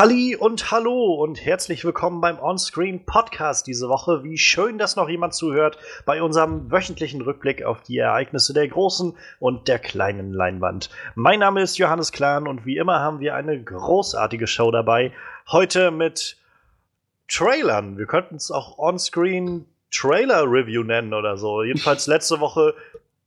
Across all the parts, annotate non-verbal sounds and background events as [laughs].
Halli und hallo und herzlich willkommen beim Onscreen Podcast diese Woche. Wie schön, dass noch jemand zuhört bei unserem wöchentlichen Rückblick auf die Ereignisse der großen und der kleinen Leinwand. Mein Name ist Johannes Klahn und wie immer haben wir eine großartige Show dabei. Heute mit Trailern. Wir könnten es auch Onscreen Trailer Review nennen oder so. Jedenfalls [laughs] letzte Woche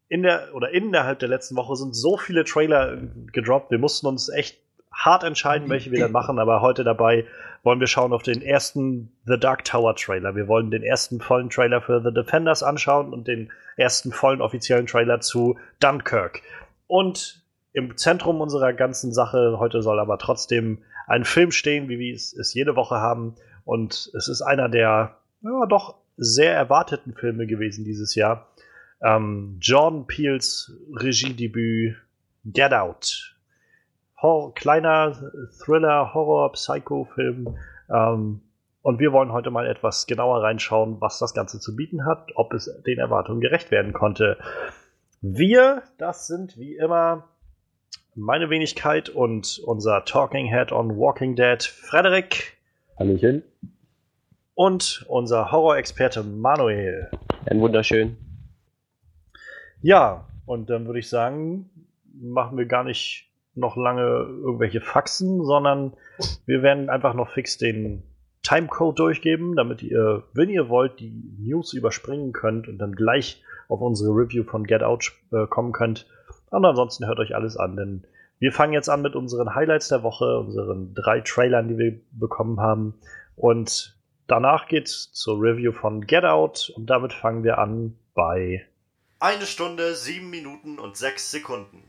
in der oder innerhalb der letzten Woche sind so viele Trailer gedroppt. Wir mussten uns echt hart entscheiden, welche wir dann [laughs] machen, aber heute dabei wollen wir schauen auf den ersten The Dark Tower Trailer. Wir wollen den ersten vollen Trailer für The Defenders anschauen und den ersten vollen offiziellen Trailer zu Dunkirk. Und im Zentrum unserer ganzen Sache heute soll aber trotzdem ein Film stehen, wie wir es, jede Woche haben. Und es ist einer der ja, doch sehr erwarteten Filme gewesen dieses Jahr. Ähm, Jordan Peels Regiedebüt Get Out Hor kleiner Thriller, Horror, Psycho-Film. Ähm, und wir wollen heute mal etwas genauer reinschauen, was das Ganze zu bieten hat, ob es den Erwartungen gerecht werden konnte. Wir, das sind wie immer meine Wenigkeit und unser Talking Head on Walking Dead, Frederik. Hallöchen. Und unser Horror-Experte Manuel. Ein wunderschön. Ja, und dann würde ich sagen, machen wir gar nicht noch lange irgendwelche Faxen, sondern wir werden einfach noch fix den Timecode durchgeben, damit ihr, wenn ihr wollt, die News überspringen könnt und dann gleich auf unsere Review von Get Out äh, kommen könnt. Und ansonsten hört euch alles an, denn wir fangen jetzt an mit unseren Highlights der Woche, unseren drei Trailern, die wir bekommen haben. Und danach geht's zur Review von Get Out und damit fangen wir an bei eine Stunde, sieben Minuten und sechs Sekunden.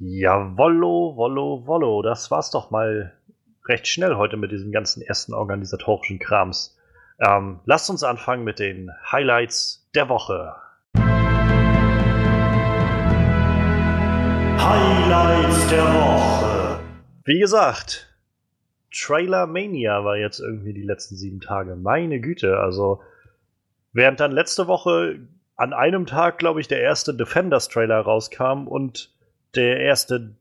Jawollo, wollo, wollo. Das war's doch mal recht schnell heute mit diesem ganzen ersten organisatorischen Krams. Ähm, lasst uns anfangen mit den Highlights der Woche. Highlights der Woche. Wie gesagt, Trailer Mania war jetzt irgendwie die letzten sieben Tage. Meine Güte, also während dann letzte Woche an einem Tag, glaube ich, der erste Defenders-Trailer rauskam und der erste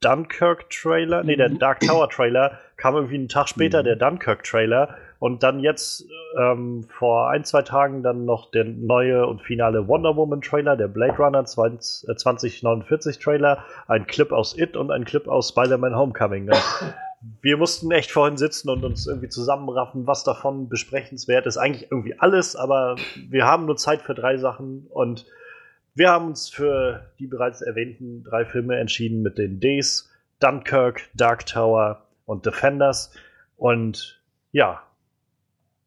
Dunkirk-Trailer, nee, der mhm. Dark Tower-Trailer kam irgendwie einen Tag später, mhm. der Dunkirk-Trailer. Und dann jetzt ähm, vor ein, zwei Tagen dann noch der neue und finale Wonder Woman-Trailer, der Blade Runner 20, äh, 2049-Trailer, ein Clip aus It und ein Clip aus Spider-Man Homecoming. Ne? [laughs] Wir mussten echt vorhin sitzen und uns irgendwie zusammenraffen, was davon besprechenswert ist. Eigentlich irgendwie alles, aber wir haben nur Zeit für drei Sachen und wir haben uns für die bereits erwähnten drei Filme entschieden mit den Ds, Dunkirk, Dark Tower und Defenders. Und ja,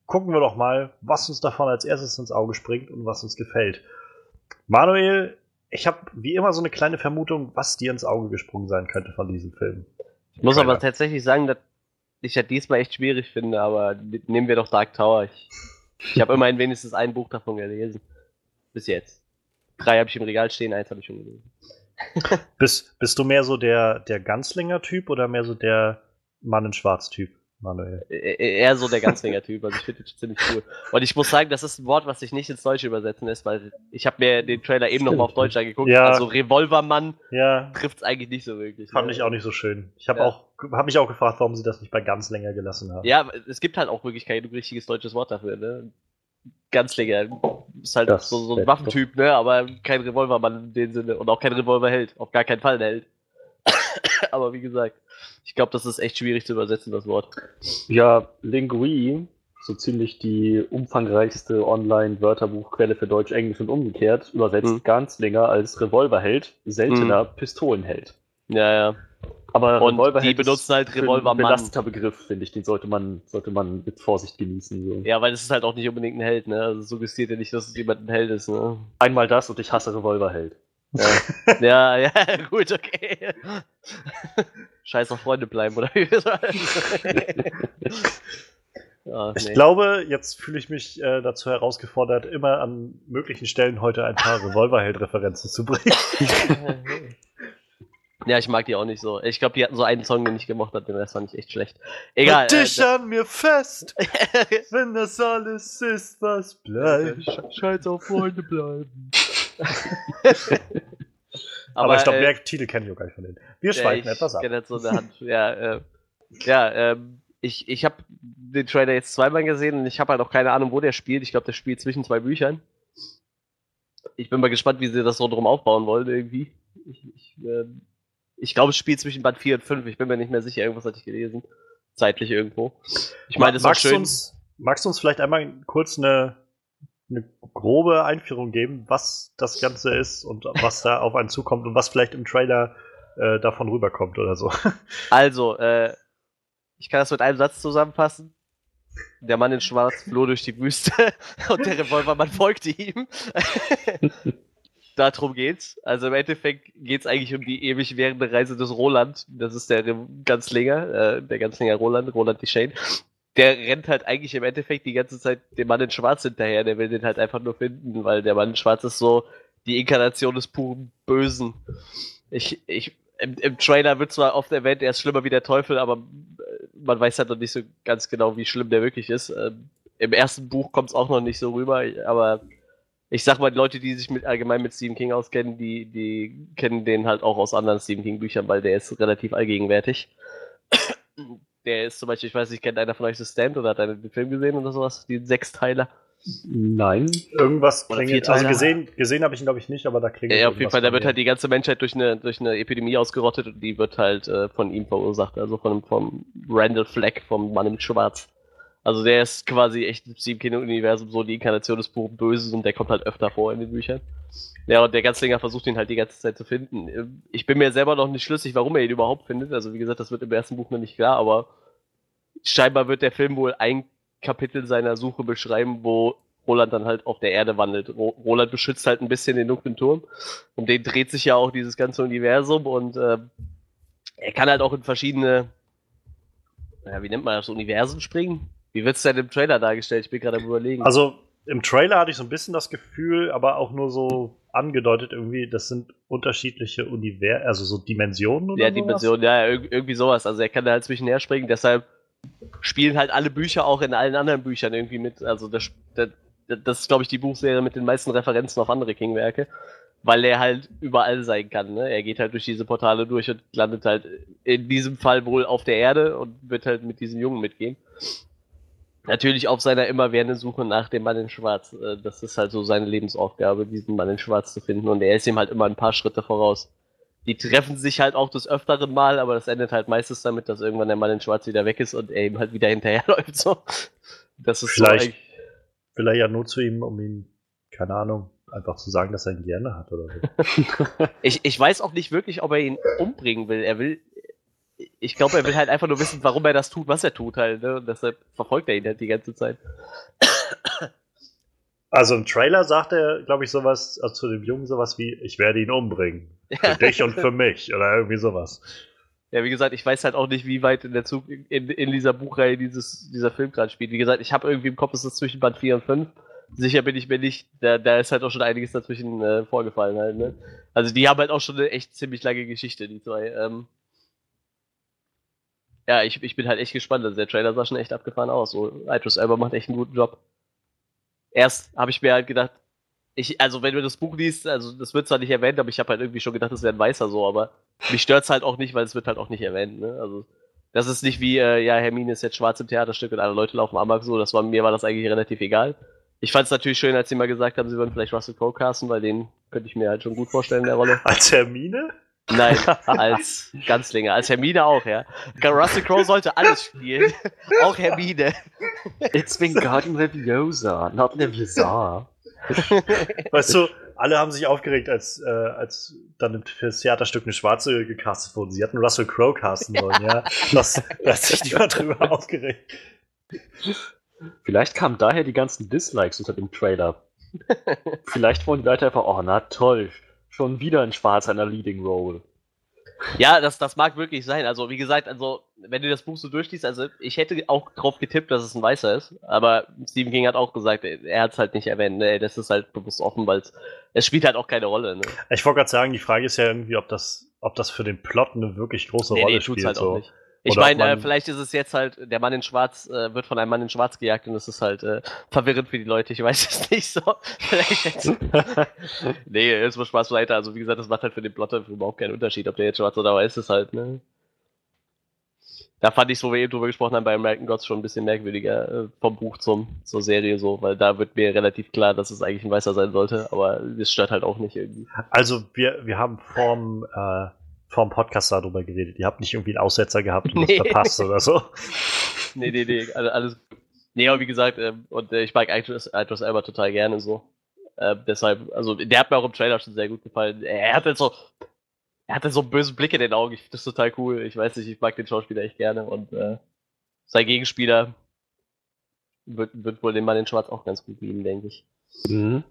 gucken wir doch mal, was uns davon als erstes ins Auge springt und was uns gefällt. Manuel, ich habe wie immer so eine kleine Vermutung, was dir ins Auge gesprungen sein könnte von diesem Film. Ich muss aber tatsächlich sagen, dass ich ja diesmal echt schwierig finde, aber nehmen wir doch Dark Tower. Ich, ich habe [laughs] immerhin wenigstens ein Buch davon gelesen. Bis jetzt. Drei habe ich im Regal stehen, eins habe ich schon gelesen. [laughs] bist, bist du mehr so der, der Ganzlinger-Typ oder mehr so der Mann in Schwarz-Typ, Manuel? Eher so der Ganzlinger-Typ, also ich finde das ziemlich cool. Und ich muss sagen, das ist ein Wort, was sich nicht ins Deutsche übersetzen lässt, weil ich habe mir den Trailer eben nochmal auf Deutsch angeguckt. Ja. Also Revolvermann ja. trifft es eigentlich nicht so wirklich. Fand ne? ich auch nicht so schön. Ich habe ja. auch hab mich auch gefragt, warum sie das nicht bei Ganzlinger gelassen haben. Ja, es gibt halt auch wirklich kein richtiges deutsches Wort dafür, ne? ganz länger. Ist halt das so, so ein Waffentyp, ne? Aber kein Revolvermann in dem Sinne und auch kein Revolverheld. Auf gar keinen Fall ein Held. [coughs] Aber wie gesagt, ich glaube, das ist echt schwierig zu übersetzen, das Wort. Ja, Lingui, so ziemlich die umfangreichste Online-Wörterbuchquelle für Deutsch, Englisch und umgekehrt, übersetzt hm. ganz länger als Revolverheld, seltener hm. Pistolenheld. Ja, ja. Aber und Revolver die benutzen halt Revolvermann. Belasteter Begriff, finde ich. Den sollte man, sollte man mit Vorsicht genießen. So. Ja, weil das ist halt auch nicht unbedingt ein Held, ne? Also suggestiert ja nicht, dass es jemand ein Held ist, ne? Einmal das und ich hasse Revolverheld. Ja, [laughs] ja, ja, [laughs] gut, okay. [laughs] Scheiß auf Freunde bleiben, oder wie Oh, ich glaube, jetzt fühle ich mich äh, dazu herausgefordert, immer an möglichen Stellen heute ein paar Revolverheld-Referenzen zu bringen. Ja, ich mag die auch nicht so. Ich glaube, die hatten so einen Song, den ich gemocht habe, den Rest fand ich echt schlecht. Egal. Halt dich äh, an mir fest, [laughs] wenn das alles ist, was bleibt. Scheiß auf Freunde bleiben. Aber, [laughs] aber ich glaube, äh, mehr Titel kenne ich auch gar nicht von denen. Wir schweifen etwas ab. Ich Halt so eine Hand. ja, äh, ja ähm, ich, ich habe den Trailer jetzt zweimal gesehen und ich habe halt auch keine Ahnung, wo der spielt. Ich glaube, der spielt zwischen zwei Büchern. Ich bin mal gespannt, wie sie das so drum aufbauen wollen irgendwie. Ich, ich, äh, ich glaube, es spielt zwischen Band 4 und 5. Ich bin mir nicht mehr sicher. Irgendwas hatte ich gelesen. Zeitlich irgendwo. Ich meine, das magst, schön. Uns, magst du uns vielleicht einmal kurz eine, eine grobe Einführung geben, was das Ganze ist und was da auf einen zukommt und was vielleicht im Trailer äh, davon rüberkommt oder so? [laughs] Also, äh, ich kann das mit einem Satz zusammenfassen. Der Mann in Schwarz floh durch die Wüste [laughs] und der Revolvermann folgte ihm. [laughs] Darum geht's. Also im Endeffekt geht's eigentlich um die ewig währende Reise des Roland. Das ist der Ganzlinger, äh, der Ganzlinger Roland, Roland Shane. Der rennt halt eigentlich im Endeffekt die ganze Zeit dem Mann in Schwarz hinterher. Der will den halt einfach nur finden, weil der Mann in Schwarz ist so die Inkarnation des puren Bösen. Ich, ich, im, im Trailer wird zwar oft erwähnt, er ist schlimmer wie der Teufel, aber äh, man weiß halt noch nicht so ganz genau, wie schlimm der wirklich ist. Ähm, Im ersten Buch kommt es auch noch nicht so rüber, aber ich sag mal, die Leute, die sich mit, allgemein mit Stephen King auskennen, die, die kennen den halt auch aus anderen Stephen King Büchern, weil der ist relativ allgegenwärtig. [clears throat] Der ist zum Beispiel, ich weiß nicht, kennt einer von euch The Stand oder hat einer den Film gesehen oder sowas? Die Sechsteiler? Nein. Irgendwas klingelt. Also gesehen, gesehen habe ich ihn, glaube ich, nicht, aber da klingelt Ja, auf jeden Fall, da wird halt die ganze Menschheit durch eine, durch eine Epidemie ausgerottet und die wird halt äh, von ihm verursacht, also von, vom Randall Fleck, vom Mann im Schwarz. Also der ist quasi echt im Stephen King-Universum so die Inkarnation des puren Böses und der kommt halt öfter vor in den Büchern. Ja, und der Ganzlinger versucht ihn halt die ganze Zeit zu finden. Ich bin mir selber noch nicht schlüssig, warum er ihn überhaupt findet. Also wie gesagt, das wird im ersten Buch noch nicht klar, aber scheinbar wird der Film wohl ein Kapitel seiner Suche beschreiben, wo Roland dann halt auf der Erde wandelt. Roland beschützt halt ein bisschen den dunklen Turm. Um den dreht sich ja auch dieses ganze Universum und äh, er kann halt auch in verschiedene, ja, wie nennt man das, Universen springen? Wie wird es denn im Trailer dargestellt? Ich bin gerade am überlegen. Also im Trailer hatte ich so ein bisschen das Gefühl, aber auch nur so angedeutet irgendwie, das sind unterschiedliche Universen, also so Dimensionen oder Ja, sowas? Dimensionen, ja, irgendwie sowas. Also er kann da halt zwischenher springen, deshalb spielen halt alle Bücher auch in allen anderen Büchern irgendwie mit. Also das, das, das ist, glaube ich, die Buchserie mit den meisten Referenzen auf andere King-Werke, weil er halt überall sein kann. Ne? Er geht halt durch diese Portale durch und landet halt in diesem Fall wohl auf der Erde und wird halt mit diesem Jungen mitgehen. Natürlich auf seiner immerwährenden Suche nach dem Mann in Schwarz. Äh, das ist halt so seine Lebensaufgabe, diesen Mann in Schwarz zu finden. Und er ist ihm halt immer ein paar Schritte voraus. Die treffen sich halt auch des Öfteren mal, aber das endet halt meistens damit, dass irgendwann der Mann in Schwarz wieder weg ist und er ihm halt wieder hinterherläuft. So. Das ist vielleicht, so vielleicht ja nur zu ihm, um ihn, keine Ahnung, einfach zu sagen, dass er ihn gerne hat oder so. [laughs] ich, ich weiß auch nicht wirklich, ob er ihn umbringen will. Er will, ich glaube, er will halt einfach nur wissen, warum er das tut, was er tut halt. Ne? Und deshalb verfolgt er ihn halt die ganze Zeit. Also im Trailer sagt er, glaube ich, sowas also zu dem Jungen sowas wie, ich werde ihn umbringen. Für [laughs] dich und für mich oder irgendwie sowas. Ja, wie gesagt, ich weiß halt auch nicht, wie weit in der Zug in, in dieser Buchreihe dieses, dieser Film gerade spielt. Wie gesagt, ich habe irgendwie im Kopf, es ist zwischen Band 4 und 5. Sicher bin ich mir nicht, da, da ist halt auch schon einiges dazwischen äh, vorgefallen halt, ne? Also die haben halt auch schon eine echt ziemlich lange Geschichte, die zwei. Ähm, ja, ich, ich bin halt echt gespannt. Also der Trailer sah schon echt abgefahren aus. So, Idris Elba macht echt einen guten Job. Erst habe ich mir halt gedacht, ich, also wenn du das Buch liest, also das wird zwar nicht erwähnt, aber ich habe halt irgendwie schon gedacht, das wäre ein Weißer so, aber mich stört's halt auch nicht, weil es wird halt auch nicht erwähnt, ne? Also das ist nicht wie, äh, ja, Hermine ist jetzt schwarz im Theaterstück und alle Leute laufen Amok so, das war, mir war das eigentlich relativ egal. Ich fand es natürlich schön, als sie mal gesagt haben, sie würden vielleicht Russell Crowe casten, weil den könnte ich mir halt schon gut vorstellen in der Rolle. Als Hermine? Nein, als Ganzlinger, als Hermine auch, ja. Russell Crowe sollte alles spielen, auch Hermine. It's been Wingardium Leviosa, not Leviosa. weißt du, alle haben sich aufgeregt, als, äh, als dann fürs Theaterstück eine Schwarze gecastet wurde. Sie hatten Russell Crowe casten sollen, ja. Das, da hat sich niemand drüber aufgeregt. Vielleicht kamen daher die ganzen Dislikes unter dem Trailer. Vielleicht wollen die Leute einfach, oh, na toll, schon wieder ein Schwarzer in der Leading Role. Ja, das, das mag wirklich sein. Also, wie gesagt, also, wenn du das Buch so durchliest, also, ich hätte auch drauf getippt, dass es ein Weißer ist. Aber Stephen King hat auch gesagt, er hat es halt nicht erwähnt. Ne? Das ist halt bewusst offen, weil es spielt halt auch keine Rolle. Ne? Ich wollte gerade sagen, die Frage ist ja irgendwie, ob das, ob das für den Plot eine wirklich große nee, Rolle nee, spielt. Halt so. Ich meine, äh, vielleicht ist es jetzt halt, der Mann in Schwarz äh, wird von einem Mann in Schwarz gejagt und es ist halt äh, verwirrend für die Leute. Ich weiß [laughs] es nicht so. vielleicht jetzt. [laughs] nee, jetzt mal Spaß weiter. Also wie gesagt, das macht halt für den Plotter überhaupt keinen Unterschied, ob der jetzt schwarz oder weiß ist halt, ne? Da fand ich, wo wir eben drüber gesprochen haben, bei American Gods schon ein bisschen merkwürdiger äh, vom Buch zum, zur Serie so, weil da wird mir relativ klar, dass es eigentlich ein Weißer sein sollte, aber es stört halt auch nicht irgendwie. Also wir, wir haben vorm äh, vom Podcast darüber geredet. Ihr habt nicht irgendwie einen Aussetzer gehabt und [laughs] nee, das verpasst nee. oder so. [laughs] Nee, nee, nee, alles. Nee, aber wie gesagt, äh, und äh, ich mag Idris, Idris Elba total gerne so. Äh, deshalb, also der hat mir auch im Trailer schon sehr gut gefallen. Er hat halt so, er hatte so einen bösen Blick in den Augen. Ich finde das total cool. Ich weiß nicht, ich mag den Schauspieler echt gerne und äh, sein Gegenspieler wird, wird wohl den Mann in Schwarz auch ganz gut lieben, denke ich. Mhm.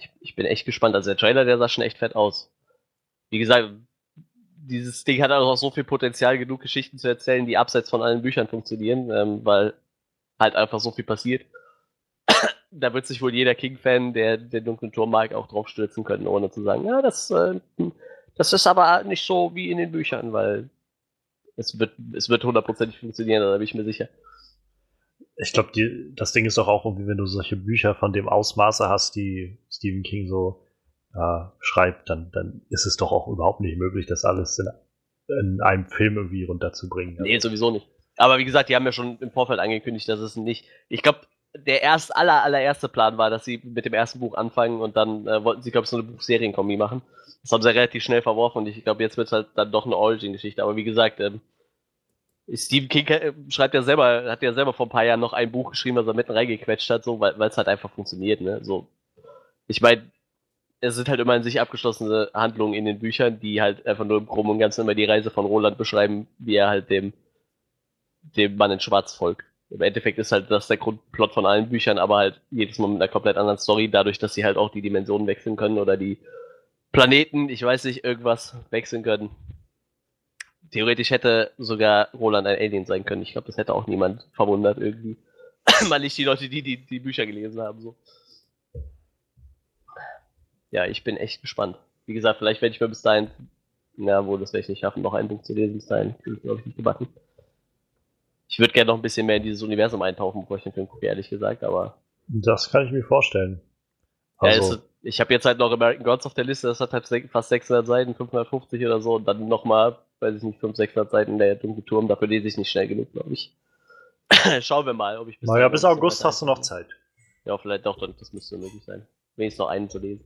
ich. Ich bin echt gespannt. Also der Trailer, der sah schon echt fett aus. Wie gesagt, dieses Ding hat auch so viel Potenzial, genug Geschichten zu erzählen, die abseits von allen Büchern funktionieren, ähm, weil halt einfach so viel passiert. da wird sich wohl jeder King-Fan, der den dunklen Turm mag, auch drauf stürzen können, ohne zu sagen, ja, das, äh, das ist aber nicht so wie in den Büchern, weil es wird, es wird hundertprozentig funktionieren, da bin ich mir sicher. Ich glaube, das Ding ist doch auch irgendwie, wenn du solche Bücher von dem Ausmaße hast, die Stephen King so äh, schreibt, dann, dann ist es doch auch überhaupt nicht möglich, das alles in, in einem Film irgendwie runterzubringen. Nee, also. sowieso nicht. Aber wie gesagt, die haben ja schon im Vorfeld angekündigt, dass es nicht. Ich glaube, der erst aller, allererste Plan war, dass sie mit dem ersten Buch anfangen und dann äh, wollten sie, glaube ich, so eine Buchserienkombi machen. Das haben sie relativ schnell verworfen und ich glaube, jetzt wird es halt dann doch eine Origin-Geschichte. Aber wie gesagt, ähm, Stephen King äh, schreibt ja selber, hat ja selber vor ein paar Jahren noch ein Buch geschrieben, was er mitten reingequetscht hat, so, weil es halt einfach funktioniert, ne? So. Ich meine, es sind halt immer in sich abgeschlossene Handlungen in den Büchern, die halt einfach nur im Groben und Ganzen immer die Reise von Roland beschreiben, wie er halt dem, dem Mann in Schwarz folgt. Im Endeffekt ist halt das der Grundplot von allen Büchern, aber halt jedes Mal mit einer komplett anderen Story, dadurch, dass sie halt auch die Dimensionen wechseln können oder die Planeten, ich weiß nicht, irgendwas wechseln können. Theoretisch hätte sogar Roland ein Alien sein können. Ich glaube, das hätte auch niemand verwundert irgendwie. [coughs] Mal nicht die Leute, die, die die Bücher gelesen haben, so ja, ich bin echt gespannt. Wie gesagt, vielleicht werde ich mir bis dahin, na wo, das werde ich nicht schaffen, noch ein Buch zu lesen bis dahin. Bin glaube ich nicht gebacken. Ich würde gerne noch ein bisschen mehr in dieses Universum eintauchen, bevor ich den Film gucke, ehrlich gesagt, aber. Das kann ich mir vorstellen. Also, ja, ich habe jetzt halt noch American Gods auf der Liste, das hat halt fast 600 Seiten, 550 oder so, und dann nochmal, weiß ich nicht, 500, 600 Seiten der dunkle Turm, dafür lese ich nicht schnell genug, glaube ich. [clears throat] Schauen wir mal, ob ich bis Naja, bis August hast du noch Zeit. Ja, vielleicht doch, dann, das müsste möglich sein. Wenigstens noch einen zu lesen.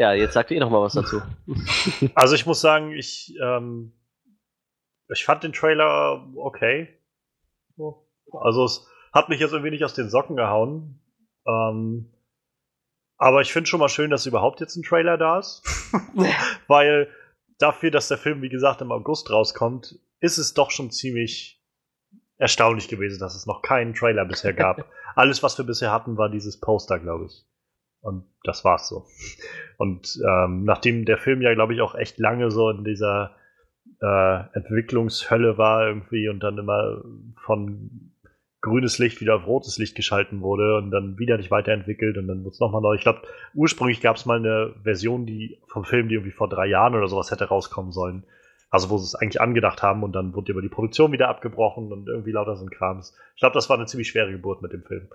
Ja, jetzt sagt ihr noch mal was dazu. [laughs] Also ich muss sagen, ich, ähm, ich fand den Trailer okay. Also es hat mich jetzt irgendwie nicht aus den Socken gehauen. Ähm, aber ich finde schon mal schön, dass überhaupt jetzt ein Trailer da ist. [laughs] Weil dafür, dass der Film, wie gesagt, im August rauskommt, ist es doch schon ziemlich erstaunlich gewesen, dass es noch keinen Trailer bisher gab. [laughs] Alles, was wir bisher hatten, war dieses Poster, glaube ich. Und das war's so. Und ähm, nachdem der Film ja, glaube ich, auch echt lange so in dieser äh, Entwicklungshölle war irgendwie und dann immer von grünes Licht wieder auf rotes Licht geschalten wurde und dann wieder nicht weiterentwickelt und dann wurde es nochmal neu. Ich glaube, ursprünglich gab es mal eine Version die vom Film, die irgendwie vor drei Jahren oder sowas hätte rauskommen sollen. Also wo sie es eigentlich angedacht haben und dann wurde über die Produktion wieder abgebrochen und irgendwie lauter so ein Krams. Ich glaube, das war eine ziemlich schwere Geburt mit dem Film.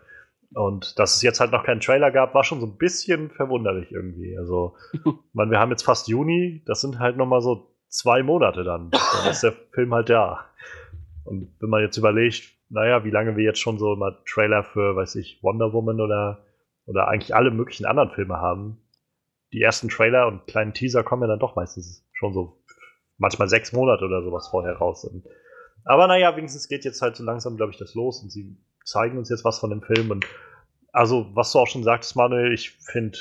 Und dass es jetzt halt noch keinen Trailer gab, war schon so ein bisschen verwunderlich irgendwie. Also, [laughs] man, wir haben jetzt fast Juni, das sind halt noch mal so zwei Monate dann. [laughs] Dann ist der Film halt da. Und wenn man jetzt überlegt, naja, wie lange wir jetzt schon so mal Trailer für, weiß ich, Wonder Woman oder, oder eigentlich alle möglichen anderen Filme haben, die ersten Trailer und kleinen Teaser kommen ja dann doch meistens schon so manchmal sechs Monate oder sowas vorher raus. Aber naja, wenigstens geht jetzt halt so langsam, glaube ich, das los und sie zeigen uns jetzt was von dem Film. Und also, was du auch schon sagtest, Manuel, ich finde,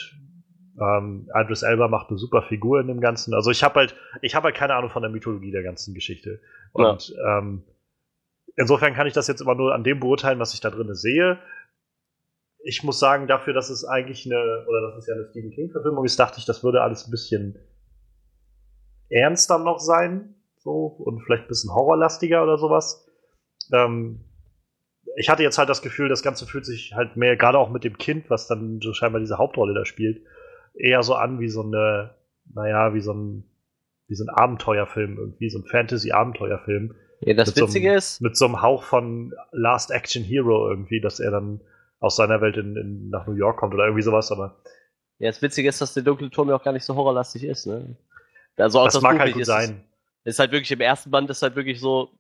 ähm, Idris Elba macht eine super Figur in dem Ganzen. Also ich habe halt, ich habe halt keine Ahnung von der Mythologie der ganzen Geschichte. Und ja. ähm, insofern kann ich das jetzt immer nur an dem beurteilen, was ich da drin sehe. Ich muss sagen, dafür, dass es eigentlich eine, oder dass es ja eine Stephen King-Verfilmung ist, dachte ich, das würde alles ein bisschen ernster noch sein. So, und vielleicht ein bisschen horrorlastiger oder sowas. Ähm, ich hatte jetzt halt das Gefühl, das Ganze fühlt sich halt mehr, gerade auch mit dem Kind, was dann so scheinbar diese Hauptrolle da spielt, eher so an wie so eine, naja, wie so ein wie so ein Abenteuerfilm, irgendwie so ein Fantasy-Abenteuerfilm. Ja, das mit Witzige so einem, ist. Mit so einem Hauch von Last Action Hero irgendwie, dass er dann aus seiner Welt in, in, nach New York kommt oder irgendwie sowas, aber. Ja, das Witzige ist, dass der dunkle Turm ja auch gar nicht so horrorlastig ist, ne? Also auch das, das mag Buch halt gut ist, sein. Ist halt wirklich im ersten Band ist halt wirklich so,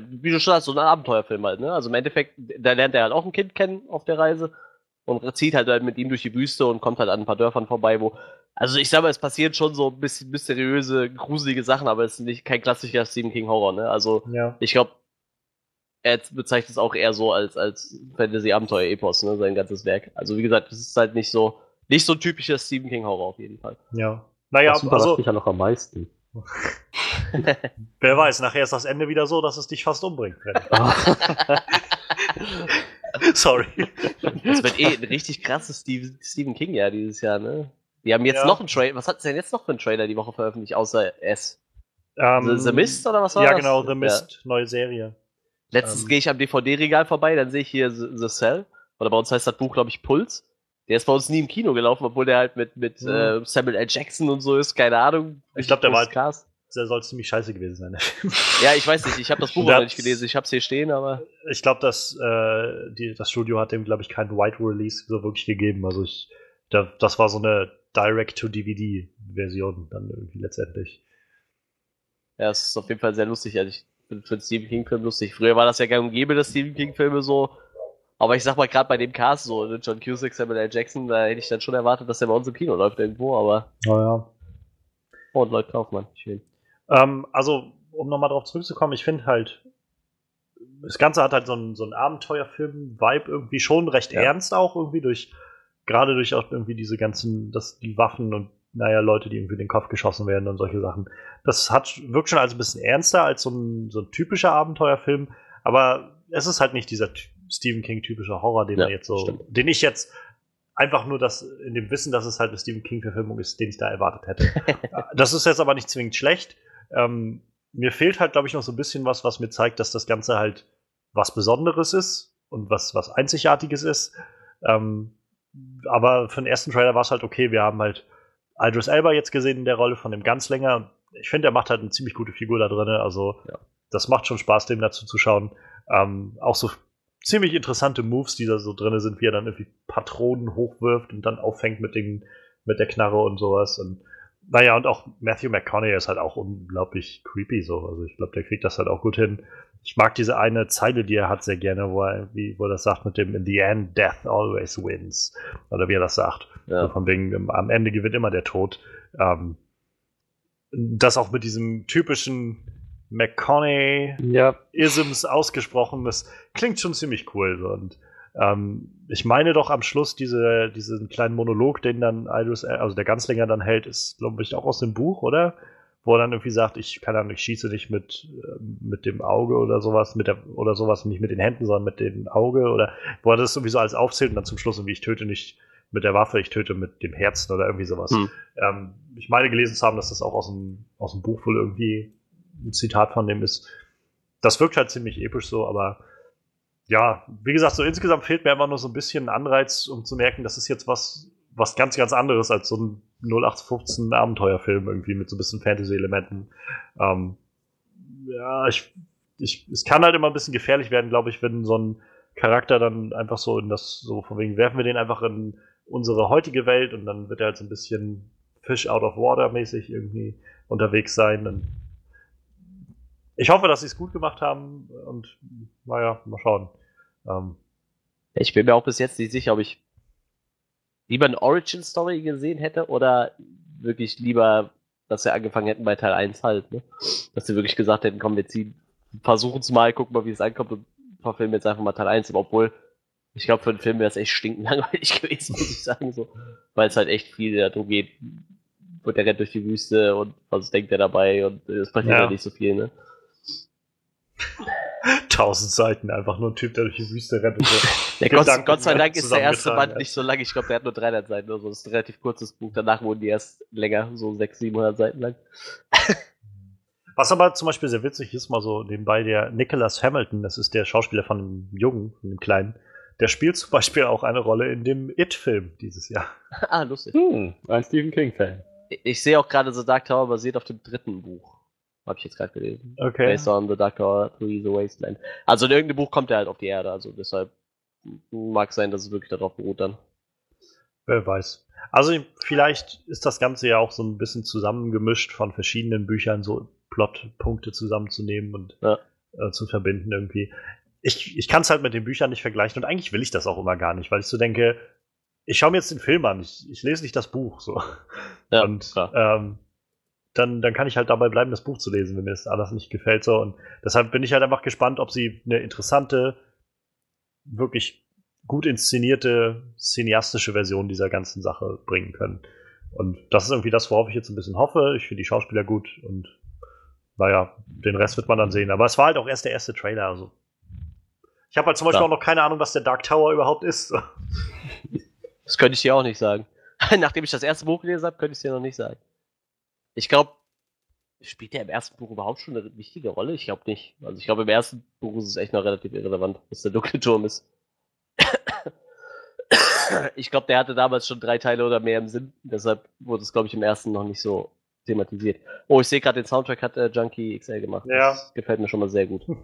wie du schon hast, so ein Abenteuerfilm halt, ne? Also im Endeffekt, da lernt er halt auch ein Kind kennen auf der Reise und zieht halt, halt mit ihm durch die Wüste und kommt halt an ein paar Dörfern vorbei, wo, also ich sag mal, es passieren schon so ein bisschen mysteriöse, gruselige Sachen, aber es ist nicht kein klassischer Stephen King Horror, ne? Also ja. ich glaube, er bezeichnet es auch eher so als, als Fantasy-Abenteuer-Epos, ne, sein ganzes Werk. Also wie gesagt, das ist halt nicht so, nicht so ein typischer Stephen King-Horror auf jeden Fall. Ja. Naja, das überrascht also, mich ja noch am meisten. [laughs] wer weiß, nachher ist das Ende wieder so, dass es dich fast umbringt. [laughs] Sorry. Das wird eh ein richtig krasses Steve, Stephen King-Jahr dieses Jahr, ne? Die haben jetzt Ja. noch einen Trailer. Was hat es denn jetzt noch für einen Trailer die Woche veröffentlicht, außer S? Ähm, The, The Mist oder was war Ja, das? genau, The Mist, neue Serie. Letztens Ähm. gehe ich am DVD-Regal vorbei, dann sehe ich hier The, The Cell. Oder bei uns heißt das Buch, glaube ich, Puls. Der ist bei uns nie im Kino gelaufen, obwohl der halt mit, mit Mhm. äh, Samuel L. Jackson und so ist, keine Ahnung. Ich glaub, der war- Cast. Der soll ziemlich scheiße gewesen sein. Ja, ich weiß nicht, ich habe das Buch noch nicht gelesen, ich habe es hier stehen, aber. Ich glaube, dass äh, die, das Studio hat dem, glaube ich, keinen White Release so wirklich gegeben. Also ich, da, das war so eine Direct-to-DVD-Version dann irgendwie letztendlich. Ja, es ist auf jeden Fall sehr lustig. Also ich finde find Stephen King-Film lustig. Früher war das ja gang und gäbe, dass Stephen King-Filme so. Aber ich sag mal, gerade bei dem Cast, so ne, John Cusack, Samuel L. Jackson, da hätte ich dann schon erwartet, dass der bei uns im Kino läuft irgendwo, aber. Naja. Oh, und Lloyd Kaufmann, schön. Ähm, also, um nochmal drauf zurückzukommen, ich finde halt, das Ganze hat halt so einen, so einen Abenteuerfilm-Vibe irgendwie schon recht Ja. ernst auch irgendwie durch, gerade durch auch irgendwie diese ganzen, das, die Waffen und naja, Leute, die irgendwie in den Kopf geschossen werden und solche Sachen. Das hat, wirkt schon als ein bisschen ernster als so ein, so ein typischer Abenteuerfilm, aber es ist halt nicht dieser Stephen King-typische Horror, den Ja, er jetzt so, stimmt. den ich jetzt einfach nur das in dem Wissen, dass es halt eine Stephen King-Verfilmung ist, den ich da erwartet hätte. [laughs] das ist jetzt aber nicht zwingend schlecht. Ähm, mir fehlt halt, glaube ich, noch so ein bisschen was, was mir zeigt, dass das Ganze halt was Besonderes ist und was, was Einzigartiges ist. Ähm, aber für den ersten Trailer war es halt okay. Wir haben halt Idris Elba jetzt gesehen in der Rolle von dem Ganzlänger. Und ich finde, er macht halt eine ziemlich gute Figur da drin. Also, Ja. das macht schon Spaß, dem dazu zu schauen. Ähm, auch so ziemlich interessante Moves, die da so drin sind, wie er dann irgendwie Patronen hochwirft und dann auffängt mit, den, mit der Knarre und sowas. Und naja, und auch Matthew McConaughey ist halt auch unglaublich creepy so. Also ich glaube, der kriegt das halt auch gut hin. Ich mag diese eine Zeile, die er hat, sehr gerne, wo er, wie, wo er das sagt mit dem In the end, death always wins. Oder wie er das sagt. So Ja. von wegen, ähm, am Ende gewinnt immer der Tod. Ähm, das auch mit diesem typischen McConaughey Ja, Isms ausgesprochen. Das klingt schon ziemlich cool. Und ähm, ich meine doch am Schluss diese, diesen kleinen Monolog, den dann Idris, also der Ganzlinger dann hält, ist, glaube ich, auch aus dem Buch, oder? Wo er dann irgendwie sagt, ich kann Ahnung, ich schieße nicht mit, äh, mit dem Auge oder sowas, mit der, oder sowas, nicht mit den Händen, sondern mit dem Auge, oder wo er das sowieso alles aufzählt und dann zum Schluss irgendwie, ich töte nicht mit der Waffe, ich töte mit dem Herzen oder irgendwie sowas. Hm. Ähm, ich meine gelesen zu haben, dass das auch aus dem, aus dem Buch wohl irgendwie ein Zitat von dem ist. Das wirkt halt ziemlich episch so, aber ja, wie gesagt, so insgesamt fehlt mir einfach nur so ein bisschen Anreiz, um zu merken, das ist jetzt was, was ganz, ganz anderes als so ein 0815 Abenteuerfilm irgendwie mit so ein bisschen Fantasy-Elementen. Ähm, ja, ich, ich, es kann halt immer ein bisschen gefährlich werden, glaube ich, wenn so ein Charakter dann einfach so in das, so von wegen, werfen wir den einfach in unsere heutige Welt und dann wird er halt so ein bisschen Fish out of water mäßig irgendwie unterwegs sein. Und ich hoffe, dass sie es gut gemacht haben und naja, mal schauen. Ähm, Ich bin mir auch bis jetzt nicht sicher, ob ich lieber eine Origin-Story gesehen hätte oder wirklich lieber, dass wir angefangen hätten bei Teil 1 halt, ne? Dass sie wirklich gesagt hätten, komm, wir ziehen, versuchen es mal, gucken mal, wie es ankommt und verfilmen jetzt einfach mal Teil 1, obwohl ich glaube, für einen Film wäre es echt stinkend langweilig [laughs] gewesen, muss ich sagen, so. Weil es halt echt viel darum geht, wird der rennt durch die Wüste und was denkt er dabei und es passiert Ja. halt nicht so viel, ne? [laughs] tausend Seiten, einfach nur ein Typ, der durch die Wüste rennt. Und so. [laughs] Ja, Gott, Gott sei Dank ist der erste Band nicht so lang. Ich glaube, der hat nur 300 Seiten oder so. Das ist ein relativ kurzes Buch. Danach wurden die erst länger, so 600, 700 Seiten lang. [laughs] Was aber zum Beispiel sehr witzig ist, mal so nebenbei, der Nicholas Hamilton, das ist der Schauspieler von dem Jungen, von dem Kleinen, der spielt zum Beispiel auch eine Rolle in dem It-Film dieses Jahr. ah, lustig. hm, ein Stephen King-Fan. Ich sehe auch gerade The Dark Tower basiert auf dem dritten Buch. Habe ich jetzt gerade gelesen. Okay. Based on The Dark Tower Through the Wasteland. Also in irgendeinem Buch kommt er halt auf die Erde, also deshalb mag sein, dass es wirklich darauf beruht dann. Wer weiß. Also vielleicht ist das Ganze ja auch so ein bisschen zusammengemischt von verschiedenen Büchern, so Plotpunkte zusammenzunehmen und ja. äh, zu verbinden irgendwie. Ich, ich kann es halt mit den Büchern nicht vergleichen und eigentlich will ich das auch immer gar nicht, weil ich so denke, ich schaue mir jetzt den Film an, ich, ich lese nicht das Buch so. Ja, und ähm, dann, dann kann ich halt dabei bleiben, das Buch zu lesen, wenn mir das alles nicht gefällt. So. Und deshalb bin ich halt einfach gespannt, ob sie eine interessante, wirklich gut inszenierte, cineastische Version dieser ganzen Sache bringen können. Und das ist irgendwie das, worauf ich jetzt ein bisschen hoffe. Ich finde die Schauspieler gut und naja, den Rest wird man dann sehen. Aber es war halt auch erst der erste Trailer. Also. Ich habe halt zum Beispiel ja. auch noch keine Ahnung, was der Dark Tower überhaupt ist. Das könnte ich dir auch nicht sagen. [laughs] Nachdem ich das erste Buch gelesen habe, könnte ich es dir noch nicht sagen. Ich glaube, spielt der im ersten Buch überhaupt schon eine wichtige Rolle? Ich glaube nicht. Also ich glaube, im ersten Buch ist es echt noch relativ irrelevant, was der dunkle Turm ist. [coughs] ich glaube, der hatte damals schon drei Teile oder mehr im Sinn. Deshalb wurde es, glaube ich, im ersten noch nicht so thematisiert. Oh, ich sehe gerade, den Soundtrack hat äh, Junkie XL gemacht. Ja. Das gefällt mir schon mal sehr gut. [laughs]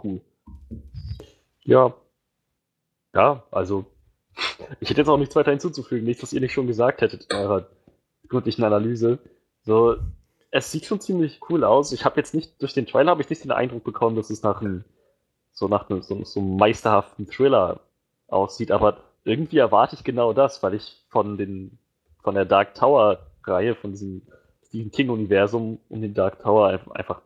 Cool. Ja. Ja, also ich hätte jetzt auch nichts weiter hinzuzufügen, nichts, was ihr nicht schon gesagt hättet in eurer gründlichen Analyse. So, es sieht schon ziemlich cool aus. Ich habe jetzt nicht, durch den Trailer habe ich nicht den Eindruck bekommen, dass es nach einem, so nach einem, so, so meisterhaften Thriller aussieht, aber irgendwie erwarte ich genau das, weil ich von den, von der Dark Tower Reihe, von diesem Stephen King Universum um den Dark Tower einfach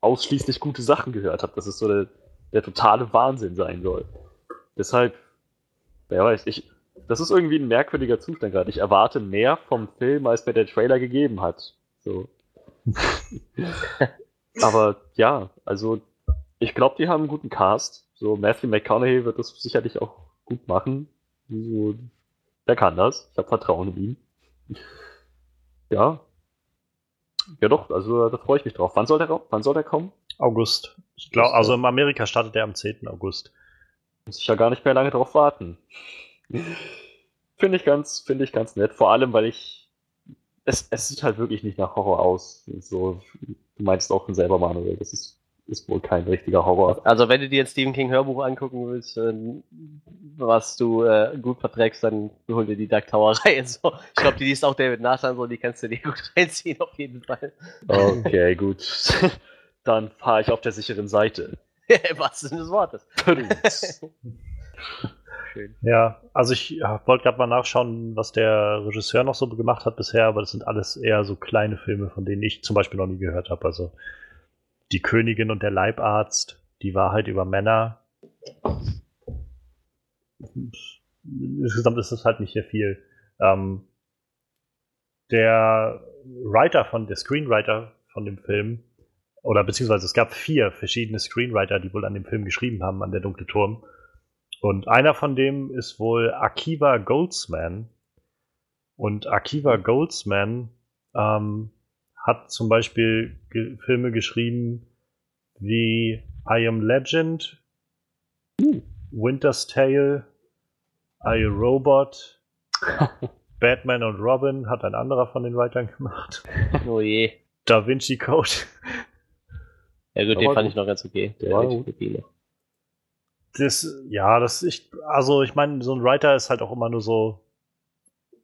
ausschließlich gute Sachen gehört habe, dass es so der, der totale Wahnsinn sein soll. Deshalb, wer weiß, ich, das ist irgendwie ein merkwürdiger Zustand gerade. Ich erwarte mehr vom Film, als mir der Trailer gegeben hat. So. [laughs] Aber ja, also ich glaube, die haben einen guten Cast. So Matthew McConaughey wird das sicherlich auch gut machen. So, der kann das. Ich habe Vertrauen in ihn. Ja. Ja doch, also da freue ich mich drauf. Wann soll der, wann soll der kommen? August. Ich glaube, also in Amerika startet der am 10. August. Muss ich ja gar nicht mehr lange drauf warten. Finde ich ganz, finde ich ganz nett. Vor allem, weil ich es, es sieht halt wirklich nicht nach Horror aus. So, du meinst auch von selber, Manuel. Das ist, ist wohl kein richtiger Horror. Also, wenn du dir ein Stephen King Hörbuch angucken willst, äh, was du äh, gut verträgst, dann hol dir die Dark Tower Reihe. [laughs] So. Ich glaube, die liest auch David Nathan, so, die kannst du dir gut [laughs] reinziehen, auf jeden Fall. Okay, gut. [laughs] dann fahre ich auf der sicheren Seite. [laughs] was ist des Wortes? [laughs] Schön. Ja, also ich ja, wollte gerade mal nachschauen, was der Regisseur noch so gemacht hat bisher, aber das sind alles eher so kleine Filme, von denen ich zum Beispiel noch nie gehört habe. Also Die Königin und der Leibarzt, Die Wahrheit über Männer. Insgesamt ist das halt nicht sehr viel. Ähm, der Writer von, der Screenwriter von dem Film, oder beziehungsweise es gab vier verschiedene Screenwriter, die wohl an dem Film geschrieben haben, an der Dunkle Turm. Und einer von dem ist wohl Akiva Goldsman. Und Akiva Goldsman ähm, hat zum Beispiel ge Filme geschrieben wie I Am Legend. Winter's Tale, I Robot, [laughs] Batman und Robin hat ein anderer von den Writern gemacht. Oh je. Da Vinci Code. Ja gut, den fand ich noch ganz okay. Der war gut. Das, ja, das ich, also ich meine, so ein Writer ist halt auch immer nur so,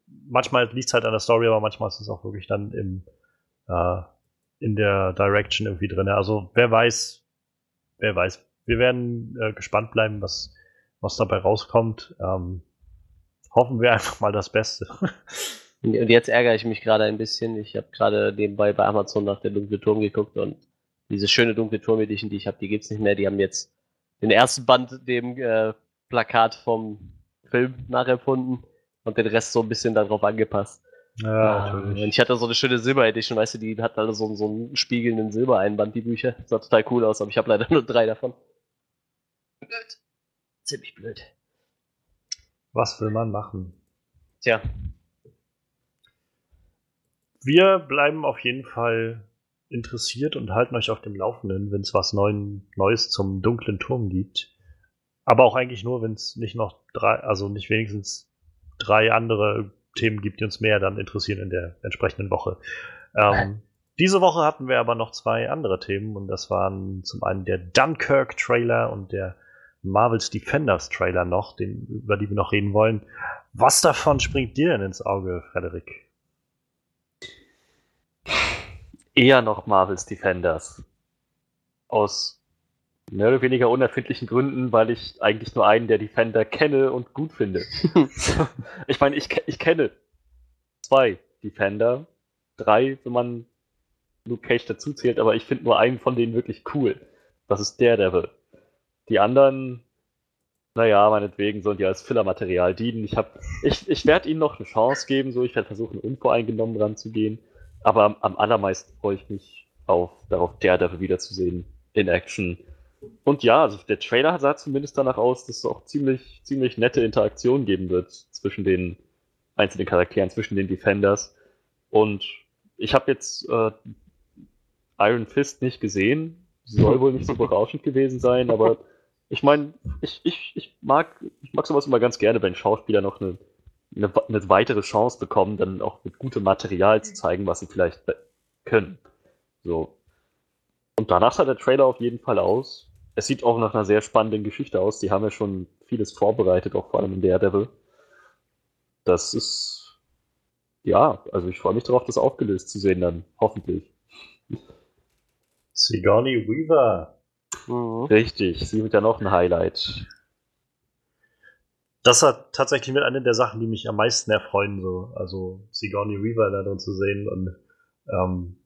manchmal liegt es halt an der Story, aber manchmal ist es auch wirklich dann im, äh, in der Direction irgendwie drin. Also wer weiß, wer weiß. Wir werden äh, gespannt bleiben, was, was dabei rauskommt. Ähm, hoffen wir einfach mal das Beste. Und jetzt ärgere ich mich gerade ein bisschen. Ich habe gerade nebenbei bei Amazon nach der dunkle Turm geguckt und diese schöne dunkle Turm Edition, die ich habe, die gibt's nicht mehr. Die haben jetzt den ersten Band dem äh, Plakat vom Film nachempfunden und den Rest so ein bisschen darauf angepasst. Ja, natürlich. Und ich hatte so eine schöne Silber-Edition, weißt du, die hat alle so, so einen spiegelnden Silbereinband, die Bücher. Das sah total cool aus, aber ich habe leider nur drei davon. Blöd. Ziemlich blöd. Was will man machen? Tja. Wir bleiben auf jeden Fall interessiert und halten euch auf dem Laufenden, wenn es was Neuen, Neues zum dunklen Turm gibt. Aber auch eigentlich nur, wenn es nicht noch drei, also nicht wenigstens drei andere Themen gibt, die uns mehr dann interessieren in der entsprechenden Woche. Ähm, diese Woche hatten wir aber noch zwei andere Themen und das waren zum einen der Dunkirk-Trailer und der Marvel's Defenders Trailer noch, den, über die wir noch reden wollen. Was davon springt dir denn ins Auge, Frederik? [laughs] Eher noch Marvel's Defenders. Aus mehr oder weniger unerfindlichen Gründen, weil ich eigentlich nur einen der Defender kenne und gut finde. [laughs] ich meine, ich, ich kenne zwei Defender, drei, wenn man Luke Cage dazu zählt, aber ich finde nur einen von denen wirklich cool. Das ist Daredevil. Die anderen, naja, meinetwegen sollen die als Fillermaterial dienen. Ich, hab, ich, ich werde ihnen noch eine Chance geben, so ich werde versuchen, unvoreingenommen ranzugehen. Aber am, am allermeisten freue ich mich auf, darauf, Daredevil wiederzusehen in Action. Und ja, also der Trailer sah zumindest danach aus, dass es auch ziemlich, ziemlich nette Interaktionen geben wird zwischen den einzelnen Charakteren, zwischen den Defenders. Und ich habe jetzt äh, Iron Fist nicht gesehen. Soll wohl nicht so berauschend gewesen sein, aber [laughs] ich meine, ich, ich, ich, mag, ich mag sowas immer ganz gerne, wenn Schauspieler noch eine, eine, eine weitere Chance bekommen, dann auch mit gutem Material zu zeigen, was sie vielleicht können. So. Und danach sah der Trailer auf jeden Fall aus. Es sieht auch nach einer sehr spannenden Geschichte aus. Die haben ja schon vieles vorbereitet, auch vor allem in Daredevil. Das ist, ja, also ich freue mich darauf, das aufgelöst zu sehen dann, hoffentlich. Sigourney Weaver. Mhm. Richtig, sie wird ja noch ein Highlight. Das hat tatsächlich mit einer der Sachen, die mich am meisten erfreuen, so. Also Sigourney Weaver da drin zu sehen und ähm,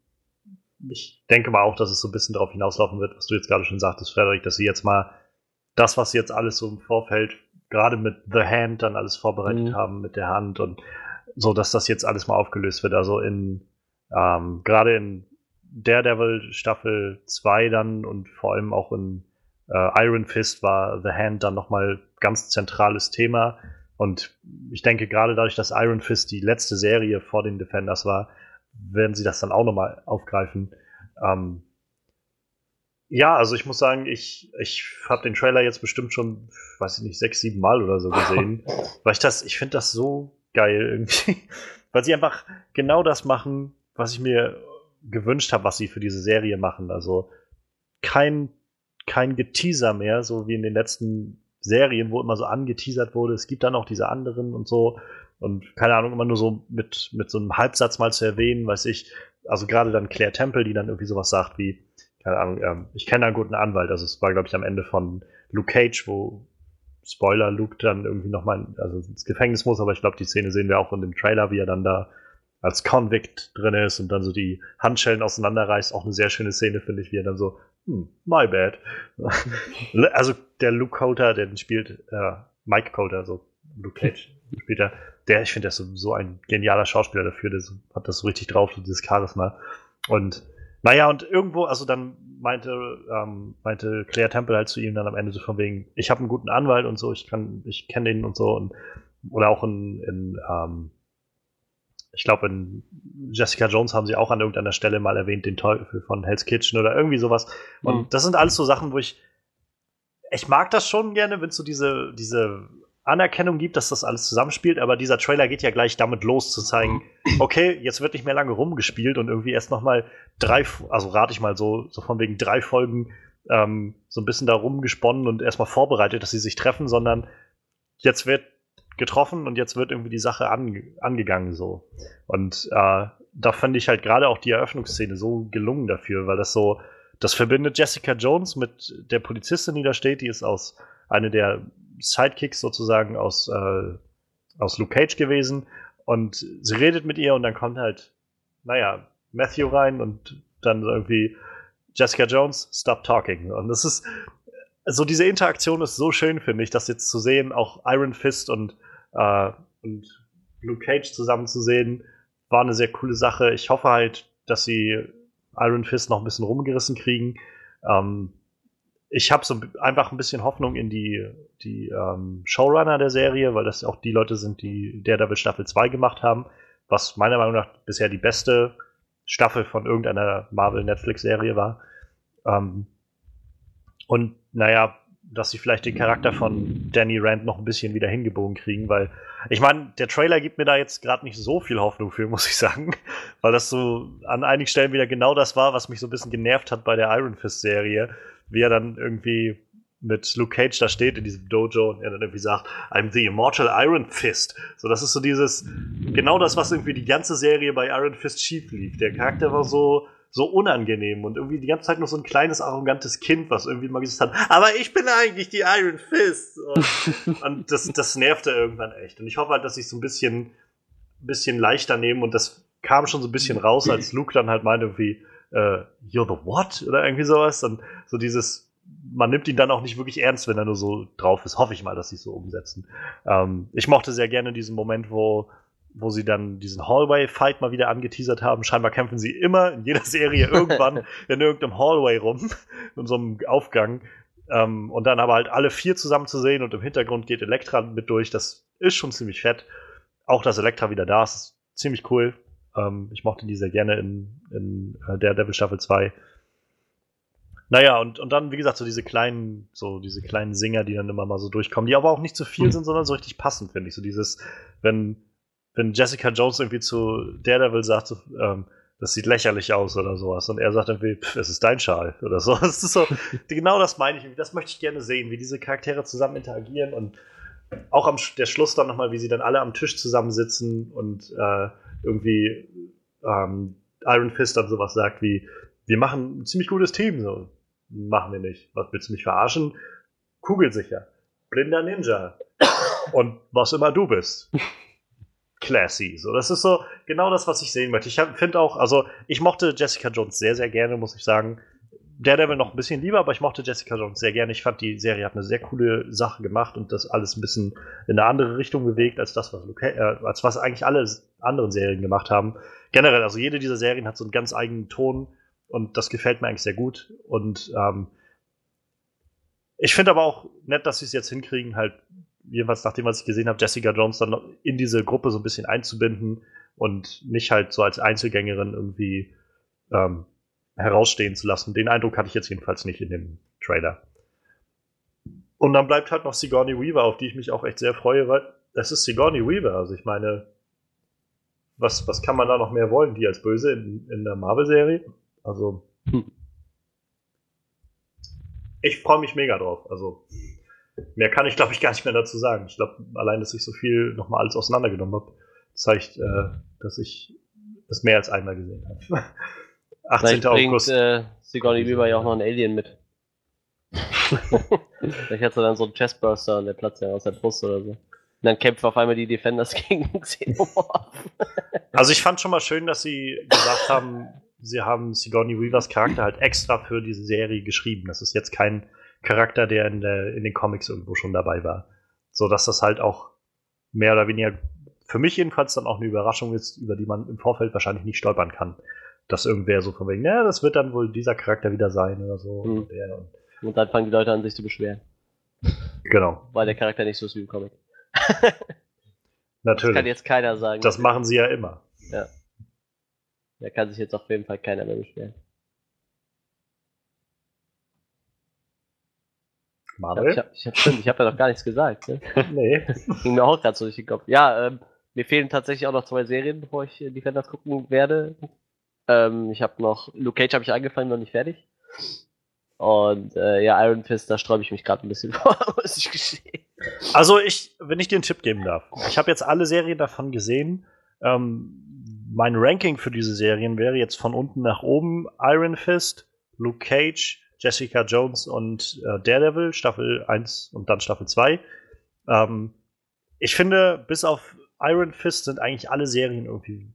ich denke mal auch, dass es so ein bisschen darauf hinauslaufen wird, was du jetzt gerade schon sagtest, Frederik, dass sie jetzt mal das, was sie jetzt alles so im Vorfeld, gerade mit The Hand dann alles vorbereitet mhm. haben, mit der Hand und so, dass das jetzt alles mal aufgelöst wird. Also in, ähm, gerade in Daredevil Staffel 2 dann und vor allem auch in äh, Iron Fist war The Hand dann nochmal ganz zentrales Thema. Und ich denke, gerade dadurch, dass Iron Fist die letzte Serie vor den Defenders war, werden sie das dann auch nochmal aufgreifen. Ähm, ja, also ich muss sagen, ich, ich habe den Trailer jetzt bestimmt schon, weiß ich nicht, sechs, sieben Mal oder so gesehen. [laughs] weil ich das, ich finde das so geil irgendwie. [laughs] weil sie einfach genau das machen, was ich mir gewünscht habe, was sie für diese Serie machen. Also kein, kein Geteaser mehr, so wie in den letzten Serien, wo immer so angeteasert wurde. Es gibt dann auch diese anderen und so. Und keine Ahnung, immer nur so mit, mit so einem Halbsatz mal zu erwähnen, weiß ich. Also gerade dann Claire Temple, die dann irgendwie sowas sagt wie, keine Ahnung, ähm, ich kenne einen guten Anwalt. Also es war, glaube ich, am Ende von Luke Cage, wo Spoiler, Luke dann irgendwie nochmal also ins Gefängnis muss, aber ich glaube, die Szene sehen wir auch in dem Trailer, wie er dann da als Convict drin ist und dann so die Handschellen auseinanderreißt. Auch eine sehr schöne Szene, finde ich, wie er dann so, hm, my bad. [laughs] also der Luke Coulter, der den spielt, äh, Mike Coulter, so Luke Cage [laughs] spielt er, der, ich finde, der ist so, so, ein genialer Schauspieler dafür, der so, hat das so richtig drauf, so dieses Charisma. Und naja, und irgendwo, also dann meinte, ähm, meinte Claire Temple halt zu ihm dann am Ende so von wegen, ich habe einen guten Anwalt und so, ich kann, ich kenne den und so und oder auch in, in ähm, ich glaube, in Jessica Jones haben sie auch an irgendeiner Stelle mal erwähnt, den Teufel von Hell's Kitchen oder irgendwie sowas. Und mhm. das sind alles so Sachen, wo ich, ich mag das schon gerne, wenn es so diese, diese Anerkennung gibt, dass das alles zusammenspielt, aber dieser Trailer geht ja gleich damit los, zu zeigen, okay, jetzt wird nicht mehr lange rumgespielt und irgendwie erst noch mal drei, also rate ich mal so, so von wegen drei Folgen ähm, so ein bisschen da rumgesponnen und erstmal vorbereitet, dass sie sich treffen, sondern jetzt wird getroffen und jetzt wird irgendwie die Sache ange angegangen so. Und äh, da fand ich halt gerade auch die Eröffnungsszene so gelungen dafür, weil das so, das verbindet Jessica Jones mit der Polizistin, die da steht, die ist aus eine der Sidekicks sozusagen aus, äh, aus Luke Cage gewesen. Und sie redet mit ihr und dann kommt halt, naja, Matthew rein und dann irgendwie Jessica Jones, stop talking. Und das ist, so diese Interaktion ist so schön, finde ich, das jetzt zu sehen, auch Iron Fist und äh, und Luke Cage zusammen zu sehen, war eine sehr coole Sache. Ich hoffe halt, dass sie Iron Fist noch ein bisschen rumgerissen kriegen. Ähm, ich habe so einfach ein bisschen Hoffnung in die, die ähm, Showrunner der Serie, weil das auch die Leute sind, die Daredevil Staffel 2 gemacht haben, was meiner Meinung nach bisher die beste Staffel von irgendeiner Marvel-Netflix-Serie war. Ähm, und naja, dass sie vielleicht den Charakter von Danny Rand noch ein bisschen wieder hingebogen kriegen, weil ich meine, der Trailer gibt mir da jetzt gerade nicht so viel Hoffnung für, [laughs] muss ich sagen, weil das so an einigen Stellen wieder genau das war, was mich so ein bisschen genervt hat bei der Iron Fist Serie, wie er dann irgendwie mit Luke Cage da steht in diesem Dojo und er dann irgendwie sagt, I'm the immortal Iron Fist. So, das ist so dieses, genau das, was irgendwie die ganze Serie bei Iron Fist schief lief. Der Charakter war so, so unangenehm und irgendwie die ganze Zeit noch so ein kleines, arrogantes Kind, was irgendwie mal gesagt hat, aber ich bin eigentlich die Iron Fist. Und, [laughs] und das, das nervte irgendwann echt. Und ich hoffe halt, dass ich so ein bisschen, bisschen leichter nehmen und das kam schon so ein bisschen raus, als Luke dann halt meinte irgendwie, äh, you're the what? Oder irgendwie sowas. Und so dieses, man nimmt ihn dann auch nicht wirklich ernst, wenn er nur so drauf ist. Hoffe ich mal, dass sie es so umsetzen. Ähm, ich mochte sehr gerne diesen Moment, wo, wo sie dann diesen Hallway-Fight mal wieder angeteasert haben. Scheinbar kämpfen sie immer in jeder Serie [laughs] irgendwann in irgendeinem Hallway rum, in so einem Aufgang. Ähm, und dann aber halt alle vier zusammen zu sehen und im Hintergrund geht Elektra mit durch. Das ist schon ziemlich fett. Auch, dass Elektra wieder da ist, ist ziemlich cool. Ähm, ich mochte die sehr gerne in, in äh, Daredevil Staffel 2. Naja, und, und dann, wie gesagt, so diese kleinen, so diese kleinen Singer, die dann immer mal so durchkommen, die aber auch nicht zu viel mhm. sind, sondern so richtig passend, finde ich. So dieses, wenn, wenn Jessica Jones irgendwie zu Daredevil sagt, ähm, das sieht lächerlich aus oder sowas. Und er sagt irgendwie, pff, es ist dein Schal oder so. [laughs] Das ist so, genau das meine ich. Das möchte ich gerne sehen, wie diese Charaktere zusammen interagieren und auch am der Schluss dann nochmal, wie sie dann alle am Tisch zusammensitzen und äh, irgendwie ähm, Iron Fist dann sowas sagt wie, wir machen ein ziemlich gutes Team. So. Machen wir nicht. Was willst du mich verarschen? Kugelsicher. Blinder Ninja. Und was immer du bist. [laughs] Classy. So, das ist so genau das, was ich sehen möchte. Ich finde auch, also ich mochte Jessica Jones sehr, sehr gerne, muss ich sagen. Daredevil noch ein bisschen lieber, aber ich mochte Jessica Jones sehr gerne. Ich fand, die Serie hat eine sehr coole Sache gemacht und das alles ein bisschen in eine andere Richtung bewegt, als das, was, Luca äh, als was eigentlich alle anderen Serien gemacht haben. Generell, also jede dieser Serien hat so einen ganz eigenen Ton und das gefällt mir eigentlich sehr gut. Und ähm, ich finde aber auch nett, dass sie es jetzt hinkriegen, halt, jedenfalls nachdem, was ich gesehen habe, Jessica Jones dann in diese Gruppe so ein bisschen einzubinden und nicht halt so als Einzelgängerin irgendwie ähm, herausstehen zu lassen. Den Eindruck hatte ich jetzt jedenfalls nicht in dem Trailer. Und dann bleibt halt noch Sigourney Weaver, auf die ich mich auch echt sehr freue, weil es ist Sigourney Weaver. Also ich meine, was, was kann man da noch mehr wollen, die als Böse in, in der Marvel-Serie? Also, hm. ich freue mich mega drauf. Also, mehr kann ich, glaube ich, gar nicht mehr dazu sagen. Ich glaube, allein, dass ich so viel nochmal alles auseinandergenommen habe, zeigt, äh, dass ich das mehr als einmal gesehen habe. 18. [laughs] Vielleicht August. Bringt, äh, Sigourney Weaver ja auch noch ein Alien mit. [laughs] Vielleicht hat sie dann so einen Chestburster und der platzt ja aus der Brust oder so. Und dann kämpfen auf einmal die Defenders [laughs] gegen Xenomorph. also ich fand schon mal schön, dass sie gesagt haben, sie haben Sigourney Weavers Charakter halt extra für diese Serie geschrieben. Das ist jetzt kein Charakter, der in, der in den Comics irgendwo schon dabei war. So dass das halt auch mehr oder weniger für mich jedenfalls dann auch eine Überraschung ist, über die man im Vorfeld wahrscheinlich nicht stolpern kann. Dass irgendwer so von wegen, ja, das wird dann wohl dieser Charakter wieder sein oder so. Mhm. Und, und, und, dann fangen die Leute an, sich zu beschweren. Genau. Weil der Charakter nicht so ist wie im Comic. [laughs] Natürlich. Das kann jetzt keiner sagen. Das machen sie ja immer. Ja. Da kann sich jetzt auf jeden Fall keiner mehr beschweren. Manuel? Ich habe hab, ich hab, ja noch gar nichts gesagt. Ne? [laughs] nee. [laughs] Ging mir auch gerade so durch den Kopf. Ja, ähm, mir fehlen tatsächlich auch noch zwei Serien, bevor ich Defenders gucken werde. Ähm, ich habe noch, Luke Cage habe ich angefangen, noch nicht fertig. Und äh, ja, Iron Fist, da sträube ich mich gerade ein bisschen [laughs] vor, muss ich gestehen. Also ich, wenn ich dir einen Tipp geben darf. Ich habe jetzt alle Serien davon gesehen. Ähm, mein Ranking für diese Serien wäre jetzt von unten nach oben Iron Fist, Luke Cage, Jessica Jones und äh, Daredevil, Staffel 1 und dann Staffel 2. Ähm, ich finde, bis auf Iron Fist sind eigentlich alle Serien irgendwie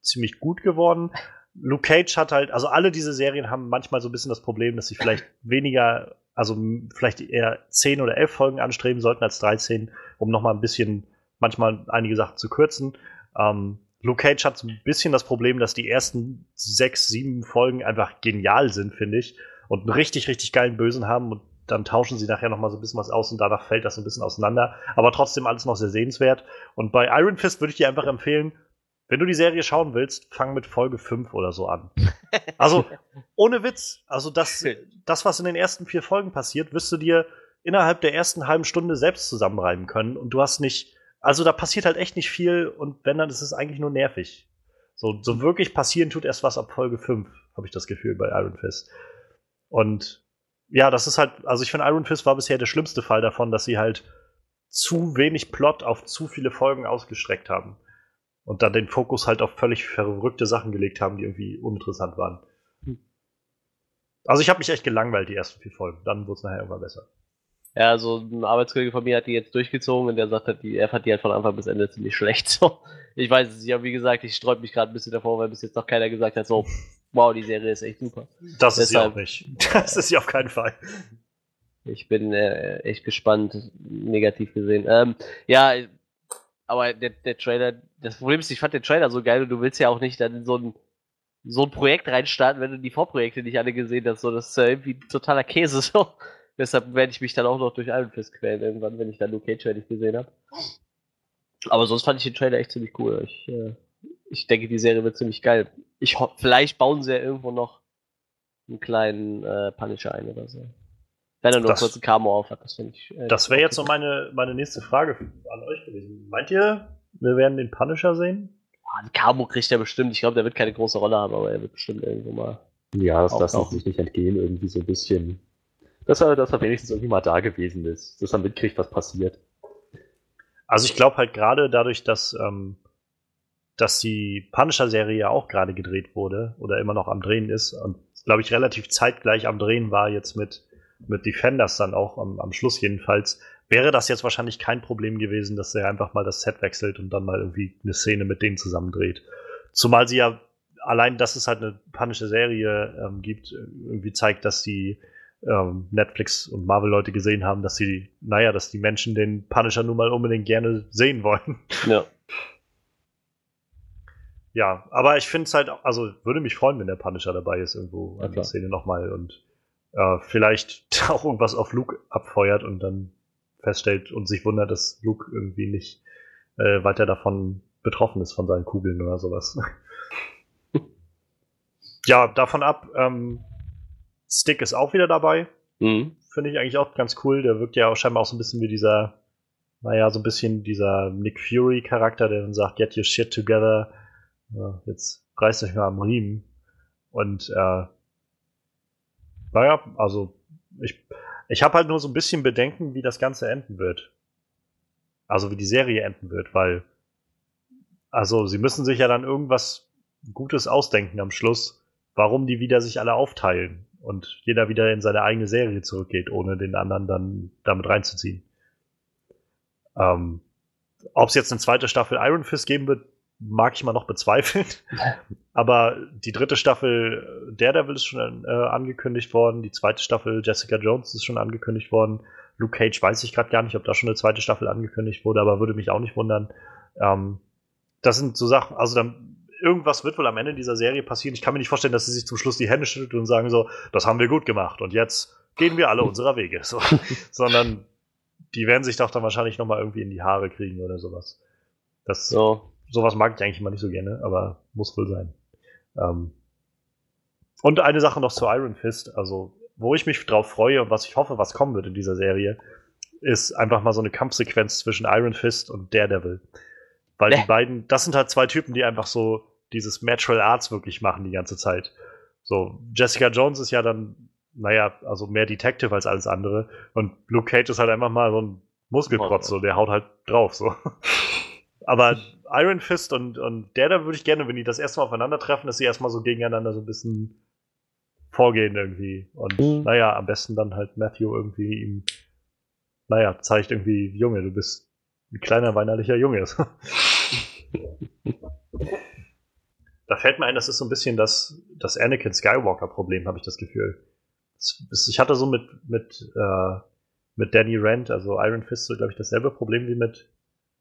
ziemlich gut geworden. Luke Cage hat halt, also alle diese Serien haben manchmal so ein bisschen das Problem, dass sie vielleicht [laughs] weniger, also vielleicht eher 10 oder 11 Folgen anstreben sollten als 13, um nochmal ein bisschen, manchmal einige Sachen zu kürzen. Ähm, Luke Cage hat so ein bisschen das Problem, dass die ersten sechs, sieben Folgen einfach genial sind, finde ich. Und einen richtig, richtig geilen Bösen haben und dann tauschen sie nachher noch mal so ein bisschen was aus und danach fällt das so ein bisschen auseinander. Aber trotzdem alles noch sehr sehenswert. Und bei Iron Fist würde ich dir einfach empfehlen, wenn du die Serie schauen willst, fang mit Folge 5 oder so an. [laughs] Also, ohne Witz. Also, das, [laughs] das, was in den ersten vier Folgen passiert, wirst du dir innerhalb der ersten halben Stunde selbst zusammenreimen können und du hast nicht, also da passiert halt echt nicht viel und wenn dann ist es eigentlich nur nervig. So, so wirklich passieren tut erst was ab Folge 5, habe ich das Gefühl bei Iron Fist. Und ja, das ist halt, also ich finde Iron Fist war bisher der schlimmste Fall davon, dass sie halt zu wenig Plot auf zu viele Folgen ausgestreckt haben. Und dann den Fokus halt auf völlig verrückte Sachen gelegt haben, die irgendwie uninteressant waren. Hm. Also ich habe mich echt gelangweilt, die ersten vier Folgen. Dann wurde es nachher immer besser. Ja, so ein Arbeitskollege von mir hat die jetzt durchgezogen und der sagt halt, die, er fand die halt von Anfang bis Ende ziemlich schlecht. So. Ich weiß es nicht, aber wie gesagt, ich sträube mich gerade ein bisschen davor, weil bis jetzt noch keiner gesagt hat, so, wow, die Serie ist echt super. Das ist sie auch nicht. [laughs] Das ist sie auf keinen Fall. Ich bin äh, echt gespannt, negativ gesehen. Ähm, ja, aber der, der Trailer, das Problem ist, ich fand den Trailer so geil und du willst ja auch nicht dann in so ein, so ein Projekt reinstarten, wenn du die Vorprojekte nicht alle gesehen hast. So, das ist ja irgendwie totaler Käse. So. [laughs] Deshalb werde ich mich dann auch noch durch Iron Fist quälen, irgendwann, wenn ich dann Luke Cage fertig gesehen habe. Aber sonst fand ich den Trailer echt ziemlich cool. Ich, äh, ich denke, die Serie wird ziemlich geil. Ich vielleicht bauen sie ja irgendwo noch einen kleinen äh, Punisher ein oder so. Wenn er nur das, kurz ein Camo auf hat, das finde ich. Äh, das wäre jetzt so meine, meine nächste Frage an euch gewesen. Meint ihr, wir werden den Punisher sehen? Ah, ein Camo kriegt er bestimmt. Ich glaube, der wird keine große Rolle haben, aber er wird bestimmt irgendwo mal. Ja, das lassen sich nicht entgehen, irgendwie so ein bisschen. Dass er, dass er wenigstens irgendwie mal da gewesen ist, dass er mitkriegt, was passiert. Also ich glaube halt gerade dadurch, dass, ähm, dass die Punisher-Serie ja auch gerade gedreht wurde oder immer noch am Drehen ist und glaube ich relativ zeitgleich am Drehen war jetzt mit, mit Defenders dann auch am, am Schluss jedenfalls, wäre das jetzt wahrscheinlich kein Problem gewesen, dass er einfach mal das Set wechselt und dann mal irgendwie eine Szene mit denen zusammendreht. Zumal sie ja allein, dass es halt eine panische Serie ähm, gibt, irgendwie zeigt, dass die ähm, Netflix und Marvel-Leute gesehen haben, dass sie, naja, dass die Menschen den Punisher nun mal unbedingt gerne sehen wollen. Ja. [laughs] Ja, aber ich finde es halt, also würde mich freuen, wenn der Punisher dabei ist irgendwo an der Szene nochmal und äh, vielleicht [laughs] auch irgendwas auf Luke abfeuert und dann feststellt und sich wundert, dass Luke irgendwie nicht äh, weiter davon betroffen ist von seinen Kugeln oder sowas. [laughs] ja, davon ab, ähm, Stick ist auch wieder dabei. Mhm. Finde ich eigentlich auch ganz cool. Der wirkt ja auch scheinbar auch so ein bisschen wie dieser, naja, so ein bisschen dieser Nick Fury-Charakter, der dann sagt, get your shit together. Jetzt reißt euch mal am Riemen. Und äh, naja, also ich, ich habe halt nur so ein bisschen Bedenken, wie das Ganze enden wird. Also wie die Serie enden wird, weil also sie müssen sich ja dann irgendwas Gutes ausdenken am Schluss, warum die wieder sich alle aufteilen und jeder wieder in seine eigene Serie zurückgeht, ohne den anderen dann damit reinzuziehen. Ähm, Ob es jetzt eine zweite Staffel Iron Fist geben wird, mag ich mal noch bezweifeln. [laughs] Aber die dritte Staffel Daredevil ist schon äh, angekündigt worden. Die zweite Staffel Jessica Jones ist schon angekündigt worden. Luke Cage weiß ich gerade gar nicht, ob da schon eine zweite Staffel angekündigt wurde, aber würde mich auch nicht wundern. Ähm, das sind so Sachen, also dann irgendwas wird wohl am Ende dieser Serie passieren. Ich kann mir nicht vorstellen, dass sie sich zum Schluss die Hände schüttelt und sagen so, das haben wir gut gemacht und jetzt gehen wir alle [laughs] unserer Wege. So. [laughs] Sondern die werden sich doch dann wahrscheinlich nochmal irgendwie in die Haare kriegen oder sowas. Das, so. Sowas mag ich eigentlich immer nicht so gerne, aber muss wohl sein. Ähm und eine Sache noch zu Iron Fist, also wo ich mich drauf freue und was ich hoffe, was kommen wird in dieser Serie, ist einfach mal so eine Kampfsequenz zwischen Iron Fist und Daredevil. Weil die beiden, das sind halt zwei Typen, die einfach so dieses Natural Arts wirklich machen die ganze Zeit. So, Jessica Jones ist ja dann, naja, also mehr Detective als alles andere. Und Luke Cage ist halt einfach mal so ein Muskelprotz, so, der haut halt drauf, so. [laughs] Aber Iron Fist und, und der da würde ich gerne, wenn die das erste Mal aufeinandertreffen, dass sie erstmal so gegeneinander so ein bisschen vorgehen irgendwie. Und mhm. naja, am besten dann halt Matthew irgendwie ihm, naja, zeigt irgendwie, Junge, du bist ein kleiner weinerlicher Junge. [laughs] da fällt mir ein, das ist so ein bisschen das, das Anakin Skywalker-Problem, habe ich das Gefühl. Ich hatte so mit, mit, äh, mit Danny Rand, also Iron Fist, so glaube ich, dasselbe Problem wie mit,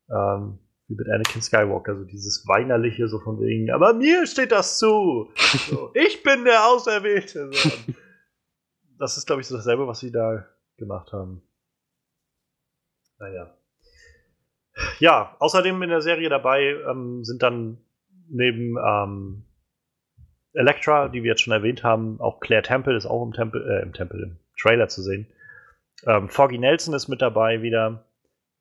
ähm, wie mit Anakin Skywalker, so dieses weinerliche, so von wegen, aber mir steht das zu. So, [laughs] ich bin der Auserwählte. So. Das ist, glaube ich, so dasselbe, was sie da gemacht haben. Naja. Ja, außerdem in der Serie dabei ähm, sind dann neben ähm, Elektra, die wir jetzt schon erwähnt haben, auch Claire Temple ist auch im Tempel, äh, im Tempel, im Trailer zu sehen. Ähm, Foggy Nelson ist mit dabei wieder.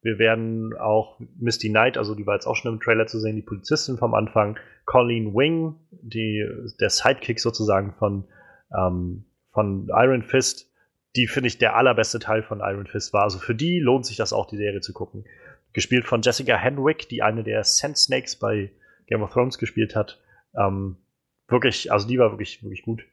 Wir werden auch Misty Knight, also die war jetzt auch schon im Trailer zu sehen, die Polizistin vom Anfang. Colleen Wing, die, der Sidekick sozusagen von, ähm, von Iron Fist, die finde ich der allerbeste Teil von Iron Fist war. Also für die lohnt sich das auch, die Serie zu gucken. Gespielt von Jessica Henwick, die eine der Sand Snakes bei Game of Thrones gespielt hat. Ähm, wirklich, also die war wirklich, wirklich gut.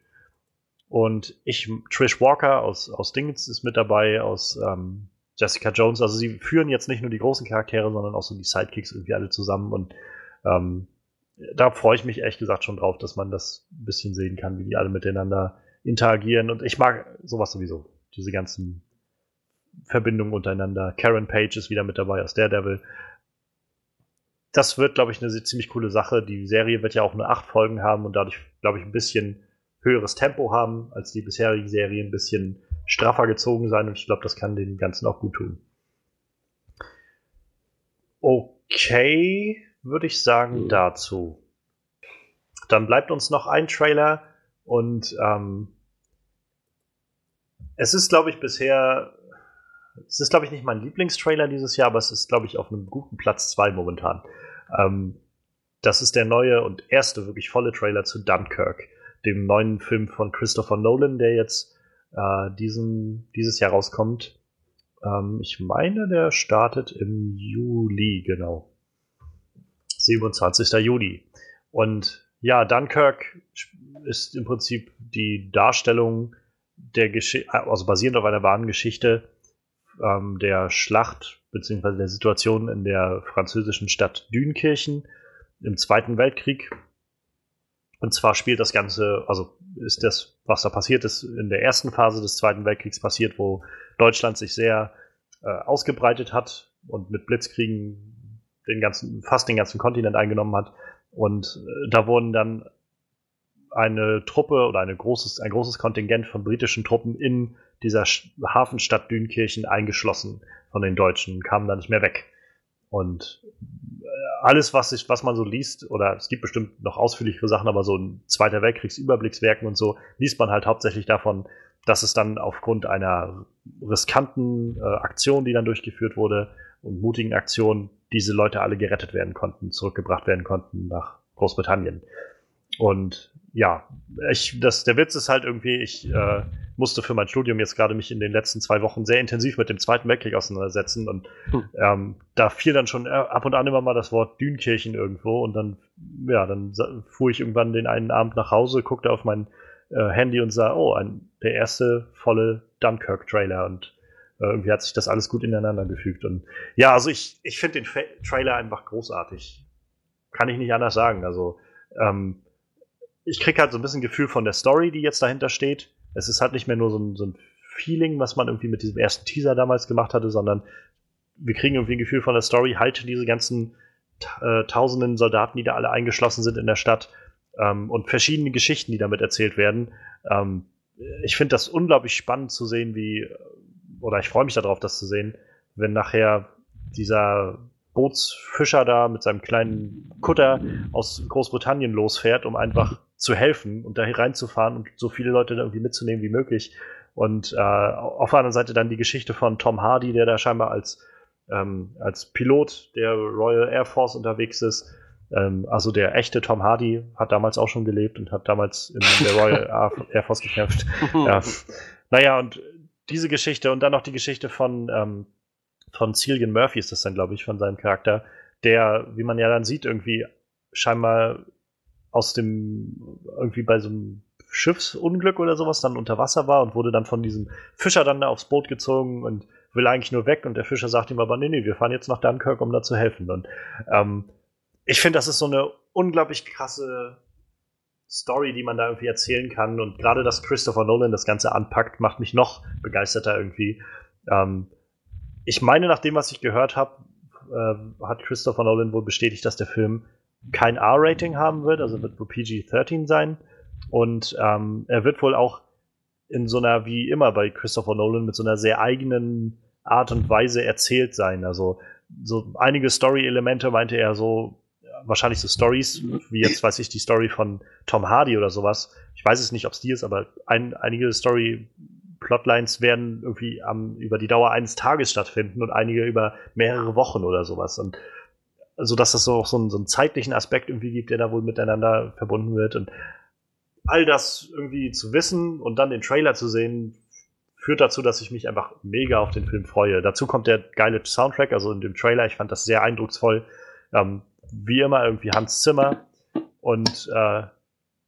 Und ich, Trish Walker aus, aus Dings ist mit dabei, aus ähm, Jessica Jones. Also sie führen jetzt nicht nur die großen Charaktere, sondern auch so die Sidekicks irgendwie alle zusammen. Und ähm, da freue ich mich ehrlich gesagt schon drauf, dass man das ein bisschen sehen kann, wie die alle miteinander interagieren. Und ich mag sowas sowieso. Diese ganzen Verbindungen untereinander. Karen Page ist wieder mit dabei aus Daredevil. Das wird, glaube ich, eine ziemlich coole Sache. Die Serie wird ja auch nur acht Folgen haben und dadurch, glaube ich, ein bisschen höheres Tempo haben als die bisherigen Serien, ein bisschen straffer gezogen sein und ich glaube, das kann den Ganzen auch gut tun. Okay, würde ich sagen mhm. dazu. Dann bleibt uns noch ein Trailer und ähm, es ist, glaube ich, bisher, es ist, glaube ich, nicht mein Lieblingstrailer dieses Jahr, aber es ist, glaube ich, auf einem guten Platz 2 momentan. Ähm, das ist der neue und erste wirklich volle Trailer zu Dunkirk dem neuen Film von Christopher Nolan, der jetzt äh, diesen, dieses Jahr rauskommt. Ähm, ich meine, der startet im Juli, genau. 27. Juli. Und ja, Dunkirk ist im Prinzip die Darstellung der Geschichte, also basierend auf einer wahren Geschichte ähm, der Schlacht bzw. der Situation in der französischen Stadt Dünkirchen im Zweiten Weltkrieg und zwar spielt das Ganze, also ist das, was da passiert ist, in der ersten Phase des Zweiten Weltkriegs passiert, wo Deutschland sich sehr äh, ausgebreitet hat und mit Blitzkriegen den ganzen, fast den ganzen Kontinent eingenommen hat. Und äh, da wurden dann eine Truppe oder eine großes, ein großes Kontingent von britischen Truppen in dieser Hafenstadt Dünkirchen eingeschlossen von den Deutschen, kamen da nicht mehr weg. Und alles, was, ich, was man so liest, oder es gibt bestimmt noch ausführlichere Sachen, aber so ein Zweiter Weltkriegsüberblickswerken und so, liest man halt hauptsächlich davon, dass es dann aufgrund einer riskanten äh, Aktion, die dann durchgeführt wurde, und mutigen Aktion, diese Leute alle gerettet werden konnten, zurückgebracht werden konnten nach Großbritannien. Und ja, ich, das, der Witz ist halt irgendwie, ich äh, musste für mein Studium jetzt gerade mich in den letzten zwei Wochen sehr intensiv mit dem Zweiten Weltkrieg auseinandersetzen und hm. ähm, da fiel dann schon äh, ab und an immer mal das Wort Dünkirchen irgendwo und dann, ja, dann fuhr ich irgendwann den einen Abend nach Hause, guckte auf mein äh, Handy und sah, oh, ein, der erste volle Dunkirk-Trailer und äh, irgendwie hat sich das alles gut ineinander gefügt und ja, also ich, ich finde den Fa Trailer einfach großartig. Kann ich nicht anders sagen, also ähm, ich kriege halt so ein bisschen Gefühl von der Story, die jetzt dahinter steht. Es ist halt nicht mehr nur so ein, so ein Feeling, was man irgendwie mit diesem ersten Teaser damals gemacht hatte, sondern wir kriegen irgendwie ein Gefühl von der Story, halt diese ganzen äh, tausenden Soldaten, die da alle eingeschlossen sind in der Stadt ähm, und verschiedene Geschichten, die damit erzählt werden. Ähm, ich finde das unglaublich spannend zu sehen, wie, oder ich freue mich darauf, das zu sehen, wenn nachher dieser Bootsfischer da mit seinem kleinen Kutter aus Großbritannien losfährt, um einfach zu helfen und da reinzufahren und so viele Leute irgendwie mitzunehmen wie möglich. Und äh, auf der anderen Seite dann die Geschichte von Tom Hardy, der da scheinbar als, ähm, als Pilot der Royal Air Force unterwegs ist. Ähm, also der echte Tom Hardy hat damals auch schon gelebt und hat damals in der [laughs] Royal Air Force gekämpft. ja. [laughs] Naja, und diese Geschichte und dann noch die Geschichte von, ähm, von Cillian Murphy ist das dann, glaube ich, von seinem Charakter, der, wie man ja dann sieht, irgendwie scheinbar aus dem, irgendwie bei so einem Schiffsunglück oder sowas dann unter Wasser war und wurde dann von diesem Fischer dann da aufs Boot gezogen und will eigentlich nur weg und der Fischer sagt ihm aber, nee, nee, wir fahren jetzt nach Dunkirk, um da zu helfen. Und ähm, ich finde, das ist so eine unglaublich krasse Story, die man da irgendwie erzählen kann. Und gerade, dass Christopher Nolan das Ganze anpackt, macht mich noch begeisterter irgendwie. Ähm, ich meine, nach dem, was ich gehört habe, äh, hat Christopher Nolan wohl bestätigt, dass der Film kein R-Rating haben wird, also wird wohl PG-13 sein. Und ähm, er wird wohl auch in so einer, wie immer bei Christopher Nolan, mit so einer sehr eigenen Art und Weise erzählt sein. Also so einige Story-Elemente meinte er so, wahrscheinlich so Stories, wie jetzt weiß ich die Story von Tom Hardy oder sowas. Ich weiß es nicht, ob es die ist, aber ein, einige Story Plotlines werden irgendwie am, über die Dauer eines Tages stattfinden und einige über mehrere Wochen oder sowas. Und so dass es so, so, einen, so einen zeitlichen Aspekt irgendwie gibt, der da wohl miteinander verbunden wird. Und all das irgendwie zu wissen und dann den Trailer zu sehen, führt dazu, dass ich mich einfach mega auf den Film freue. Dazu kommt der geile Soundtrack, also in dem Trailer, ich fand das sehr eindrucksvoll. Ähm, wie immer irgendwie Hans Zimmer. Und äh,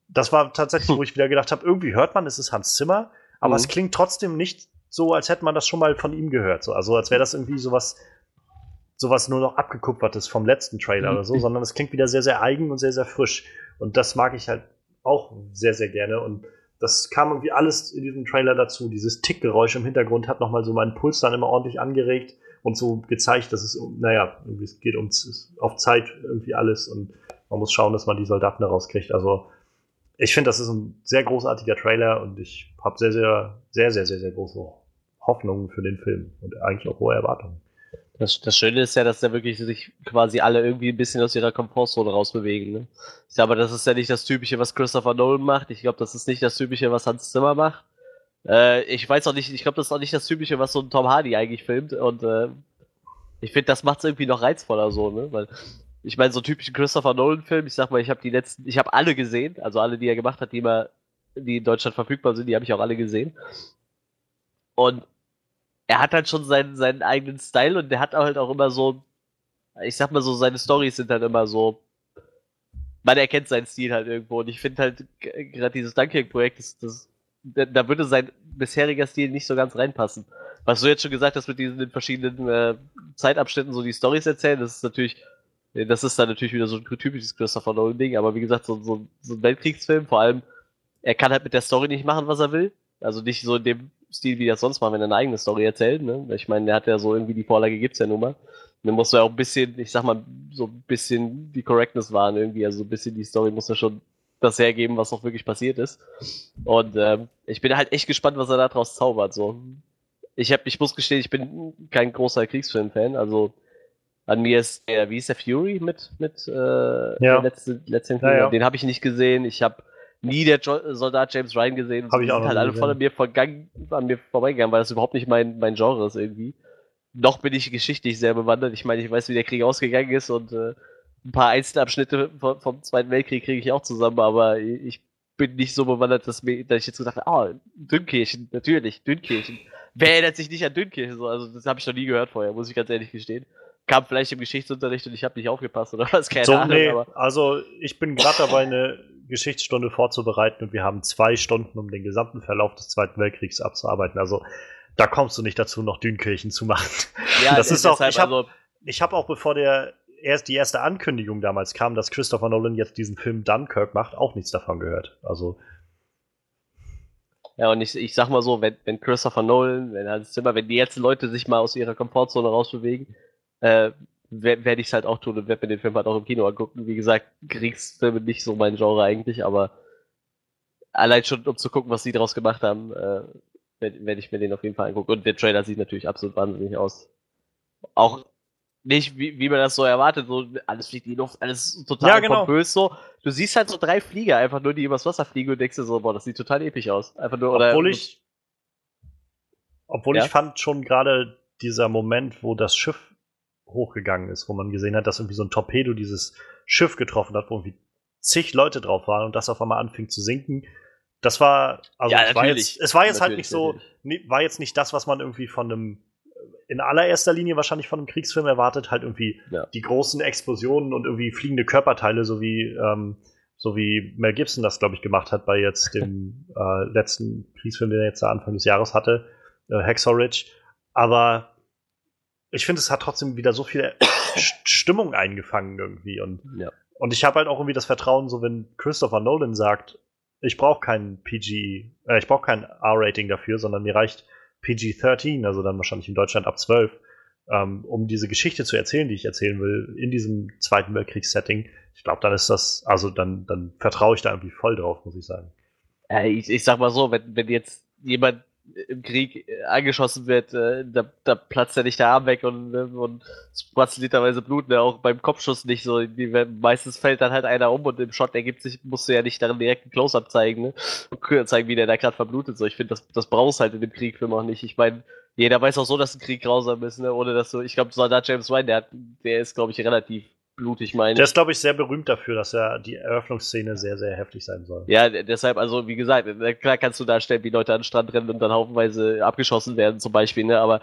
das war tatsächlich, wo ich wieder gedacht habe, irgendwie hört man, es ist Hans Zimmer, aber mhm. es klingt trotzdem nicht so, als hätte man das schon mal von ihm gehört. So. Also als wäre das irgendwie sowas, sowas nur noch abgekupfertes vom letzten Trailer mhm. oder so, sondern es klingt wieder sehr, sehr eigen und sehr, sehr frisch. Und das mag ich halt auch sehr, sehr gerne. Und das kam irgendwie alles in diesem Trailer dazu. Dieses Tickgeräusch im Hintergrund hat nochmal so meinen Puls dann immer ordentlich angeregt und so gezeigt, dass es, naja, es geht um auf Zeit irgendwie alles und man muss schauen, dass man die Soldaten da rauskriegt. Also ich finde, das ist ein sehr großartiger Trailer und ich habe sehr, sehr, sehr, sehr, sehr, sehr große Hoffnungen für den Film und eigentlich auch hohe Erwartungen. Das, das Schöne ist ja, dass da wirklich sich quasi alle irgendwie ein bisschen aus ihrer Komfortzone rausbewegen. Ne? Ich glaube, das ist ja nicht das Typische, was Christopher Nolan macht. Ich glaube, das ist nicht das Typische, was Hans Zimmer macht. Äh, ich weiß auch nicht, ich glaube, das ist auch nicht das Typische, was so ein Tom Hardy eigentlich filmt. Und äh, ich finde, das macht es irgendwie noch reizvoller so, ne? Weil ich meine, so typischen Christopher Nolan-Film, ich sag mal, ich habe die letzten, ich habe alle gesehen, also alle, die er gemacht hat, die immer, die in Deutschland verfügbar sind, die habe ich auch alle gesehen. Und er hat halt schon seinen, seinen eigenen Style und der hat halt auch immer so, ich sag mal so, seine Stories sind halt immer so, man erkennt seinen Stil halt irgendwo und ich finde halt gerade dieses Dunkirk-Projekt, das, das, da würde sein bisheriger Stil nicht so ganz reinpassen. Was du jetzt schon gesagt hast mit diesen verschiedenen äh, Zeitabschnitten so die Stories erzählen, das ist natürlich, das ist dann natürlich wieder so ein typisches Christopher Nolan-Ding, aber wie gesagt, so, so, so ein Weltkriegsfilm, vor allem, er kann halt mit der Story nicht machen, was er will. Also nicht so in dem Stil, wie er sonst mal, wenn er eine eigene Story erzählt. Ne? Ich meine, der hat ja so irgendwie die Vorlage gibt's ja nun mal. dann muss ja auch ein bisschen, ich sag mal, so ein bisschen die Correctness wahren irgendwie. Also so ein bisschen die Story muss ja schon das hergeben, was auch wirklich passiert ist. Und ähm, ich bin halt echt gespannt, was er da draus zaubert. So. Ich, hab, ich muss gestehen, ich bin kein großer Kriegsfilm-Fan. Also an mir ist der, wie ist der Fury mit, mit äh, ja. der letzte, letzten ja, ja. Den habe ich nicht gesehen. Ich habe nie der jo Soldat James Ryan gesehen. Habe ich auch sind halt alle voll an mir, vergangen, an mir vorbeigegangen, weil das überhaupt nicht mein, mein Genre ist irgendwie. Noch bin ich geschichtlich sehr bewandert. Ich meine, ich weiß, wie der Krieg ausgegangen ist und äh, ein paar Einzelabschnitte vom, vom Zweiten Weltkrieg kriege ich auch zusammen, aber ich bin nicht so bewandert, dass, mir, dass ich jetzt gedacht habe, ah, oh, Dünnkirchen, natürlich, Dünnkirchen. Wer erinnert sich nicht an Dünnkirchen? So, also das habe ich noch nie gehört vorher, muss ich ganz ehrlich gestehen. Kam vielleicht im Geschichtsunterricht und ich habe nicht aufgepasst oder was, keine so, Ahnung. Nee, aber. Also ich bin gerade dabei, eine Geschichtsstunde vorzubereiten und wir haben zwei Stunden, um den gesamten Verlauf des Zweiten Weltkriegs abzuarbeiten. Also da kommst du nicht dazu, noch Dünkirchen zu machen. Ja, das ist auch. Ich habe also hab auch, bevor der erst die erste Ankündigung damals kam, dass Christopher Nolan jetzt diesen Film Dunkirk macht, auch nichts davon gehört. Also ja, und ich, ich sag mal so, wenn, wenn Christopher Nolan, wenn Hans Zimmer, wenn die jetzt Leute sich mal aus ihrer Komfortzone rausbewegen, äh, werde ich es halt auch tun und werde mir den Film halt auch im Kino angucken. Wie gesagt, Kriegsfilme nicht so mein Genre eigentlich, aber allein schon um zu gucken, was sie daraus gemacht haben, äh, werde werd ich mir den auf jeden Fall angucken. Und der Trailer sieht natürlich absolut wahnsinnig aus. Auch nicht, wie, wie man das so erwartet, so alles fliegt in die Luft, alles total ja, genau. pompös so. Du siehst halt so drei Flieger einfach nur, die übers Wasser fliegen und denkst dir so, boah, das sieht total episch aus. Einfach nur, oder. Obwohl ich, obwohl ja? ich fand schon gerade dieser Moment, wo das Schiff hochgegangen ist, wo man gesehen hat, dass irgendwie so ein Torpedo dieses Schiff getroffen hat, wo irgendwie zig Leute drauf waren und das auf einmal anfing zu sinken. Das war, also ja, es, war jetzt, es war jetzt halt nicht so, natürlich. war jetzt nicht das, was man irgendwie von einem, in allererster Linie wahrscheinlich von einem Kriegsfilm erwartet, halt irgendwie ja. die großen Explosionen und irgendwie fliegende Körperteile, so wie, ähm, so wie Mel Gibson das, glaube ich, gemacht hat bei jetzt dem [laughs] äh, letzten Kriegsfilm, den er jetzt Anfang des Jahres hatte, äh, Hacksaw Ridge. Aber ich finde, es hat trotzdem wieder so viel [coughs] Stimmung eingefangen irgendwie. Und, ja. und ich habe halt auch irgendwie das Vertrauen, so wenn Christopher Nolan sagt, ich brauche kein PG, äh, ich brauche kein R-Rating dafür, sondern mir reicht PG-13, also dann wahrscheinlich in Deutschland ab 12, ähm, um diese Geschichte zu erzählen, die ich erzählen will, in diesem Zweiten Weltkriegs-Setting. Ich glaube, dann ist das, also dann, dann vertraue ich da irgendwie voll drauf, muss ich sagen. Äh, ich, ich sag mal so, wenn, wenn jetzt jemand im Krieg äh, angeschossen wird, äh, da, da platzt ja nicht der Arm weg und, und es platzt literweise Blut, ne, auch beim Kopfschuss nicht so. Die, meistens fällt dann halt einer um und im Shot ergibt sich, musst du ja nicht darin direkt ein Close-Up zeigen, ne? Und zeigen, wie der da gerade verblutet. So, ich finde, das, das brauchst halt in dem Kriegfilm auch nicht. Ich meine, jeder weiß auch so, dass ein Krieg grausam ist, ne? Ohne dass du, ich glaube, Soldat James Ryan, der, hat, der ist, glaube ich, relativ blutig meine. Der ist, glaube ich, sehr berühmt dafür, dass er die Eröffnungsszene sehr, sehr heftig sein soll. Ja, deshalb, also wie gesagt, klar kannst du darstellen, wie Leute an den Strand rennen und dann haufenweise abgeschossen werden, zum Beispiel, ne? Aber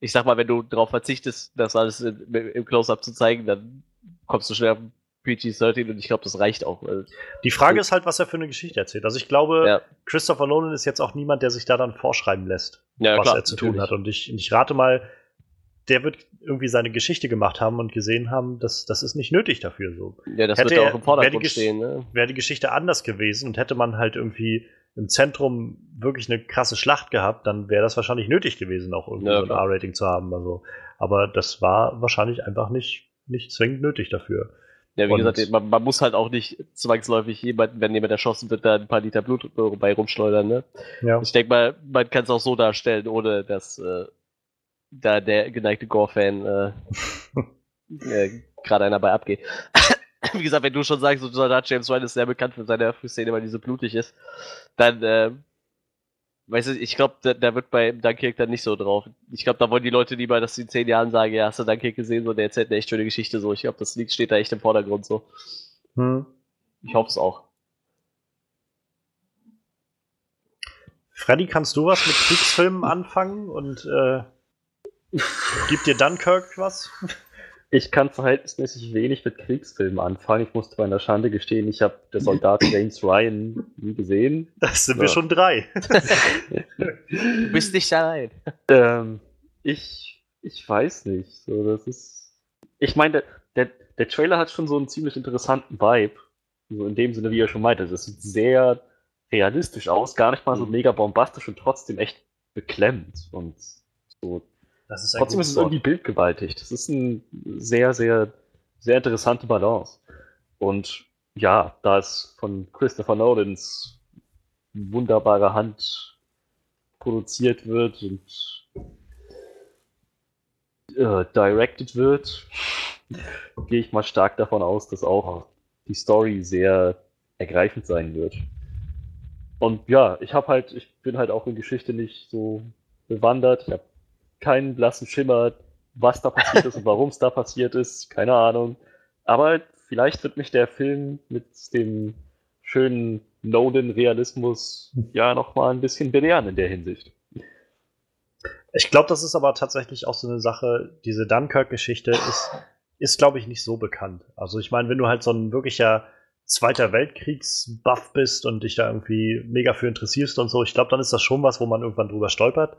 ich sag mal, wenn du darauf verzichtest, das alles im Close-Up zu zeigen, dann kommst du schnell auf PG-13 und ich glaube, das reicht auch. Die Frage ist halt, was er für eine Geschichte erzählt. Also ich glaube, ja. Christopher Nolan ist jetzt auch niemand, der sich da dann vorschreiben lässt, ja, was klar, er zu natürlich. tun hat. Und ich, ich rate mal, der wird irgendwie seine Geschichte gemacht haben und gesehen haben, dass das ist nicht nötig dafür so. Ja, das hätte wird auch im Vordergrund stehen. Ne? Wäre die Geschichte anders gewesen und hätte man halt irgendwie im Zentrum wirklich eine krasse Schlacht gehabt, dann wäre das wahrscheinlich nötig gewesen, auch irgendwie ja, so ein R-Rating zu haben. Also, aber das war wahrscheinlich einfach nicht, nicht zwingend nötig dafür. Ja, wie und gesagt, man, man, muss halt auch nicht zwangsläufig jemanden, wenn jemand erschossen wird, da ein paar Liter Blut bei rumschleudern. Ne? Ja. Ich denke mal, man kann es auch so darstellen, ohne dass äh, da der geneigte Gore-Fan äh, [laughs] äh, gerade einer bei abgeht. [coughs] Wie gesagt, wenn du schon sagst, so Soldat James Ryan ist sehr bekannt für seine Frühszene, weil die so blutig ist, dann, äh, weißt du, ich glaube, da, da, wird bei Dunkirk dann nicht so drauf. Ich glaube, da wollen die Leute lieber, dass sie in zehn Jahren sagen, ja, hast du Dunkirk gesehen, so, der erzählt eine echt schöne Geschichte, so. Ich glaube, das Lied steht da echt im Vordergrund, so. Hm. Ich hoffe es auch. Freddy, kannst du was mit Kriegsfilmen anfangen und äh, Gibt dir Dunkirk was? Ich kann verhältnismäßig wenig mit Kriegsfilmen anfangen. Ich musste bei einer Schande gestehen, ich habe der Soldat [laughs] James Ryan nie gesehen. Das sind so. wir schon drei. [laughs] du bist nicht allein. Ähm, ich, ich weiß nicht. So, das ist. Ich meine, der, der, der Trailer hat schon so einen ziemlich interessanten Vibe. So in dem Sinne, wie er schon meinte. Das sieht sehr realistisch aus, gar nicht mal so mhm. mega bombastisch und trotzdem echt beklemmt. Und so Trotzdem ist es irgendwie bildgewaltig. Das ist eine sehr, sehr, sehr interessante Balance. Und ja, da es von Christopher Nolans wunderbare Hand produziert wird und äh, directed wird, [laughs] gehe ich mal stark davon aus, dass auch die Story sehr ergreifend sein wird. Und ja, ich habe halt, ich bin halt auch in Geschichte nicht so bewandert. Ich habe keinen blassen Schimmer, was da passiert ist und warum es da passiert ist. Keine Ahnung. Aber vielleicht wird mich der Film mit dem schönen Nolan-Realismus ja nochmal ein bisschen belehren in der Hinsicht. Ich glaube, das ist aber tatsächlich auch so eine Sache, diese Dunkirk-Geschichte ist, ist glaube ich, nicht so bekannt. Also ich meine, wenn du halt so ein wirklicher Zweiter Weltkriegs-Buff bist und dich da irgendwie mega für interessierst und so, ich glaube, dann ist das schon was, wo man irgendwann drüber stolpert.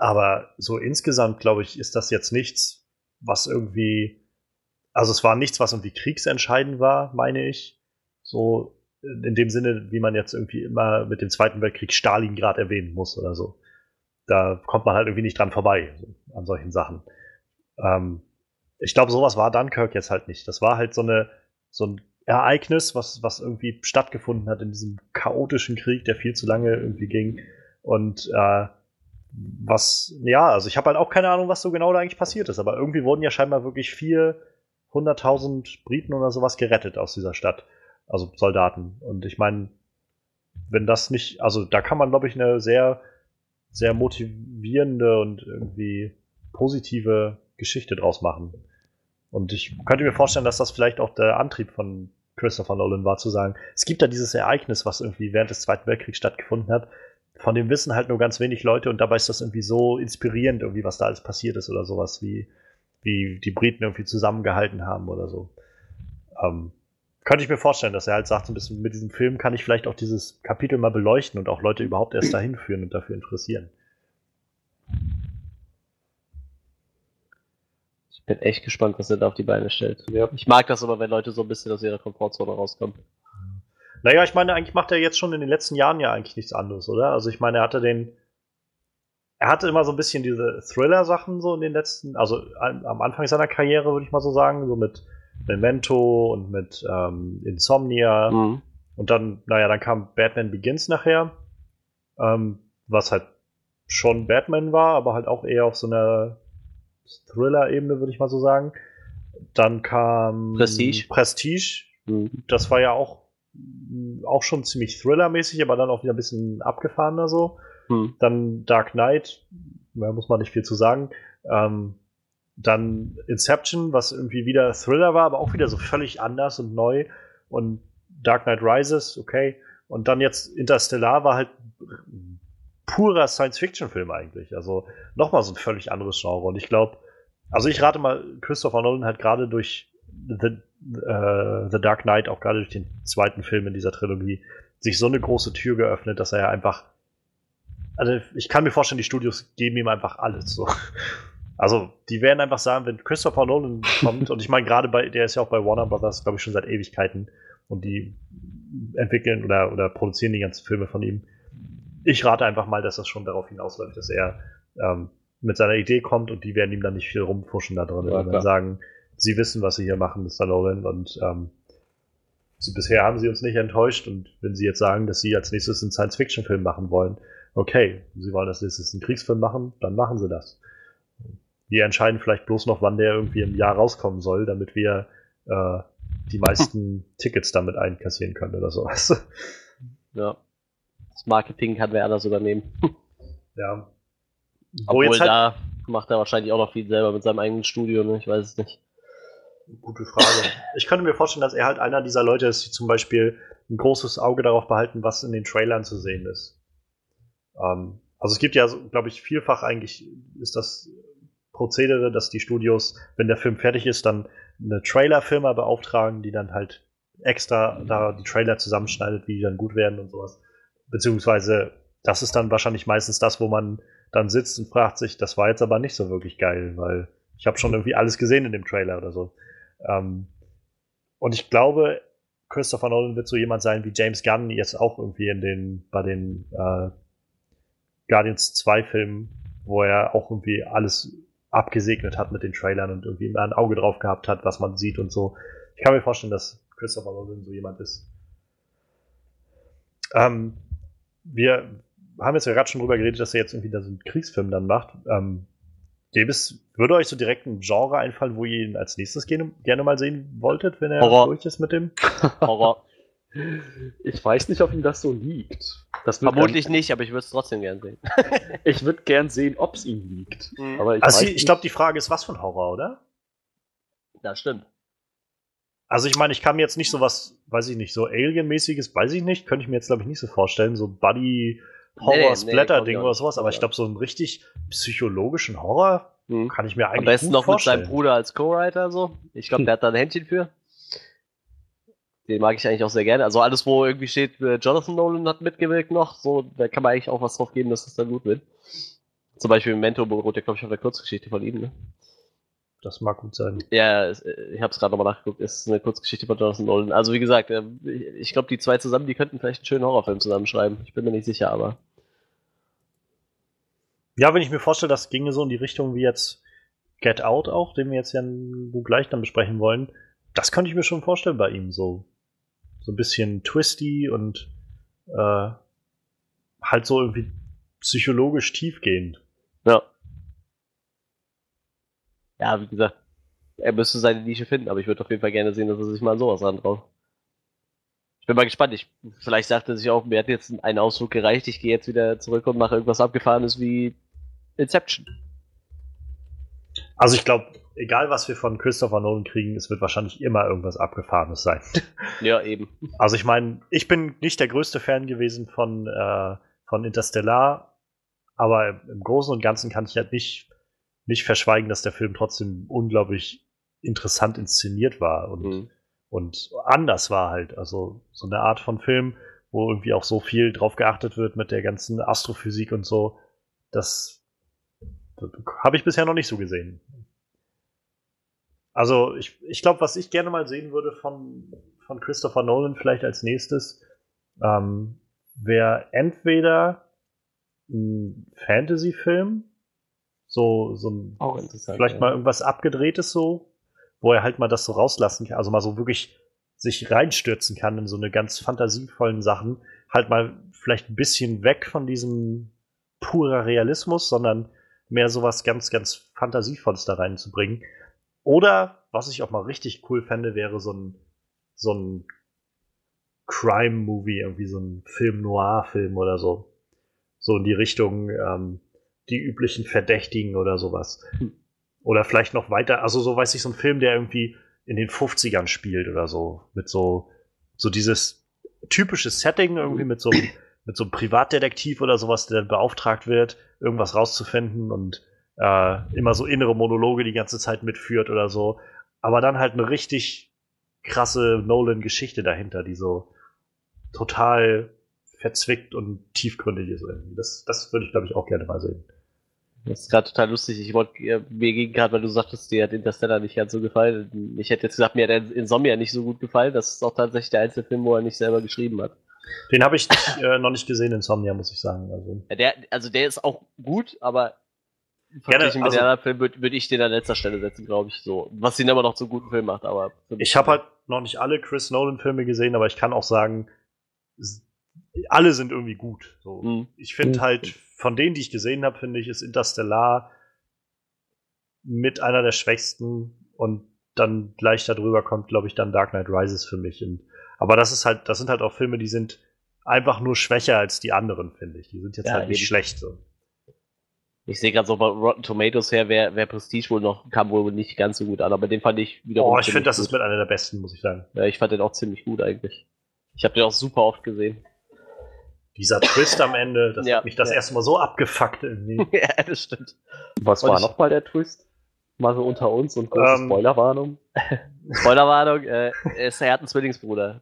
Aber so insgesamt, glaube ich, ist das jetzt nichts, was irgendwie. Also es war nichts, was irgendwie kriegsentscheidend war, meine ich. So in dem Sinne, wie man jetzt irgendwie immer mit dem Zweiten Weltkrieg Stalingrad erwähnen muss oder so. Da kommt man halt irgendwie nicht dran vorbei so, an solchen Sachen. Ähm, ich glaube, sowas war Dunkirk jetzt halt nicht. Das war halt so eine so ein Ereignis, was, was irgendwie stattgefunden hat in diesem chaotischen Krieg, der viel zu lange irgendwie ging. Und äh, was, ja, also ich habe halt auch keine Ahnung, was so genau da eigentlich passiert ist, aber irgendwie wurden ja scheinbar wirklich 400.000 Briten oder sowas gerettet aus dieser Stadt. Also Soldaten. Und ich meine, wenn das nicht, also da kann man, glaube ich, eine sehr, sehr motivierende und irgendwie positive Geschichte draus machen. Und ich könnte mir vorstellen, dass das vielleicht auch der Antrieb von Christopher Nolan war, zu sagen, es gibt da dieses Ereignis, was irgendwie während des Zweiten Weltkriegs stattgefunden hat von dem wissen halt nur ganz wenig Leute und dabei ist das irgendwie so inspirierend, irgendwie, was da alles passiert ist oder sowas, wie, wie die Briten irgendwie zusammengehalten haben oder so. Ähm, könnte ich mir vorstellen, dass er halt sagt, so ein bisschen mit diesem Film kann ich vielleicht auch dieses Kapitel mal beleuchten und auch Leute überhaupt erst dahin führen und dafür interessieren. Ich bin echt gespannt, was er da auf die Beine stellt. Ja. Ich mag das aber, wenn Leute so ein bisschen aus ihrer Komfortzone rauskommen. Naja, ich meine, eigentlich macht er jetzt schon in den letzten Jahren ja eigentlich nichts anderes, oder? Also ich meine, er hatte den. Er hatte immer so ein bisschen diese Thriller-Sachen so in den letzten, also am Anfang seiner Karriere, würde ich mal so sagen, so mit Memento und mit ähm, Insomnia. Mhm. Und dann, naja, dann kam Batman Begins nachher, ähm, was halt schon Batman war, aber halt auch eher auf so einer Thriller-Ebene, würde ich mal so sagen. Dann kam Prestige. Prestige. Mhm. Das war ja auch, auch schon ziemlich Thriller-mäßig, aber dann auch wieder ein bisschen abgefahrener so. Mhm. Dann Dark Knight, da muss man nicht viel zu sagen. Ähm, dann Inception, was irgendwie wieder Thriller war, aber auch wieder so völlig anders und neu. Und Dark Knight Rises, okay. Und dann jetzt Interstellar war halt purer Science-Fiction-Film eigentlich. Also nochmal so ein völlig anderes Genre. Und ich glaube, also ich rate mal, Christopher Nolan hat gerade durch The, uh, The Dark Knight, auch gerade durch den zweiten Film in dieser Trilogie, sich so eine große Tür geöffnet, dass er ja einfach. Also ich kann mir vorstellen, die Studios geben ihm einfach alles. So. Also, die werden einfach sagen, wenn Christopher Nolan kommt, und ich meine, gerade bei, der ist ja auch bei Warner Brothers, glaube ich, schon seit Ewigkeiten, und die entwickeln oder, oder produzieren die ganzen Filme von ihm. Ich rate einfach mal, dass das schon darauf hinausläuft, dass er ähm, mit seiner Idee kommt und die werden ihm dann nicht viel rumfuschen da drin. Ja, dann sagen, sie wissen, was sie hier machen, Mr. Nolan, und ähm, sie, bisher haben sie uns nicht enttäuscht und wenn sie jetzt sagen, dass sie als nächstes einen Science-Fiction-Film machen wollen, okay, sie wollen als nächstes einen Kriegsfilm machen, dann machen sie das. Wir entscheiden vielleicht bloß noch, wann der irgendwie im Jahr rauskommen soll, damit wir äh, die meisten [laughs] Tickets damit einkassieren können oder sowas. Ja. Das Marketing kann wer anders übernehmen. [laughs] Ja. Obwohl halt da macht er wahrscheinlich auch noch viel selber mit seinem eigenen Studio, ne? Ich weiß es nicht. Gute Frage. Ich könnte mir vorstellen, dass er halt einer dieser Leute ist, die zum Beispiel ein großes Auge darauf behalten, was in den Trailern zu sehen ist. Ähm, also es gibt ja, glaube ich, vielfach eigentlich ist das Prozedere, dass die Studios, wenn der Film fertig ist, dann eine Trailer-Firma beauftragen, die dann halt extra da die Trailer zusammenschneidet, wie die dann gut werden und sowas. Beziehungsweise, das ist dann wahrscheinlich meistens das, wo man dann sitzt und fragt sich, das war jetzt aber nicht so wirklich geil, weil ich habe schon irgendwie alles gesehen in dem Trailer oder so. Ähm, und ich glaube, Christopher Nolan wird so jemand sein wie James Gunn jetzt auch irgendwie in den, bei den äh, Guardians 2 Filmen, wo er auch irgendwie alles abgesegnet hat mit den Trailern und irgendwie ein Auge drauf gehabt hat, was man sieht und so. Ich kann mir vorstellen, dass Christopher Nolan so jemand ist. Ähm, wir haben jetzt ja gerade schon drüber geredet, dass er jetzt irgendwie da so einen Kriegsfilm dann macht. Ähm, Davis, würde euch so direkt ein Genre einfallen, wo ihr ihn als nächstes gerne, gerne mal sehen wolltet, wenn er Horror. durch ist mit dem? [laughs] Horror. Ich weiß nicht, ob ihm das so liegt. Das Vermutlich gern, nicht, aber ich würde es trotzdem gern sehen. [laughs] ich würde gern sehen, ob es ihm liegt. Mhm. Aber ich also ich glaube, die Frage ist, was für ein Horror, oder? Das stimmt. Also ich meine, ich kann mir jetzt nicht so was, weiß ich nicht, so Alien-mäßiges, weiß ich nicht, könnte ich mir jetzt glaube ich nicht so vorstellen, so Buddy Horror Splatter Ding nee, oder sowas, aber ich glaube so einen richtig psychologischen Horror hm. kann ich mir eigentlich Am besten noch vorstellen. mit seinem Bruder als Co-Writer so. Ich glaube, [laughs] der hat da ein Händchen für. Den mag ich eigentlich auch sehr gerne. Also alles, wo irgendwie steht, äh, Jonathan Nolan hat mitgewirkt noch, so, da kann man eigentlich auch was drauf geben, dass das dann gut wird. Zum Beispiel Mentor beruht ja, glaube ich, auf der Kurzgeschichte von ihm, ne? Das mag gut sein. Ja, äh, ich habe es gerade nochmal nachgeguckt. Ist eine Kurzgeschichte von Jonathan Nolan. Also wie gesagt, äh, ich glaube, die zwei zusammen, die könnten vielleicht einen schönen Horrorfilm zusammenschreiben. Ich bin mir nicht sicher, aber. Ja, wenn ich mir vorstelle, das ginge so in die Richtung wie jetzt Get Out auch, den wir jetzt ja gleich dann besprechen wollen, das könnte ich mir schon vorstellen bei ihm so so ein bisschen twisty und äh, halt so irgendwie psychologisch tiefgehend. Ja. Ja, wie gesagt, er müsste seine Nische finden, aber ich würde auf jeden Fall gerne sehen, dass er sich mal an sowas rantraut. Ich bin mal gespannt. Ich, vielleicht sagt er sich auch, mir hat jetzt ein Ausflug gereicht, ich gehe jetzt wieder zurück und mache irgendwas Abgefahrenes wie Inception. Also ich glaube, egal was wir von Christopher Nolan kriegen, es wird wahrscheinlich immer irgendwas Abgefahrenes sein. [laughs] Ja, eben. Also ich meine, ich bin nicht der größte Fan gewesen von, äh, von Interstellar, aber im Großen und Ganzen kann ich halt nicht, nicht verschweigen, dass der Film trotzdem unglaublich interessant inszeniert war und, mhm. und anders war halt. Also so eine Art von Film, wo irgendwie auch so viel drauf geachtet wird mit der ganzen Astrophysik und so. Das, das habe ich bisher noch nicht so gesehen. Also ich, ich glaube, was ich gerne mal sehen würde von, von Christopher Nolan vielleicht als nächstes, ähm, wäre entweder ein Fantasy-Film, so, so ein, vielleicht ja. mal irgendwas abgedrehtes so, wo er halt mal das so rauslassen kann, also mal so wirklich sich reinstürzen kann in so eine ganz fantasievollen Sachen, halt mal vielleicht ein bisschen weg von diesem purer Realismus, sondern mehr sowas ganz, ganz Fantasievolles da reinzubringen. Oder, was ich auch mal richtig cool fände, wäre so ein, so ein Crime-Movie, irgendwie so ein Film-Noir-Film oder so. So in die Richtung ähm, die üblichen Verdächtigen oder sowas. Oder vielleicht noch weiter, also so weiß ich, so ein Film, der irgendwie in den 50ern spielt oder so. Mit so, so dieses typische Setting irgendwie mit so, [clears throat] mit so einem Privatdetektiv oder sowas, der dann beauftragt wird, irgendwas rauszufinden und äh, immer so innere Monologe die ganze Zeit mitführt oder so. Aber dann halt eine richtig krasse Nolan-Geschichte dahinter, die so total verzwickt und tiefgründig ist. Das, das würde ich, glaube ich, auch gerne mal sehen. Das ist gerade total lustig. Ich wollte mir ging gerade, weil du sagtest, dir hat Interstellar nicht ganz so gefallen. Ich hätte jetzt gesagt, mir hat Insomnia nicht so gut gefallen. Das ist auch tatsächlich der einzige Film, wo er nicht selber geschrieben hat. Den habe ich äh, noch nicht gesehen, Insomnia, muss ich sagen. Also. Ja, der, also der ist auch gut, aber verglichen mit also, anderen Filmen würde würd ich den an letzter Stelle setzen, glaube ich. So, was ihn aber noch zu guten Film macht. Aber ich habe halt noch nicht alle Chris Nolan-Filme gesehen, aber ich kann auch sagen, alle sind irgendwie gut. So. Mhm. Ich finde mhm. halt von denen, die ich gesehen habe, finde ich, ist Interstellar mit einer der schwächsten und dann gleich darüber kommt, glaube ich, dann Dark Knight Rises für mich. Und, aber das ist halt, das sind halt auch Filme, die sind einfach nur schwächer als die anderen, finde ich. Die sind jetzt ja, halt nicht eben. schlecht so. Ich sehe gerade so bei Rotten Tomatoes her, wer, wer Prestige wohl noch kam wohl nicht ganz so gut an, aber den fand ich wiederum. Oh, ich finde, das gut. ist mit einer der besten, muss ich sagen. Ja, ich fand den auch ziemlich gut eigentlich. Ich habe den auch super oft gesehen dieser Twist am Ende, das ja, hat mich das ja. erste Mal so abgefuckt irgendwie. [laughs] ja, das stimmt. Was und war nochmal der Twist? Mal so unter uns und große ähm, Spoilerwarnung. [laughs] Spoilerwarnung, äh, er hat einen Zwillingsbruder.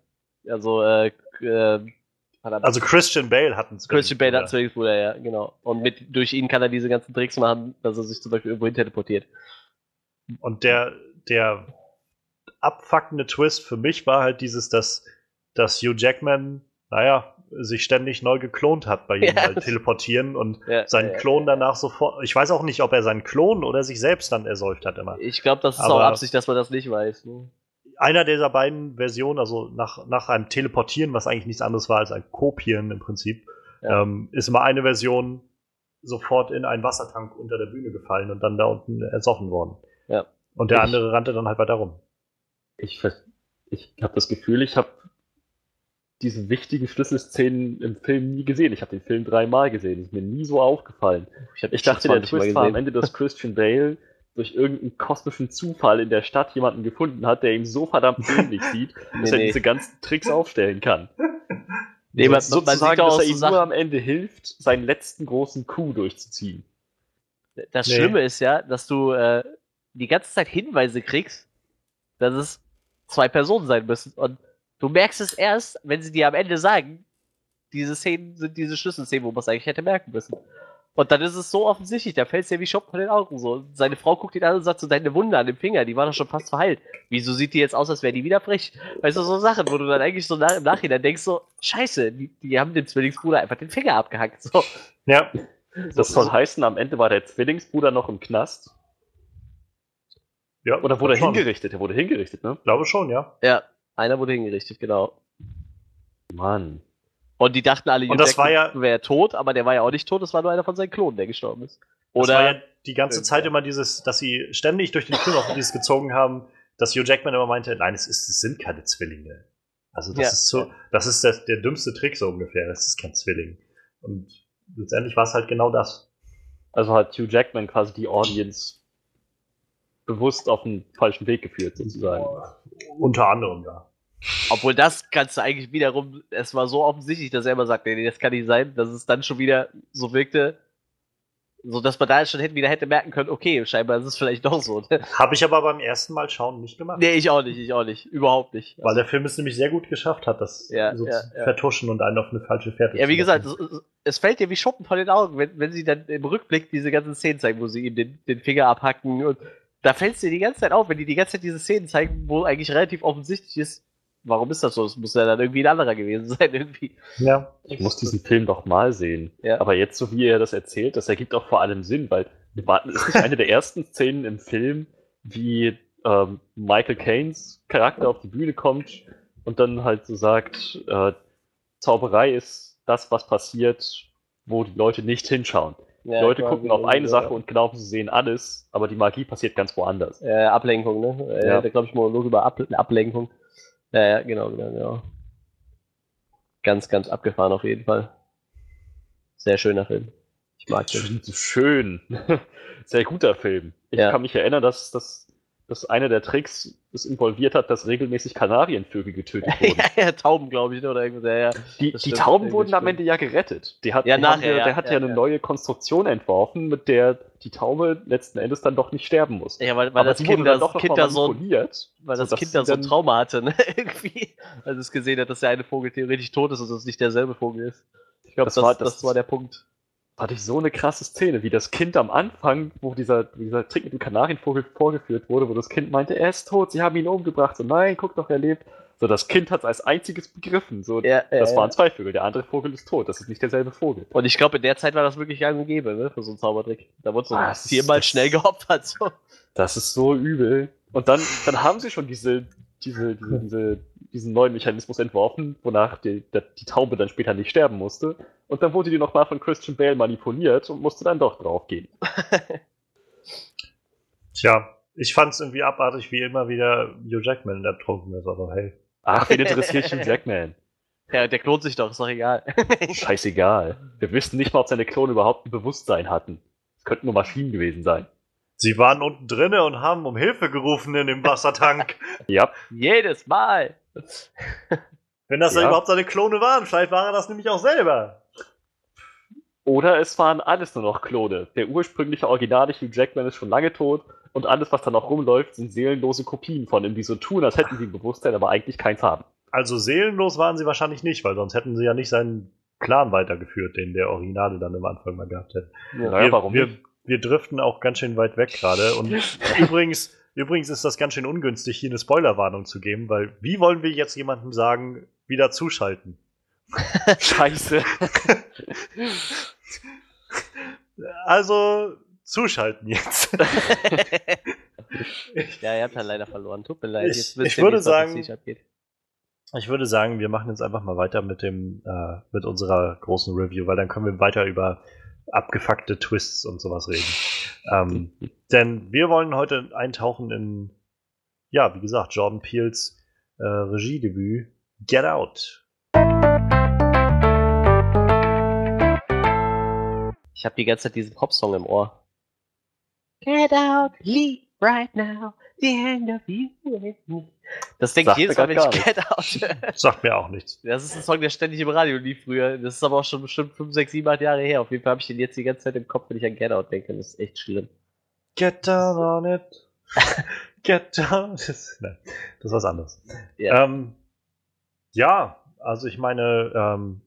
Also, äh, äh, also Christian Bale hat einen Zwillingsbruder. Christian Bale hat einen Zwillingsbruder, ja, genau. Und mit, durch ihn kann er diese ganzen Tricks machen, dass er sich zum Beispiel irgendwo hin teleportiert. Und der, der abfuckende Twist für mich war halt dieses, dass, dass Hugh Jackman, naja, sich ständig neu geklont hat bei ihm, [laughs] ja. teleportieren und ja, seinen ja, Klon danach sofort. Ich weiß auch nicht, ob er seinen Klon oder sich selbst dann ersäuft hat immer. Ich glaube, das ist Aber auch Absicht, dass man das nicht weiß. Ne? Einer dieser beiden Versionen, also nach, nach einem Teleportieren, was eigentlich nichts anderes war als ein Kopieren im Prinzip, ähm, ist immer eine Version sofort in einen Wassertank unter der Bühne gefallen und dann da unten ersoffen worden. Ja. Und der ich, andere rannte dann halt weiter rum. Ich, ich habe das Gefühl, ich habe diese wichtigen Schlüsselszenen im Film nie gesehen. Ich habe den Film dreimal gesehen. Ist mir nie so aufgefallen. Ich, ich dachte, der Twist war am Ende, dass Christian Bale durch irgendeinen kosmischen Zufall in der Stadt jemanden gefunden hat, der ihm so verdammt ähnlich [laughs] sieht, dass nee, er nee. diese ganzen Tricks aufstellen kann. Nee, man, sozusagen, man dass er ihm so nur am Ende hilft, seinen letzten großen Coup durchzuziehen. Das nee. Schlimme ist ja, dass du äh, die ganze Zeit Hinweise kriegst, dass es zwei Personen sein müssen. Und Du merkst es erst, wenn sie dir am Ende sagen, diese Szenen sind diese Schlüsselszenen, wo man es eigentlich hätte merken müssen. Und dann ist es so offensichtlich, da fällt es dir wie Schoppen von den Augen so. Seine Frau guckt ihn an und sagt so, deine Wunde an dem Finger, die war doch schon fast verheilt. Wieso sieht die jetzt aus, als wäre die wieder frisch? Weißt du, so Sachen, wo du dann eigentlich so nach, im Nachhinein denkst so, scheiße, die, die haben dem Zwillingsbruder einfach den Finger abgehackt. So. Ja. Das soll heißen, am Ende war der Zwillingsbruder noch im Knast. Ja. Oder wurde er hingerichtet? Er wurde hingerichtet, ne? Glaube schon, ja. Ja. Einer wurde hingerichtet, genau. Mann. Und die dachten alle, und das war ja, wäre tot, aber der war ja auch nicht tot, das war nur einer von seinen Klonen, der gestorben ist. Oder das war ja die ganze Zeit immer dieses, dass sie ständig durch den Film auf dieses gezogen haben, dass Hugh Jackman immer meinte, nein, es, ist, es sind keine Zwillinge. Also das ja. ist so, das ist der, der dümmste Trick so ungefähr, das ist kein Zwilling. Und letztendlich war es halt genau das. Also hat Hugh Jackman quasi die Audience bewusst auf den falschen Weg geführt, sozusagen. Unter anderem, ja. Obwohl das kannst du eigentlich wiederum, es war so offensichtlich, dass er immer sagt, nee, das kann nicht sein, dass es dann schon wieder so wirkte, so dass man da schon wieder hätte merken können, okay, scheinbar ist es vielleicht doch so. Ne? Habe ich aber beim ersten Mal schauen nicht gemacht. Nee, ich auch nicht, ich auch nicht, überhaupt nicht. Weil der Film es nämlich sehr gut geschafft hat, das ja, so ja, zu ja. vertuschen und einen auf eine falsche Fährte Ja, wie gesagt, es, es, fällt dir wie Schuppen von den Augen, wenn, wenn sie dann im Rückblick diese ganzen Szenen zeigen, wo sie ihm den, den Finger abhacken und da fällt es dir die ganze Zeit auf, wenn die die ganze Zeit diese Szenen zeigen, wo eigentlich relativ offensichtlich ist, warum ist das so? Es muss ja dann irgendwie ein anderer gewesen [laughs] sein, irgendwie. Ja. Ich muss diesen Film doch mal sehen. Ja. Aber jetzt, so wie er das erzählt, das ergibt auch vor allem Sinn, weil wir warten, ist nicht eine der ersten Szenen im Film, wie ähm, Michael Caines Charakter auf die Bühne kommt und dann halt so sagt, äh, Zauberei ist das, was passiert, wo die Leute nicht hinschauen. Ja, die Leute gucken auf eine Sache und glauben, sie sehen alles, aber die Magie passiert ganz woanders. Äh, Ablenkung, ne? Äh, ja. Da glaube ich Monolog über Ab Ablenkung. Ja, ja, genau, genau, genau. Ganz, ganz abgefahren auf jeden Fall. Sehr schöner Film. Ich mag den. Schön. [laughs] Sehr guter Film. Ich ja. kann mich erinnern, dass, dass dass einer der Tricks es involviert hat, dass regelmäßig Kanarienvögel getötet [laughs] wurden. ja, ja, Tauben, glaube ich, oder irgendwas. Ja. Die, die Tauben wurden am Ende ja gerettet. Die hat, ja, die nachher, ja, der hat ja, eine neue Konstruktion entworfen, mit der die Taube letzten Endes dann doch nicht sterben muss. Ja, weil, weil das Kind, das kind da so, weil das Kind da so ein Trauma hatte, ne? [laughs] irgendwie. Als es gesehen hat, dass der eine Vogel theoretisch tot ist und es nicht derselbe Vogel ist. Ich glaube, das, das, das, das war der Punkt hatte ich so eine krasse Szene, wie das Kind am Anfang, wo dieser, dieser Trick mit dem Kanarienvogel vorgeführt wurde, wo das Kind meinte, er ist tot, sie haben ihn umgebracht. So, nein, guck doch, er lebt. So, das Kind hat es als einziges begriffen. So, ja, das waren zwei Vögel, der andere Vogel ist tot, das ist nicht derselbe Vogel. Und ich glaube, in der Zeit war das wirklich gang und gäbe, ne, für so einen Zaubertrick. Da wurde so ah, viermal schnell geopfert. So. Das ist so übel. Und dann, dann haben sie schon diese, diese, diese, diese diesen neuen Mechanismus entworfen, wonach die, die, die, Taube dann später nicht sterben musste. Und dann wurde die nochmal von Christian Bale manipuliert und musste dann doch draufgehen. [laughs] Tja, ich fand es irgendwie abartig, wie immer wieder Hugh Jackman ertrunken ist, aber hey. Ach, wen interessiert Hugh Jackman? [laughs] Ja, der klont sich doch, ist doch egal. [laughs] Scheißegal. Wir wüssten nicht mal, ob seine Klone überhaupt ein Bewusstsein hatten. Es könnten nur Maschinen gewesen sein. Sie waren unten drinnen und haben um Hilfe gerufen in dem Wassertank. [laughs] ja. Jedes Mal. Wenn das ja. überhaupt seine Klone waren, vielleicht waren er das nämlich auch selber. Oder es waren alles nur noch Klone. Der ursprüngliche originale Hugh Jackman ist schon lange tot und alles, was da noch rumläuft, sind seelenlose Kopien von ihm, die so tun, als hätten sie ein Bewusstsein, aber eigentlich keins haben. Also seelenlos waren sie wahrscheinlich nicht, weil sonst hätten sie ja nicht seinen Plan weitergeführt, den der Originale dann am Anfang mal gehabt hätte. Ja, wir, warum wir, wir driften auch ganz schön weit weg gerade. Und [laughs] übrigens, übrigens ist das ganz schön ungünstig, hier eine Spoilerwarnung zu geben, weil wie wollen wir jetzt jemandem sagen, wieder zuschalten? [laughs] Scheiße. also zuschalten jetzt. [laughs] ja, ihr habt ja leider verloren. Tut mir leid. Ich, ich würde sagen, ich würde sagen, wir machen jetzt einfach mal weiter mit dem äh, mit unserer großen Review, weil dann können wir weiter über abgefuckte Twists und sowas reden. ähm, denn wir wollen heute eintauchen in, ja, wie gesagt, Jordan Peels äh, Regiedebüt Get Out. Ich habe die ganze Zeit diesen Pop-Song im Ohr. Get out, leave right now, the end of you and me. Das denke ich jedes Mal, wenn ich Get Out [laughs] Sagt mir auch nichts. Das ist ein Song, der ständig im Radio lief früher. Das ist aber auch schon bestimmt 5, 6, 7, 8 Jahre her. Auf jeden Fall habe ich den jetzt die ganze Zeit im Kopf, wenn ich an Get Out denke. Das ist echt schlimm. Get down on it. [laughs] Get down. Das, nein, das ist was anderes. Ja, ähm, ja also ich meine, ähm,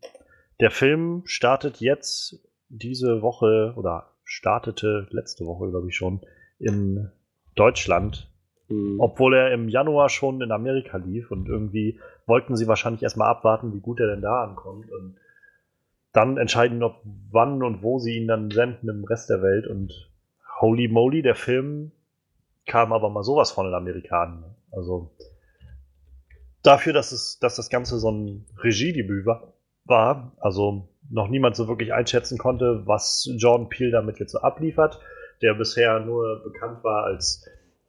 der Film startet jetzt diese Woche oder startete letzte Woche, glaube ich schon, in Deutschland Mhm. Obwohl er im Januar schon in Amerika lief und irgendwie wollten sie wahrscheinlich erstmal abwarten, wie gut er denn da ankommt und dann entscheiden, ob wann und wo sie ihn dann senden im Rest der Welt und holy moly, der Film kam aber mal sowas von den Amerikanern. Also dafür, dass, es, dass das Ganze so ein Regiedebüt war, war, also noch niemand so wirklich einschätzen konnte, was Jordan Peele damit jetzt so abliefert, der bisher nur bekannt war als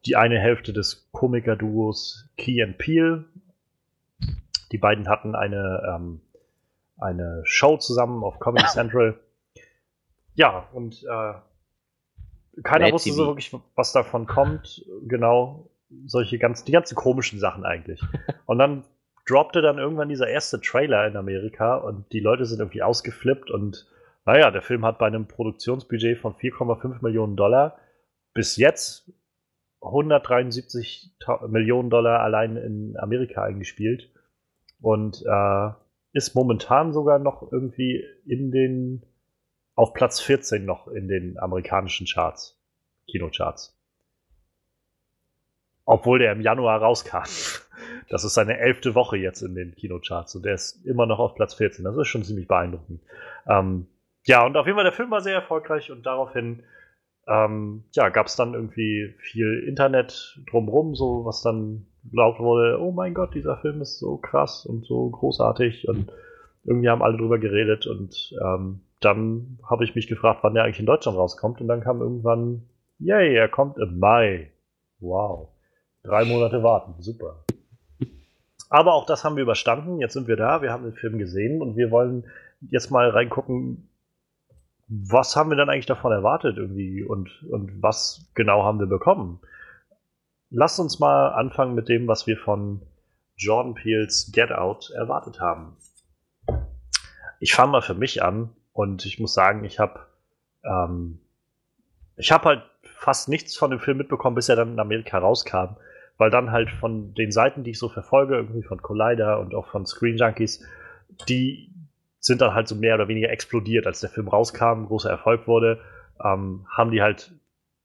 die eine Hälfte des Komiker-Duos Key and Peel. Die beiden hatten eine, ähm, eine Show zusammen auf Comedy [coughs] Central. Ja, und äh, keiner Mad wusste TV. so wirklich, was davon kommt. Genau, solche ganz, die ganzen komischen Sachen eigentlich. [laughs] Und dann droppte dann irgendwann dieser erste Trailer in Amerika und die Leute sind irgendwie ausgeflippt und naja, der Film hat bei einem Produktionsbudget von 4,5 Millionen Dollar bis jetzt 173 Millionen Dollar allein in Amerika eingespielt und äh, ist momentan sogar noch irgendwie in den auf Platz 14 noch in den amerikanischen Charts, Kinocharts. Obwohl der im Januar rauskam. [laughs] Das ist seine elfte Woche jetzt in den Kinocharts und der ist immer noch auf Platz 14. Das ist schon ziemlich beeindruckend. Ähm, ja, und auf jeden Fall der Film war sehr erfolgreich und daraufhin ähm, ja, gab es dann irgendwie viel Internet drumrum, so was dann laut wurde, oh mein Gott, dieser Film ist so krass und so großartig und irgendwie haben alle drüber geredet und ähm, dann habe ich mich gefragt, wann der eigentlich in Deutschland rauskommt und dann kam irgendwann, yay, er kommt im Mai. Wow. Drei Monate warten, super. Aber auch das haben wir überstanden. Jetzt sind wir da, wir haben den Film gesehen und wir wollen jetzt mal reingucken, was haben wir dann eigentlich davon erwartet irgendwie und, und was genau haben wir bekommen. Lasst uns mal anfangen mit dem, was wir von Jordan Peels Get Out erwartet haben. Ich fange mal für mich an und ich muss sagen, ich habe ähm, ich habe halt fast nichts von dem Film mitbekommen, bis er dann in Amerika rauskam, weil dann halt von den Seiten, die ich so verfolge, irgendwie von Collider und auch von Screen Junkies, die sind dann halt so mehr oder weniger explodiert, als der Film rauskam, großer Erfolg wurde, ähm, haben die halt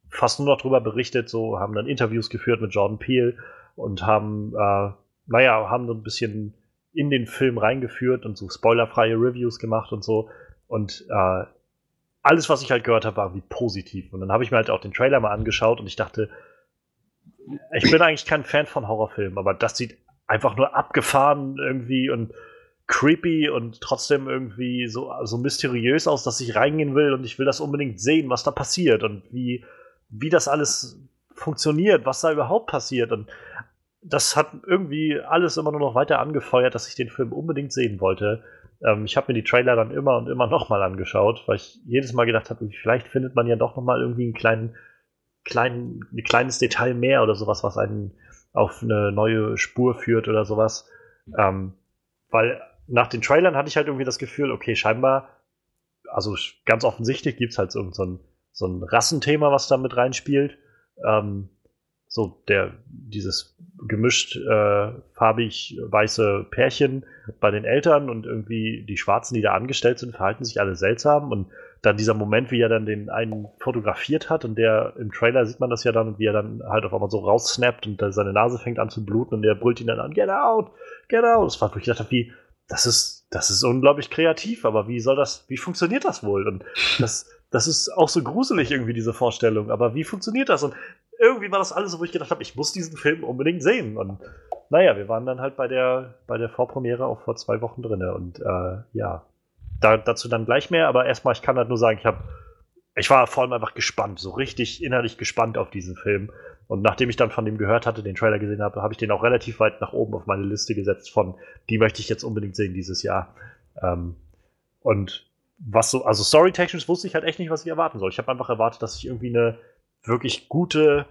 fast nur noch drüber berichtet, so haben dann Interviews geführt mit Jordan Peele und haben, äh, naja, haben so ein bisschen in den Film reingeführt und so spoilerfreie Reviews gemacht und so. Und äh, alles, was ich halt gehört habe, war wie positiv. Und dann habe ich mir halt auch den Trailer mal angeschaut und ich dachte, ich bin eigentlich kein Fan von Horrorfilmen, aber das sieht einfach nur abgefahren irgendwie und creepy und trotzdem irgendwie so, so mysteriös aus, dass ich reingehen will und ich will das unbedingt sehen, was da passiert und wie, wie das alles funktioniert, was da überhaupt passiert. Und das hat irgendwie alles immer nur noch weiter angefeuert, dass ich den Film unbedingt sehen wollte. Ähm, ich habe mir die Trailer dann immer und immer [laughs] nochmal angeschaut, weil ich jedes Mal gedacht habe, vielleicht findet man ja doch nochmal irgendwie einen kleinen, kleinen, ein kleines Detail mehr oder sowas, was einen auf eine neue Spur führt oder sowas. Ähm, weil nach den Trailern hatte ich halt irgendwie das Gefühl, okay, scheinbar, also ganz offensichtlich gibt es halt so, so, ein, so ein Rassenthema, was da mit reinspielt. Ähm, so der, dieses gemischt äh, farbig weiße Pärchen bei den Eltern und irgendwie die Schwarzen, die da angestellt sind, verhalten sich alle seltsam und dann dieser Moment, wie er dann den einen fotografiert hat und der im Trailer sieht man das ja dann, wie er dann halt auf einmal so raussnappt und seine Nase fängt an zu bluten und der brüllt ihn dann an, get out, get out. Das war, wo ich dachte, wie, das ist, das ist unglaublich kreativ, aber wie soll das, wie funktioniert das wohl? Und das, das ist auch so gruselig irgendwie, diese Vorstellung, aber wie funktioniert das? Und irgendwie war das alles so, wo ich gedacht habe, ich muss diesen Film unbedingt sehen. Und naja, wir waren dann halt bei der, bei der Vorpremiere auch vor zwei Wochen drin. Und äh, ja, da, dazu dann gleich mehr, aber erstmal, ich kann halt nur sagen, ich habe, ich war vor allem einfach gespannt, so richtig innerlich gespannt auf diesen Film. Und nachdem ich dann von dem gehört hatte, den Trailer gesehen habe, habe ich den auch relativ weit nach oben auf meine Liste gesetzt von, die möchte ich jetzt unbedingt sehen dieses Jahr. Ähm, und was so, also storytechnisch wusste ich halt echt nicht, was ich erwarten soll. Ich habe einfach erwartet, dass ich irgendwie eine wirklich gute,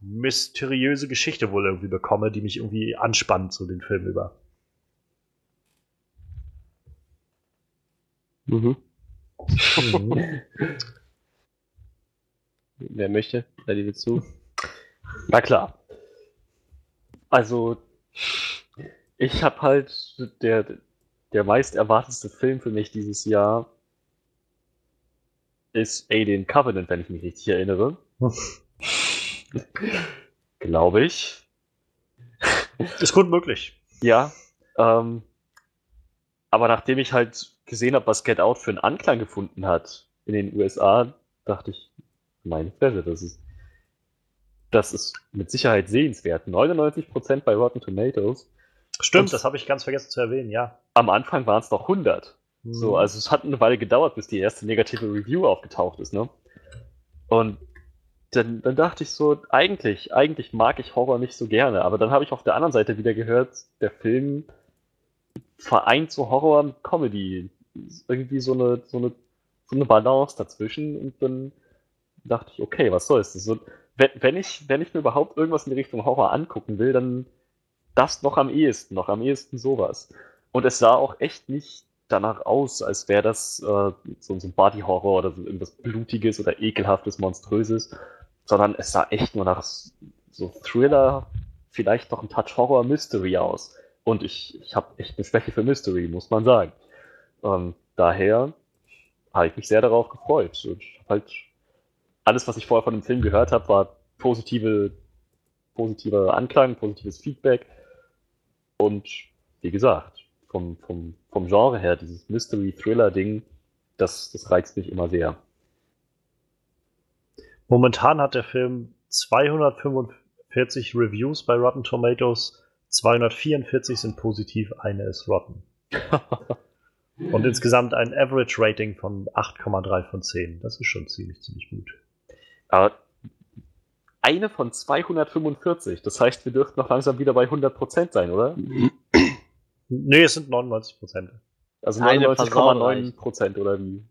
mysteriöse Geschichte wohl irgendwie bekomme, die mich irgendwie anspannt, so den Film über. Mhm. mhm. [laughs] Wer möchte? Wer dir zu? Na klar. Also, ich habe halt der, der meist erwartetste Film für mich dieses Jahr ist Alien Covenant, wenn ich mich richtig erinnere. [laughs] Glaube ich. Ist gut möglich. Ja. Ähm, aber nachdem ich halt gesehen habe, was Get Out für einen Anklang gefunden hat in den USA, dachte ich, meine Fresse, das ist das ist mit Sicherheit sehenswert. 99% bei Rotten Tomatoes. Stimmt, Und das habe ich ganz vergessen zu erwähnen, ja. Am Anfang waren es noch 100. Mhm. So, also es hat eine Weile gedauert, bis die erste negative Review aufgetaucht ist, ne? Und dann, dann dachte ich so, eigentlich, eigentlich mag ich Horror nicht so gerne, aber dann habe ich auf der anderen Seite wieder gehört, der Film vereint so Horror und Comedy. Irgendwie so eine, so eine, so eine Balance dazwischen und dann dachte ich, okay, was soll es? So, wenn, wenn, ich, wenn ich mir überhaupt irgendwas in die Richtung Horror angucken will, dann das noch am ehesten, noch am ehesten sowas. Und es sah auch echt nicht danach aus, als wäre das äh, so, so ein Body-Horror oder so irgendwas Blutiges oder Ekelhaftes, Monströses, sondern es sah echt nur nach so Thriller, vielleicht noch ein Touch Horror Mystery aus. Und ich, ich habe echt eine Schwäche für Mystery, muss man sagen. Ähm, daher habe ich mich sehr darauf gefreut. Und ich habe halt alles, was ich vorher von dem Film gehört habe, war positive, positiver Anklang, positives Feedback. Und wie gesagt, vom, vom, vom Genre her, dieses Mystery-Thriller-Ding, das, das reizt mich immer sehr. Momentan hat der Film 245 Reviews bei Rotten Tomatoes, 244 sind positiv, eine ist rotten. [laughs] Und insgesamt ein Average Rating von 8,3 von 10. Das ist schon ziemlich, ziemlich gut. Aber eine von 245. Das heißt, wir dürften noch langsam wieder bei 100% sein, oder? Nee, es sind 99%. Also 99,9% oder wie?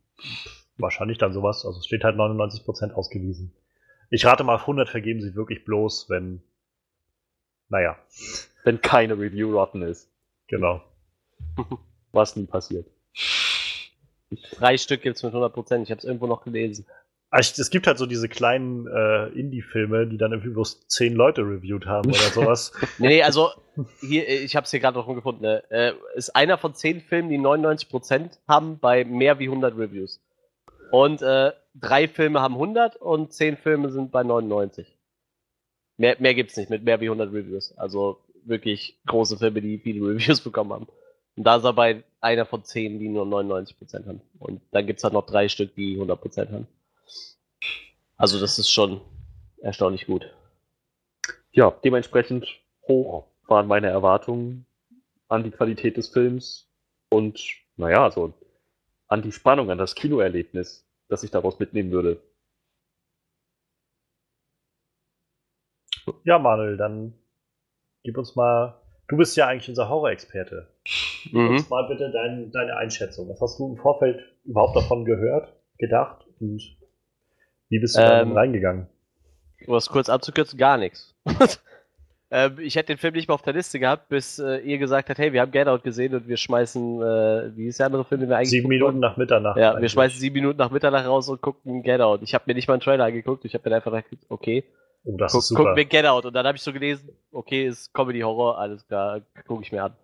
Wahrscheinlich dann sowas. Also es steht halt 99% ausgewiesen. Ich rate mal, 100 vergeben sie wirklich bloß, wenn. Naja. Wenn keine Review rotten ist. Genau. Was nie passiert. Drei Stück gibt es mit 100%. Ich habe es irgendwo noch gelesen. Also, es gibt halt so diese kleinen äh, Indie-Filme, die dann irgendwie bloß zehn Leute reviewed haben oder sowas. [laughs] nee, nee, also hier, ich habe es hier gerade noch gefunden. Ne? Äh, ist einer von zehn Filmen, die 99% haben bei mehr wie 100 Reviews. Und äh, drei Filme haben 100 und zehn Filme sind bei 99. Mehr, mehr gibt's nicht mit mehr wie 100 Reviews. Also wirklich große Filme, die viele [laughs] Reviews bekommen haben. Und da ist er bei einer von zehn, die nur 99% haben. Und dann gibt's halt noch drei Stück, die 100% haben. Also das ist schon erstaunlich gut. Ja, dementsprechend hoch waren meine Erwartungen an die Qualität des Films und naja, also an die Spannung, an das Kinoerlebnis, das ich daraus mitnehmen würde. Ja, Manuel, dann gib uns mal. Du bist ja eigentlich unser Horror-Experte. [laughs] Gib mhm. uns mal bitte dein, deine Einschätzung. Was hast du im Vorfeld überhaupt davon gehört, gedacht und wie bist du ähm, dann reingegangen? Um es kurz abzukürzen, gar nichts. [laughs] ähm, ich hätte den Film nicht mehr auf der Liste gehabt, bis äh, ihr gesagt habt, hey, wir haben Get Out gesehen und wir schmeißen, äh, wie ist der andere Film, den wir eigentlich Sieben Minuten nach Mitternacht. Ja, eigentlich. wir schmeißen sieben Minuten nach Mitternacht raus und gucken Get Out. Ich habe mir nicht mal einen Trailer angeguckt, ich habe mir einfach gedacht, okay, oh, das guck, ist super. gucken wir Get Out. Und dann habe ich so gelesen, okay, ist Comedy-Horror, alles klar, gucke ich mir an.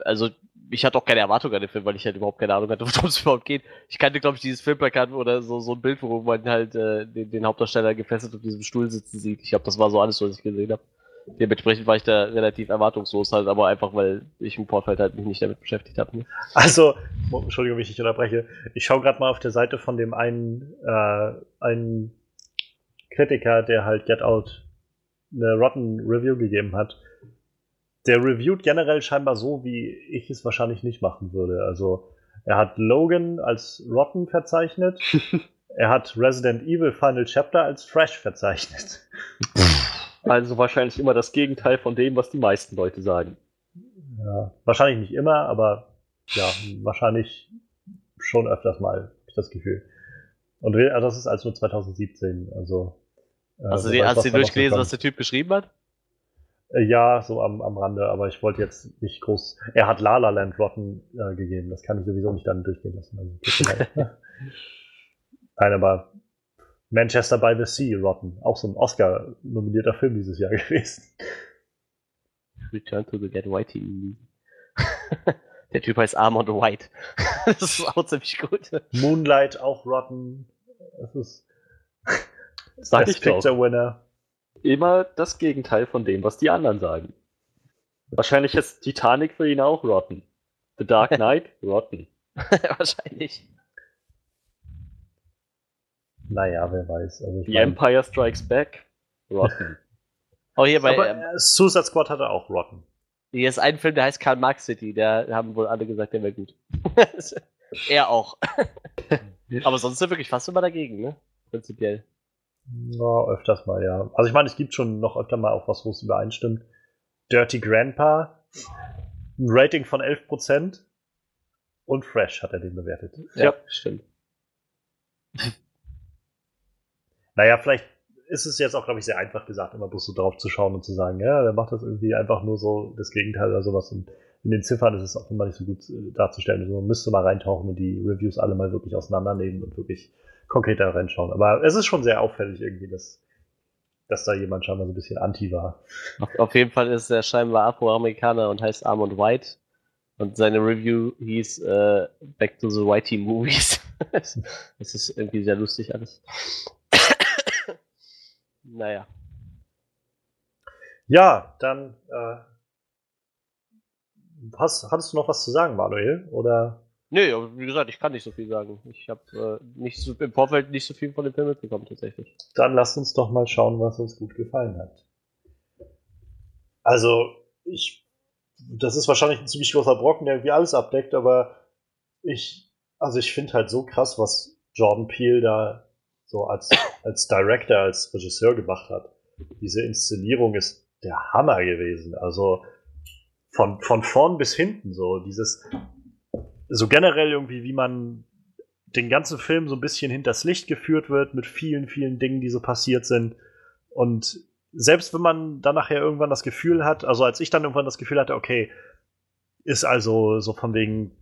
Also ich hatte auch keine Erwartung an den Film, weil ich halt überhaupt keine Ahnung hatte, [laughs] worum es überhaupt geht. Ich kannte, glaube ich, dieses Filmplakat oder so, so ein Bild, wo man halt äh, den, den Hauptdarsteller gefesselt auf diesem Stuhl sitzen sieht. Ich glaube, das war so alles, was ich gesehen habe. Dementsprechend war ich da relativ erwartungslos halt, aber einfach, weil ich im Vorfeld halt mich nicht damit beschäftigt habe. Ne? Also, Entschuldigung, wenn ich dich unterbreche. Ich schaue gerade mal auf der Seite von dem einen, äh, einen Kritiker, der halt Get Out eine Rotten Review gegeben hat der reviewt generell scheinbar so, wie ich es wahrscheinlich nicht machen würde. Also er hat Logan als Rotten verzeichnet. [laughs] er hat Resident Evil Final Chapter als Fresh verzeichnet. [laughs] Also wahrscheinlich immer das Gegenteil von dem, was die meisten Leute sagen. Ja, wahrscheinlich nicht immer, aber ja, wahrscheinlich schon öfters mal, habe ich das Gefühl. Und also das ist als nur 2017, also. Äh, hast du, hast du durchgelesen, was der Typ geschrieben hat? Äh, ja, so am, am Rande, aber ich wollte jetzt nicht groß. Er hat La La Land Rotten äh, gegeben, das kann ich sowieso nicht dann durchgehen lassen. Also, [laughs] Nein, aber Manchester by the Sea Rotten, auch so ein Oscar-nominierter Film dieses Jahr [laughs] gewesen. Return to the Get Whitey Movie. [laughs] Der Typ heißt Armand White. das ist auch ziemlich gut. Moonlight auch Rotten. Das ist. Sag ich Picture Winner immer das Gegenteil von dem, was die anderen sagen. Wahrscheinlich ist Titanic für ihn auch rotten. The Dark [laughs] Knight, rotten. [laughs] Wahrscheinlich. Naja, wer weiß. Also The mein, Empire Strikes Back, rotten. [laughs] oh, hier bei Aber, ähm, Suicide Squad hatte auch rotten. Hier ist ein Film, der heißt Karl Marx City. Der haben wohl alle gesagt, der wäre gut. er auch. Aber sonst ist er wirklich fast immer dagegen, ne? Prinzipiell. Ja, öfters mal, ja. Also ich meine, es gibt schon noch öfter mal auch was, wo es übereinstimmt. Dirty Grandpa, ein Rating von 11% und Fresh hat er den bewertet. Ja, ja. stimmt. [laughs] Naja, vielleicht ist es jetzt auch, glaube ich, sehr einfach gesagt, immer bloß so drauf zu schauen und zu sagen, ja, der macht das irgendwie einfach nur so das Gegenteil oder sowas. Und in den Ziffern ist es auch immer nicht so gut äh, darzustellen. Also man müsste mal reintauchen und die Reviews alle mal wirklich auseinandernehmen und wirklich konkreter reinschauen. Aber es ist schon sehr auffällig irgendwie, dass, dass da jemand scheinbar so ein bisschen anti war. Auf, auf jeden Fall ist er scheinbar Afroamerikaner und heißt Armand White. Und seine Review hieß äh, Back to the Whitey Movies. [laughs] das ist irgendwie sehr lustig alles. naja. Ja, dann äh, hast, hattest du noch was zu sagen, Manuel? Oder Nee, aber wie gesagt, ich kann nicht so viel sagen. Ich habe äh, so, im Vorfeld nicht so viel von dem Film mitbekommen, tatsächlich. Dann lass uns doch mal schauen, was uns gut gefallen hat. Also, ich. Das ist wahrscheinlich ein ziemlich großer Brocken, der irgendwie alles abdeckt, aber Ich, also ich finde halt so krass, was Jordan Peele da so als, als Director, als Regisseur gemacht hat. Diese Inszenierung ist der Hammer gewesen. Also von, von vorn bis hinten so. Dieses, so generell irgendwie, wie man den ganzen Film so ein bisschen hinters Licht geführt wird mit vielen, vielen Dingen, die so passiert sind. Und selbst wenn man dann nachher irgendwann das Gefühl hat, also als ich dann irgendwann das Gefühl hatte, okay, ist also so von wegen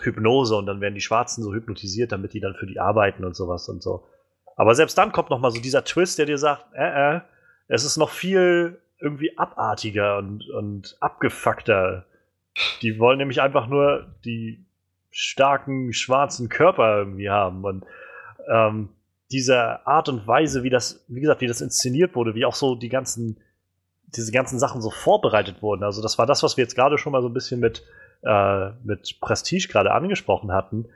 Hypnose und dann werden die Schwarzen so hypnotisiert, damit die dann für die arbeiten und sowas und so. Aber selbst dann kommt noch mal so dieser Twist, der dir sagt, äh, äh, es ist noch viel irgendwie abartiger und, und abgefuckter. Die wollen nämlich einfach nur die starken schwarzen Körper irgendwie haben und ähm, diese Art und Weise, wie das, wie gesagt, wie das inszeniert wurde, wie auch so die ganzen, diese ganzen Sachen so vorbereitet wurden. Also das war das, was wir jetzt gerade schon mal so ein bisschen mit äh, mit Prestige gerade angesprochen hatten,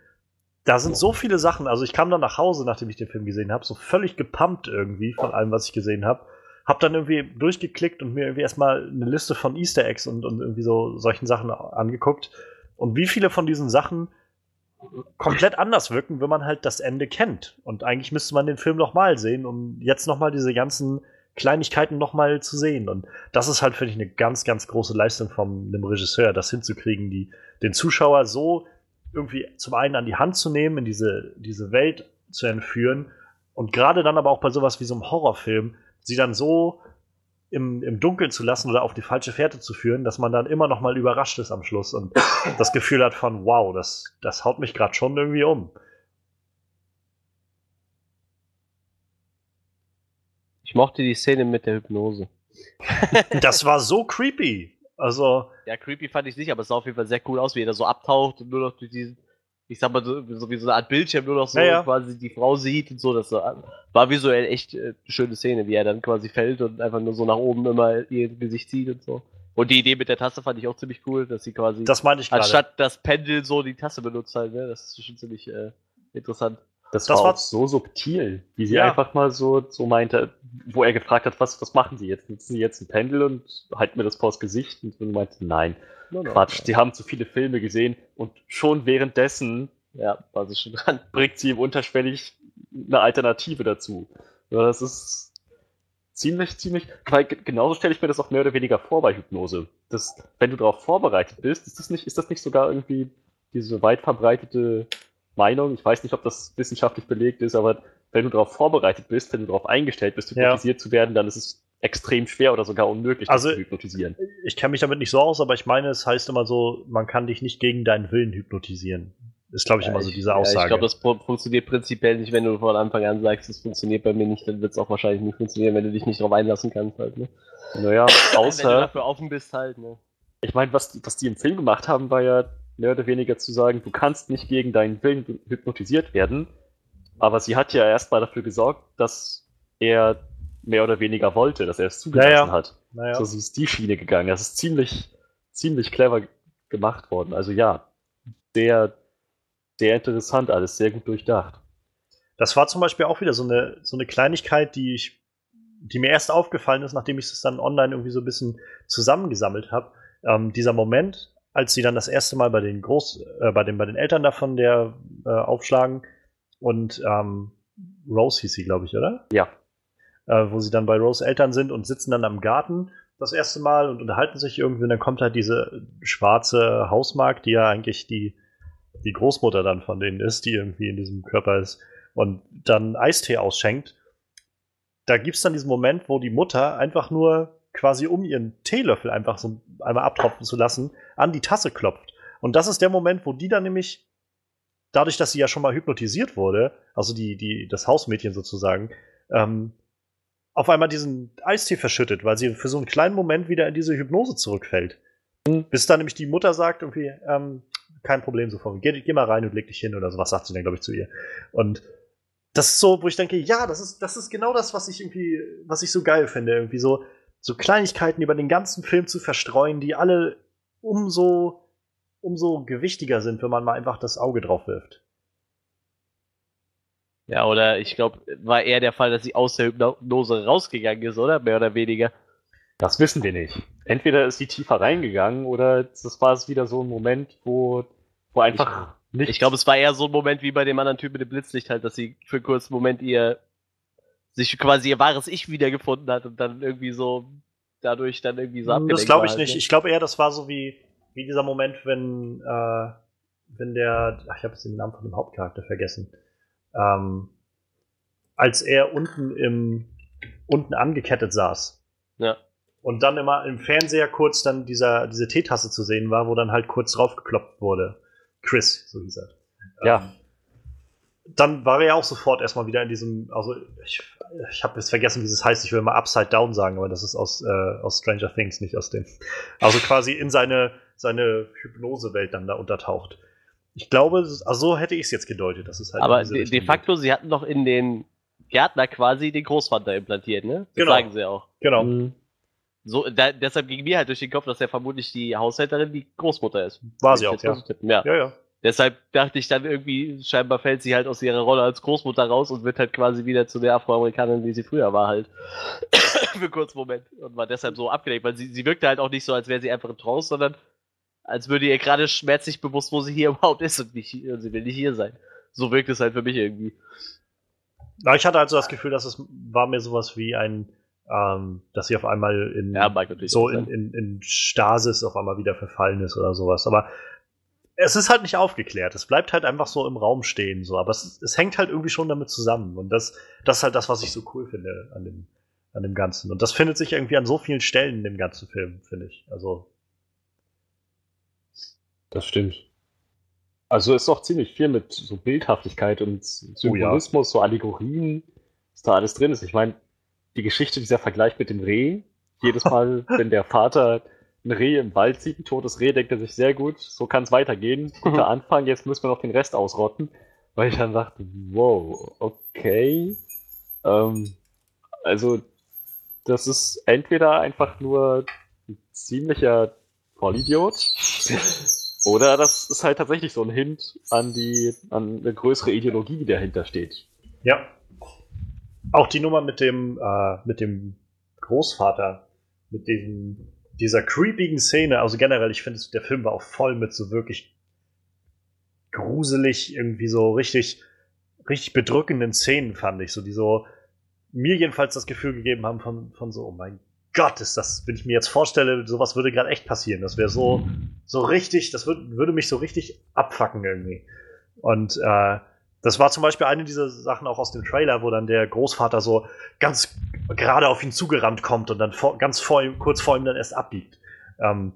da sind so viele Sachen. Also ich kam dann nach Hause, nachdem ich den Film gesehen habe, so völlig gepumpt irgendwie von allem, was ich gesehen habe. Hab dann irgendwie durchgeklickt und mir irgendwie erstmal eine Liste von Easter Eggs und, und irgendwie so solchen Sachen angeguckt. Und wie viele von diesen Sachen komplett anders wirken, wenn man halt das Ende kennt. Und eigentlich müsste man den Film noch mal sehen, um jetzt noch mal diese ganzen Kleinigkeiten nochmal zu sehen. Und das ist halt, finde ich, eine ganz, ganz große Leistung von einem Regisseur, das hinzukriegen, die, den Zuschauer so irgendwie zum einen an die Hand zu nehmen, in diese, diese Welt zu entführen und gerade dann aber auch bei sowas wie so einem Horrorfilm, sie dann so im, im Dunkeln zu lassen oder auf die falsche Fährte zu führen, dass man dann immer noch mal überrascht ist am Schluss und [coughs] das Gefühl hat von, wow, das, das haut mich gerade schon irgendwie um. Ich mochte die Szene mit der Hypnose. [laughs] das war so creepy. Also. Ja, creepy fand ich nicht, aber es sah auf jeden Fall sehr cool aus, wie er da so abtaucht und nur noch durch diesen, ich sag mal, so, so wie so eine Art Bildschirm nur noch so ja, ja. quasi die Frau sieht und so. Das war visuell echt äh, eine schöne Szene, wie er dann quasi fällt und einfach nur so nach oben immer ihr Gesicht zieht und so. Und die Idee mit der Tasse fand ich auch ziemlich cool, dass sie quasi. Das meine ich gerade. Anstatt das Pendel so die Tasse benutzt halt, ne? Das ist schon ziemlich äh, interessant. Das, das war, war so subtil, wie sie ja. einfach mal so, so meinte, wo er gefragt hat, was, was machen Sie jetzt? Nutzen Sie jetzt ein Pendel und halten mir das vors Gesicht? Und sie meinte, nein, no, no, Quatsch, die haben zu viele Filme gesehen und schon währenddessen ja, war sie schon dran. [laughs] bringt sie ihm unterschwellig eine Alternative dazu. Ja, das ist ziemlich, ziemlich, weil genauso stelle ich mir das auch mehr oder weniger vor bei Hypnose. Das, wenn du darauf vorbereitet bist, ist das nicht, ist das nicht sogar irgendwie diese weit verbreitete Meinung. Ich weiß nicht, ob das wissenschaftlich belegt ist, aber wenn du darauf vorbereitet bist, wenn du darauf eingestellt bist, hypnotisiert ja. zu werden, dann ist es extrem schwer oder sogar unmöglich, also, zu hypnotisieren. Ich kenne mich damit nicht so aus, aber ich meine, es heißt immer so, man kann dich nicht gegen deinen Willen hypnotisieren. Ist, glaube ich, ja, immer so diese Aussage. Ja, ich glaube, das funktioniert prinzipiell nicht, wenn du von Anfang an sagst, es funktioniert bei mir nicht, dann wird es auch wahrscheinlich nicht funktionieren, wenn du dich nicht darauf einlassen kannst halt, ne? Naja, außer... wenn du dafür offen bist halt, ne? Ich meine, was, was die im Film gemacht haben, war ja mehr oder weniger zu sagen, du kannst nicht gegen deinen Willen hypnotisiert werden. Aber sie hat ja erstmal dafür gesorgt, dass er mehr oder weniger wollte, dass er es zugelassen naja. hat. Naja. So sie ist die Schiene gegangen. Das ist ziemlich, ziemlich clever gemacht worden. Also ja, sehr, sehr interessant alles, sehr gut durchdacht. Das war zum Beispiel auch wieder so eine, so eine Kleinigkeit, die ich, die mir erst aufgefallen ist, nachdem ich es dann online irgendwie so ein bisschen zusammengesammelt habe. Ähm, dieser Moment, als sie dann das erste Mal bei den Groß, äh, bei den, bei den Eltern davon der äh, aufschlagen und ähm, Rose hieß sie, glaube ich, oder? Ja. Äh, wo sie dann bei Rose Eltern sind und sitzen dann am Garten das erste Mal und unterhalten sich irgendwie und dann kommt halt diese schwarze Hausmark, die ja eigentlich die, die Großmutter dann von denen ist, die irgendwie in diesem Körper ist und dann Eistee ausschenkt. Da gibt es dann diesen Moment, wo die Mutter einfach nur quasi um ihren Teelöffel einfach so einmal abtropfen zu lassen, an die Tasse klopft. Und das ist der Moment, wo die dann nämlich, dadurch, dass sie ja schon mal hypnotisiert wurde, also die, die, das Hausmädchen sozusagen, ähm, auf einmal diesen Eistee verschüttet, weil sie für so einen kleinen Moment wieder in diese Hypnose zurückfällt. Bis dann nämlich die Mutter sagt, irgendwie, ähm, kein Problem sofort, geh, geh mal rein und leg dich hin oder sowas, sagt sie dann, glaube ich, zu ihr. Und das ist so, wo ich denke, ja, das ist, das ist genau das, was ich irgendwie, was ich so geil finde. Irgendwie so, so Kleinigkeiten über den ganzen Film zu verstreuen, die alle umso, umso gewichtiger sind, wenn man mal einfach das Auge drauf wirft. Ja, oder ich glaube, war eher der Fall, dass sie aus der Hypnose rausgegangen ist, oder? Mehr oder weniger. Das wissen wir nicht. Entweder ist sie tiefer reingegangen oder das war es wieder so ein Moment, wo, Wo einfach ich, nicht. Ich glaube, es war eher so ein Moment wie bei dem anderen Typ mit dem Blitzlicht halt, dass sie für einen kurzen Moment ihr sich quasi ihr wahres Ich wiedergefunden hat und dann irgendwie so dadurch dann irgendwie so abgelenkt Das glaube ich nicht. Ne? Ich glaube eher, das war so wie, wie dieser Moment, wenn, äh, wenn der, ach, ich habe jetzt den Namen von dem Hauptcharakter vergessen, ähm, als er unten im, unten angekettet saß. Ja. Und dann immer im Fernseher kurz dann dieser, diese Teetasse zu sehen war, wo dann halt kurz draufgeklopft wurde. Chris, so hieß er. Ja. Ähm, dann war er ja auch sofort erstmal wieder in diesem, also ich, ich habe jetzt vergessen, wie es heißt, ich will mal Upside Down sagen, aber das ist aus, äh, aus Stranger Things, nicht aus dem. Also quasi in seine, seine Hypnosewelt dann da untertaucht. Ich glaube, also so hätte ich es jetzt gedeutet. Das ist halt aber de, de facto, geht. sie hatten doch in den Gärtner quasi den Großvater implantiert, ne? Das genau. sagen sie auch. Genau. Mhm. So, da, deshalb ging mir halt durch den Kopf, dass ja vermutlich die Haushälterin die Großmutter ist. War sie auch, ja. ja. Ja, ja. Deshalb dachte ich dann irgendwie, scheinbar fällt sie halt aus ihrer Rolle als Großmutter raus und wird halt quasi wieder zu der Afroamerikanerin, wie sie früher war, halt. [coughs] Für einen kurzen Moment. Und war deshalb so abgelenkt, weil sie, sie wirkte halt auch nicht so, als wäre sie einfach in Trance, sondern als würde ihr gerade schmerzlich bewusst, wo sie hier [laughs] überhaupt ist und, nicht, und sie will nicht hier sein. So wirkt es halt für mich irgendwie. Na, ich hatte also das Gefühl, dass es war mir sowas wie ein, ähm, dass sie auf einmal in ja, so in, in, in Stasis auf einmal wieder verfallen ist oder sowas. Aber es ist halt nicht aufgeklärt. Es bleibt halt einfach so im Raum stehen, so. Aber es, es hängt halt irgendwie schon damit zusammen. Und das, das ist halt das, was ich so cool finde an dem, an dem Ganzen. Und das findet sich irgendwie an so vielen Stellen in dem ganzen Film, finde ich. Also. Das stimmt. Also ist auch ziemlich viel mit so Bildhaftigkeit und Symbolismus, oh ja. so Allegorien, was da alles drin ist. Ich meine, die Geschichte, dieser Vergleich mit dem Reh, jedes [laughs] Mal, wenn der Vater ein Reh im Wald sieht, ein totes Reh, denkt er sich sehr gut, so kann es weitergehen. Guter mhm. Anfang, jetzt müssen wir noch den Rest ausrotten. Weil ich dann dachte, wow, okay. Ähm, also, das ist entweder einfach nur ein ziemlicher Vollidiot. [laughs] Oder das ist halt tatsächlich so ein Hint an die, an eine größere Ideologie, die dahinter steht. Ja. Auch die Nummer mit dem, äh, mit dem Großvater, mit diesem, dieser creepigen Szene, also generell, ich finde, der Film war auch voll mit so wirklich gruselig, irgendwie so richtig, richtig bedrückenden Szenen, fand ich, so, die so mir jedenfalls das Gefühl gegeben haben von, von so, oh mein Gott, ist das, wenn ich mir jetzt vorstelle, sowas würde gerade echt passieren. Das wäre so, so richtig, das würd, würde mich so richtig abfacken irgendwie. Und äh, das war zum Beispiel eine dieser Sachen auch aus dem Trailer, wo dann der Großvater so ganz gerade auf ihn zugerannt kommt und dann vor, ganz vor ihm, kurz vor ihm dann erst abbiegt. Ähm,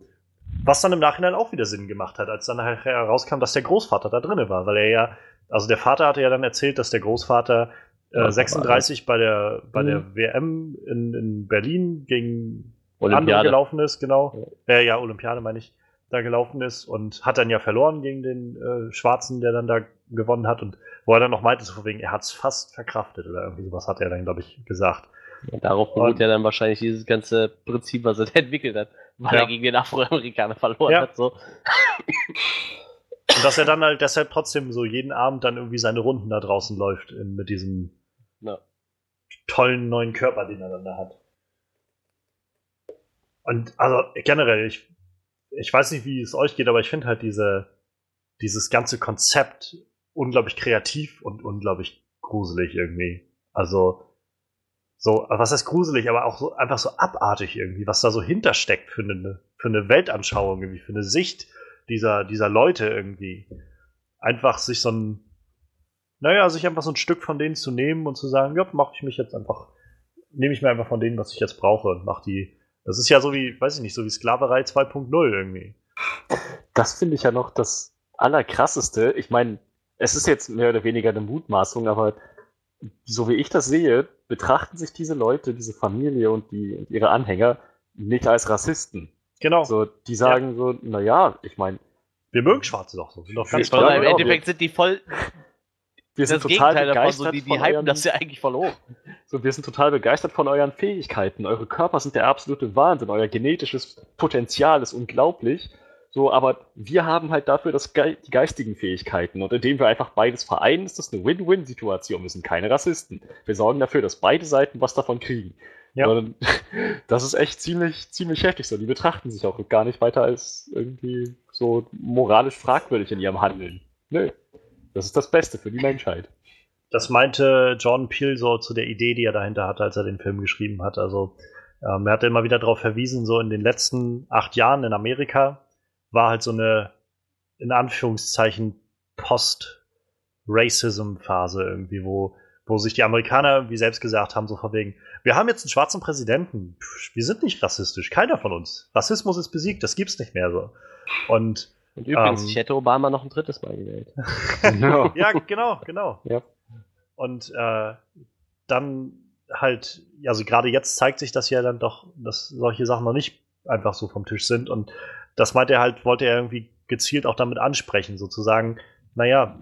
was dann im Nachhinein auch wieder Sinn gemacht hat, als dann herauskam, dass der Großvater da drinne war, weil er ja, also der Vater hatte ja dann erzählt, dass der Großvater äh, 36 bei der, bei mhm. der WM in, in Berlin gegen andere gelaufen ist, genau. Ja. Äh, ja, Olympiade meine ich, da gelaufen ist und hat dann ja verloren gegen den äh, Schwarzen, der dann da gewonnen hat und wo er dann noch meinte, so von wegen, er hat es fast verkraftet oder irgendwie sowas hat er dann, glaube ich, gesagt. Ja, darauf beruht ja dann wahrscheinlich dieses ganze Prinzip, was er [laughs] entwickelt hat, weil ja. er gegen den Afroamerikaner verloren ja. hat. So. Und dass er dann halt deshalb trotzdem so jeden Abend dann irgendwie seine Runden da draußen läuft in, mit diesem ja. tollen neuen Körper, den er dann da hat. Und also generell, ich, ich weiß nicht, wie es euch geht, aber ich finde halt diese, dieses ganze Konzept unglaublich kreativ und unglaublich gruselig irgendwie. Also, so, was heißt gruselig, aber auch so einfach so abartig irgendwie, was da so hintersteckt für eine, für eine Weltanschauung irgendwie, für eine Sicht dieser, dieser Leute irgendwie. Einfach sich so ein, naja, sich einfach so ein Stück von denen zu nehmen und zu sagen, ja, mache ich mich jetzt einfach, nehme ich mir einfach von denen, was ich jetzt brauche und mache die. Das ist ja so wie, weiß ich nicht, so wie Sklaverei 2.0 irgendwie. Das finde ich ja noch das Allerkrasseste. Ich meine, es ist jetzt mehr oder weniger eine Mutmaßung, aber so wie ich das sehe, betrachten sich diese Leute, diese Familie und, die, und ihre Anhänger nicht als Rassisten. Genau. So, die sagen ja. so, naja, ich meine. Wir mögen Schwarze doch so. Sind doch ganz Im Endeffekt sind die voll wir sind das total Gegenteil begeistert davon, so, die, die hypen euren, das ja eigentlich hoch. So, wir sind total begeistert von euren Fähigkeiten. Eure Körper sind der absolute Wahnsinn. Euer genetisches Potenzial ist unglaublich. So, aber wir haben halt dafür das Ge die geistigen Fähigkeiten. Und indem wir einfach beides vereinen, ist das eine Win-Win-Situation. Wir sind keine Rassisten. Wir sorgen dafür, dass beide Seiten was davon kriegen. Ja. Und [laughs] das ist echt ziemlich, ziemlich heftig so. Die betrachten sich auch gar nicht weiter als irgendwie so moralisch fragwürdig in ihrem Handeln. Nö. Das ist das Beste für die Menschheit. Das meinte John Peel so zu der Idee, die er dahinter hatte, als er den Film geschrieben hat. Also ähm, er hat immer wieder darauf verwiesen, so in den letzten acht Jahren in Amerika war halt so eine, in Anführungszeichen, Post-Racism-Phase irgendwie, wo, wo sich die Amerikaner, wie selbst gesagt haben, so von wegen, wir haben jetzt einen schwarzen Präsidenten, wir sind nicht rassistisch, keiner von uns. Rassismus ist besiegt, das gibt's nicht mehr so. Und und übrigens, ähm, ich hätte Obama noch ein drittes Mal gewählt. [laughs] ja, genau, genau. Ja. Und äh, dann halt, also gerade jetzt zeigt sich das ja dann doch, dass solche Sachen noch nicht einfach so vom Tisch sind. Und das meinte er halt, wollte er irgendwie gezielt auch damit ansprechen, sozusagen, naja,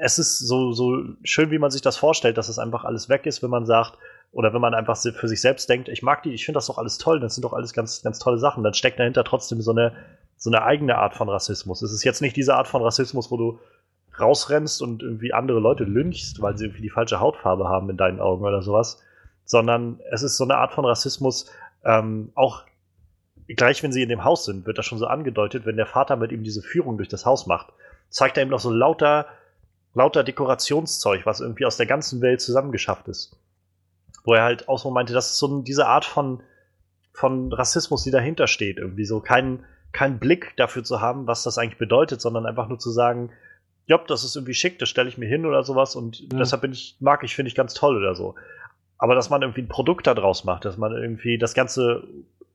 es ist so, so schön, wie man sich das vorstellt, dass es einfach alles weg ist, wenn man sagt, oder wenn man einfach für sich selbst denkt, ich mag die, ich finde das doch alles toll, das sind doch alles ganz, ganz tolle Sachen, dann steckt dahinter trotzdem so eine, so eine eigene Art von Rassismus. Es ist jetzt nicht diese Art von Rassismus, wo du rausrennst und irgendwie andere Leute lynchst, weil sie irgendwie die falsche Hautfarbe haben in deinen Augen oder sowas, sondern es ist so eine Art von Rassismus, ähm, auch gleich wenn sie in dem Haus sind, wird das schon so angedeutet, wenn der Vater mit ihm diese Führung durch das Haus macht, zeigt er ihm noch so lauter, lauter Dekorationszeug, was irgendwie aus der ganzen Welt zusammengeschafft ist. Wo er halt auch so meinte, das ist so diese Art von, von Rassismus, die dahinter steht, irgendwie so kein, keinen Blick dafür zu haben, was das eigentlich bedeutet, sondern einfach nur zu sagen, ja, das ist irgendwie schick, das stelle ich mir hin oder sowas und mhm. deshalb bin ich, mag ich, finde ich ganz toll oder so. Aber dass man irgendwie ein Produkt daraus macht, dass man irgendwie das Ganze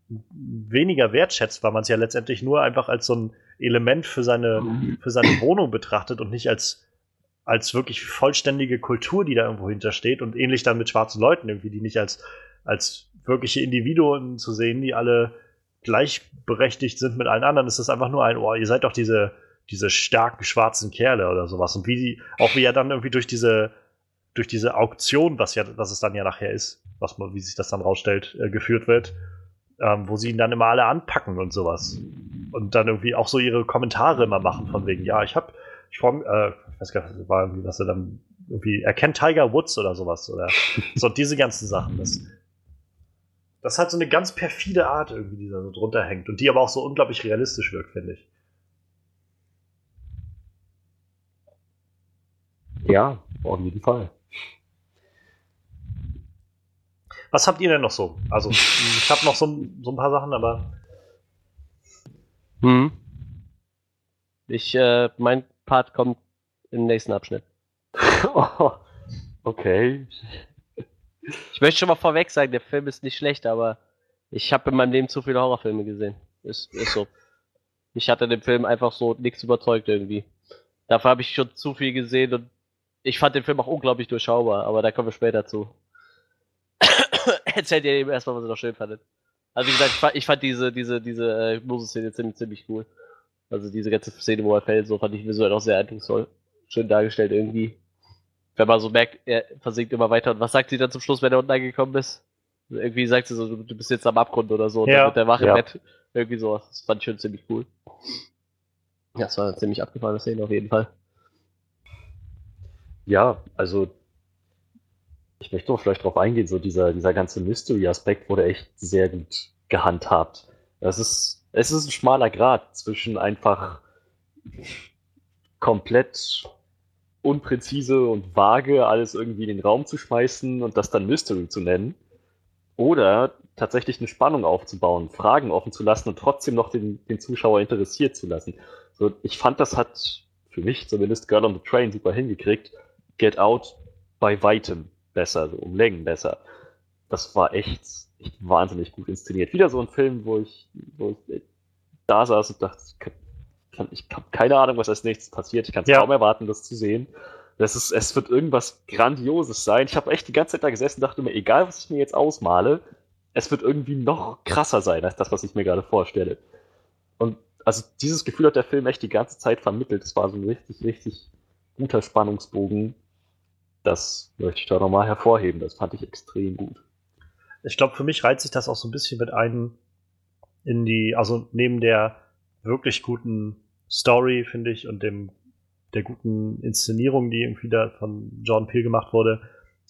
weniger wertschätzt, weil man es ja letztendlich nur einfach als so ein Element für seine, mhm. für seine Wohnung betrachtet und nicht als, als wirklich vollständige Kultur, die da irgendwo hintersteht und ähnlich dann mit schwarzen Leuten irgendwie, die nicht als, als wirkliche Individuen zu sehen, die alle gleichberechtigt sind mit allen anderen, ist das einfach nur ein, oh, ihr seid doch diese, diese starken schwarzen Kerle oder sowas. Und wie die, auch wie er dann irgendwie durch diese, durch diese Auktion, was ja, was es dann ja nachher ist, was man, wie sich das dann rausstellt, äh, geführt wird, ähm, wo sie ihn dann immer alle anpacken und sowas. Und dann irgendwie auch so ihre Kommentare immer machen, von wegen, ja, ich hab, ich freue äh, ich weiß gar nicht, war irgendwie, was er dann irgendwie, er kennt Tiger Woods oder sowas, oder [laughs] so diese ganzen Sachen. Das, das hat so eine ganz perfide Art irgendwie, die da so drunter hängt und die aber auch so unglaublich realistisch wirkt, finde ich. Ja, auf jeden Fall. Was habt ihr denn noch so? Also, ich habe noch so, so, ein paar Sachen, aber. Hm. Ich, äh, mein Part kommt im nächsten Abschnitt. oh, [laughs] okay. Ich möchte schon mal vorweg sagen, der Film ist nicht schlecht, aber ich habe in meinem Leben zu viele Horrorfilme gesehen. Ist, ist so. Ich hatte den Film einfach so nichts überzeugt irgendwie. Dafür habe ich schon zu viel gesehen und ich fand den Film auch unglaublich durchschaubar, aber da kommen wir später zu. [coughs] Erzählt ihr eben erstmal, was ihr noch schön fandet. Also wie gesagt, ich fand, ich fand diese, diese, diese äh, Moses-Szene ziemlich, ziemlich cool. Also diese ganze Szene, wo er fällt, so fand ich visuell auch sehr eindrucksvoll. Schön dargestellt irgendwie wenn man so merkt, er versinkt immer weiter. Und was sagt sie dann zum Schluss, wenn er unten angekommen ist? Irgendwie sagt sie so, du bist jetzt am Abgrund oder so. Ja. Und der wach im ja. Bett. Irgendwie so. Das fand ich schon ziemlich cool. Ja, das war eine ziemlich abgefahrene Szene auf jeden Fall. Ja, also ich möchte doch vielleicht darauf eingehen, so dieser, dieser ganze Mystery-Aspekt wurde echt sehr gut gehandhabt. Das ist, es ist ein schmaler Grad zwischen einfach komplett unpräzise und vage alles irgendwie in den Raum zu schmeißen und das dann Mystery zu nennen. Oder tatsächlich eine Spannung aufzubauen, Fragen offen zu lassen und trotzdem noch den, den Zuschauer interessiert zu lassen. So, ich fand, das hat für mich zumindest Girl on the Train super hingekriegt. Get Out bei weitem besser, so um Längen besser. Das war echt, echt wahnsinnig gut inszeniert. Wieder so ein Film, wo ich, wo ich da saß und dachte, ich habe keine Ahnung, was als nächstes passiert. Ich kann es ja. kaum erwarten, das zu sehen. Das ist, es wird irgendwas Grandioses sein. Ich habe echt die ganze Zeit da gesessen und dachte mir, egal was ich mir jetzt ausmale, es wird irgendwie noch krasser sein als das, was ich mir gerade vorstelle. Und also dieses Gefühl hat der Film echt die ganze Zeit vermittelt. Es war so ein richtig, richtig guter Spannungsbogen. Das möchte ich da nochmal hervorheben. Das fand ich extrem gut. Ich glaube, für mich reizt sich das auch so ein bisschen mit ein in die, also neben der wirklich guten Story, finde ich, und dem der guten Inszenierung, die irgendwie da von John Peel gemacht wurde,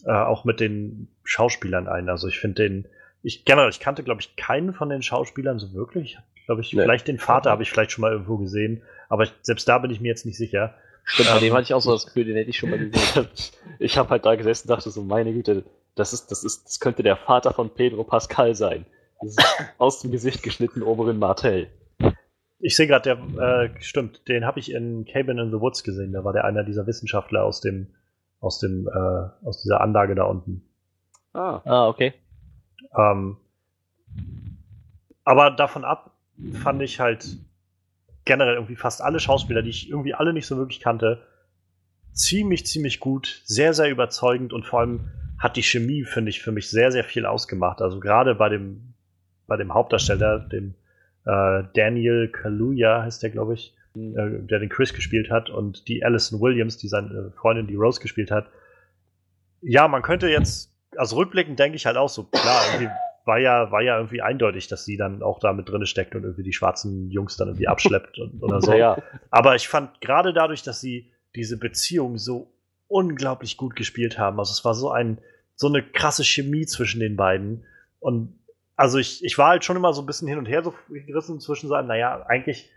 äh, auch mit den Schauspielern ein. Also ich finde den, ich generell, ich kannte, glaube ich, keinen von den Schauspielern so wirklich. Glaube ich. Nee. Vielleicht den Vater habe ich vielleicht schon mal irgendwo gesehen, aber ich, selbst da bin ich mir jetzt nicht sicher. Stimmt, bei dem ähm, hatte ich auch so das Gefühl, den hätte ich schon mal gesehen. [laughs] ich habe halt da gesessen und dachte so, meine Güte, das ist, das ist, das könnte der Vater von Pedro Pascal sein. [laughs] aus dem Gesicht geschnitten Oberin Martell. Ich sehe gerade, der, äh, stimmt, den habe ich in Cabin in the Woods gesehen. Da war der einer dieser Wissenschaftler aus dem, aus dem, äh, aus dieser Anlage da unten. Ah, ah okay. Ähm, aber davon ab fand ich halt generell irgendwie fast alle Schauspieler, die ich irgendwie alle nicht so wirklich kannte, ziemlich, ziemlich gut, sehr, sehr überzeugend und vor allem hat die Chemie, finde ich, für mich sehr, sehr viel ausgemacht. Also gerade bei dem, bei dem Hauptdarsteller, dem äh, Daniel Kaluuya heißt der, glaube ich, äh, der den Chris gespielt hat und die Alison Williams, die seine Freundin, die Rose gespielt hat. Ja, man könnte jetzt, also rückblickend denke ich halt auch so, klar, irgendwie war ja, war ja irgendwie eindeutig, dass sie dann auch da mit drin steckt und irgendwie die schwarzen Jungs dann irgendwie abschleppt und, oder so. Ja. Aber ich fand gerade dadurch, dass sie diese Beziehung so unglaublich gut gespielt haben, also es war so ein, so eine krasse Chemie zwischen den beiden und also ich, ich war halt schon immer so ein bisschen hin und her so gerissen zwischen sagen, naja, eigentlich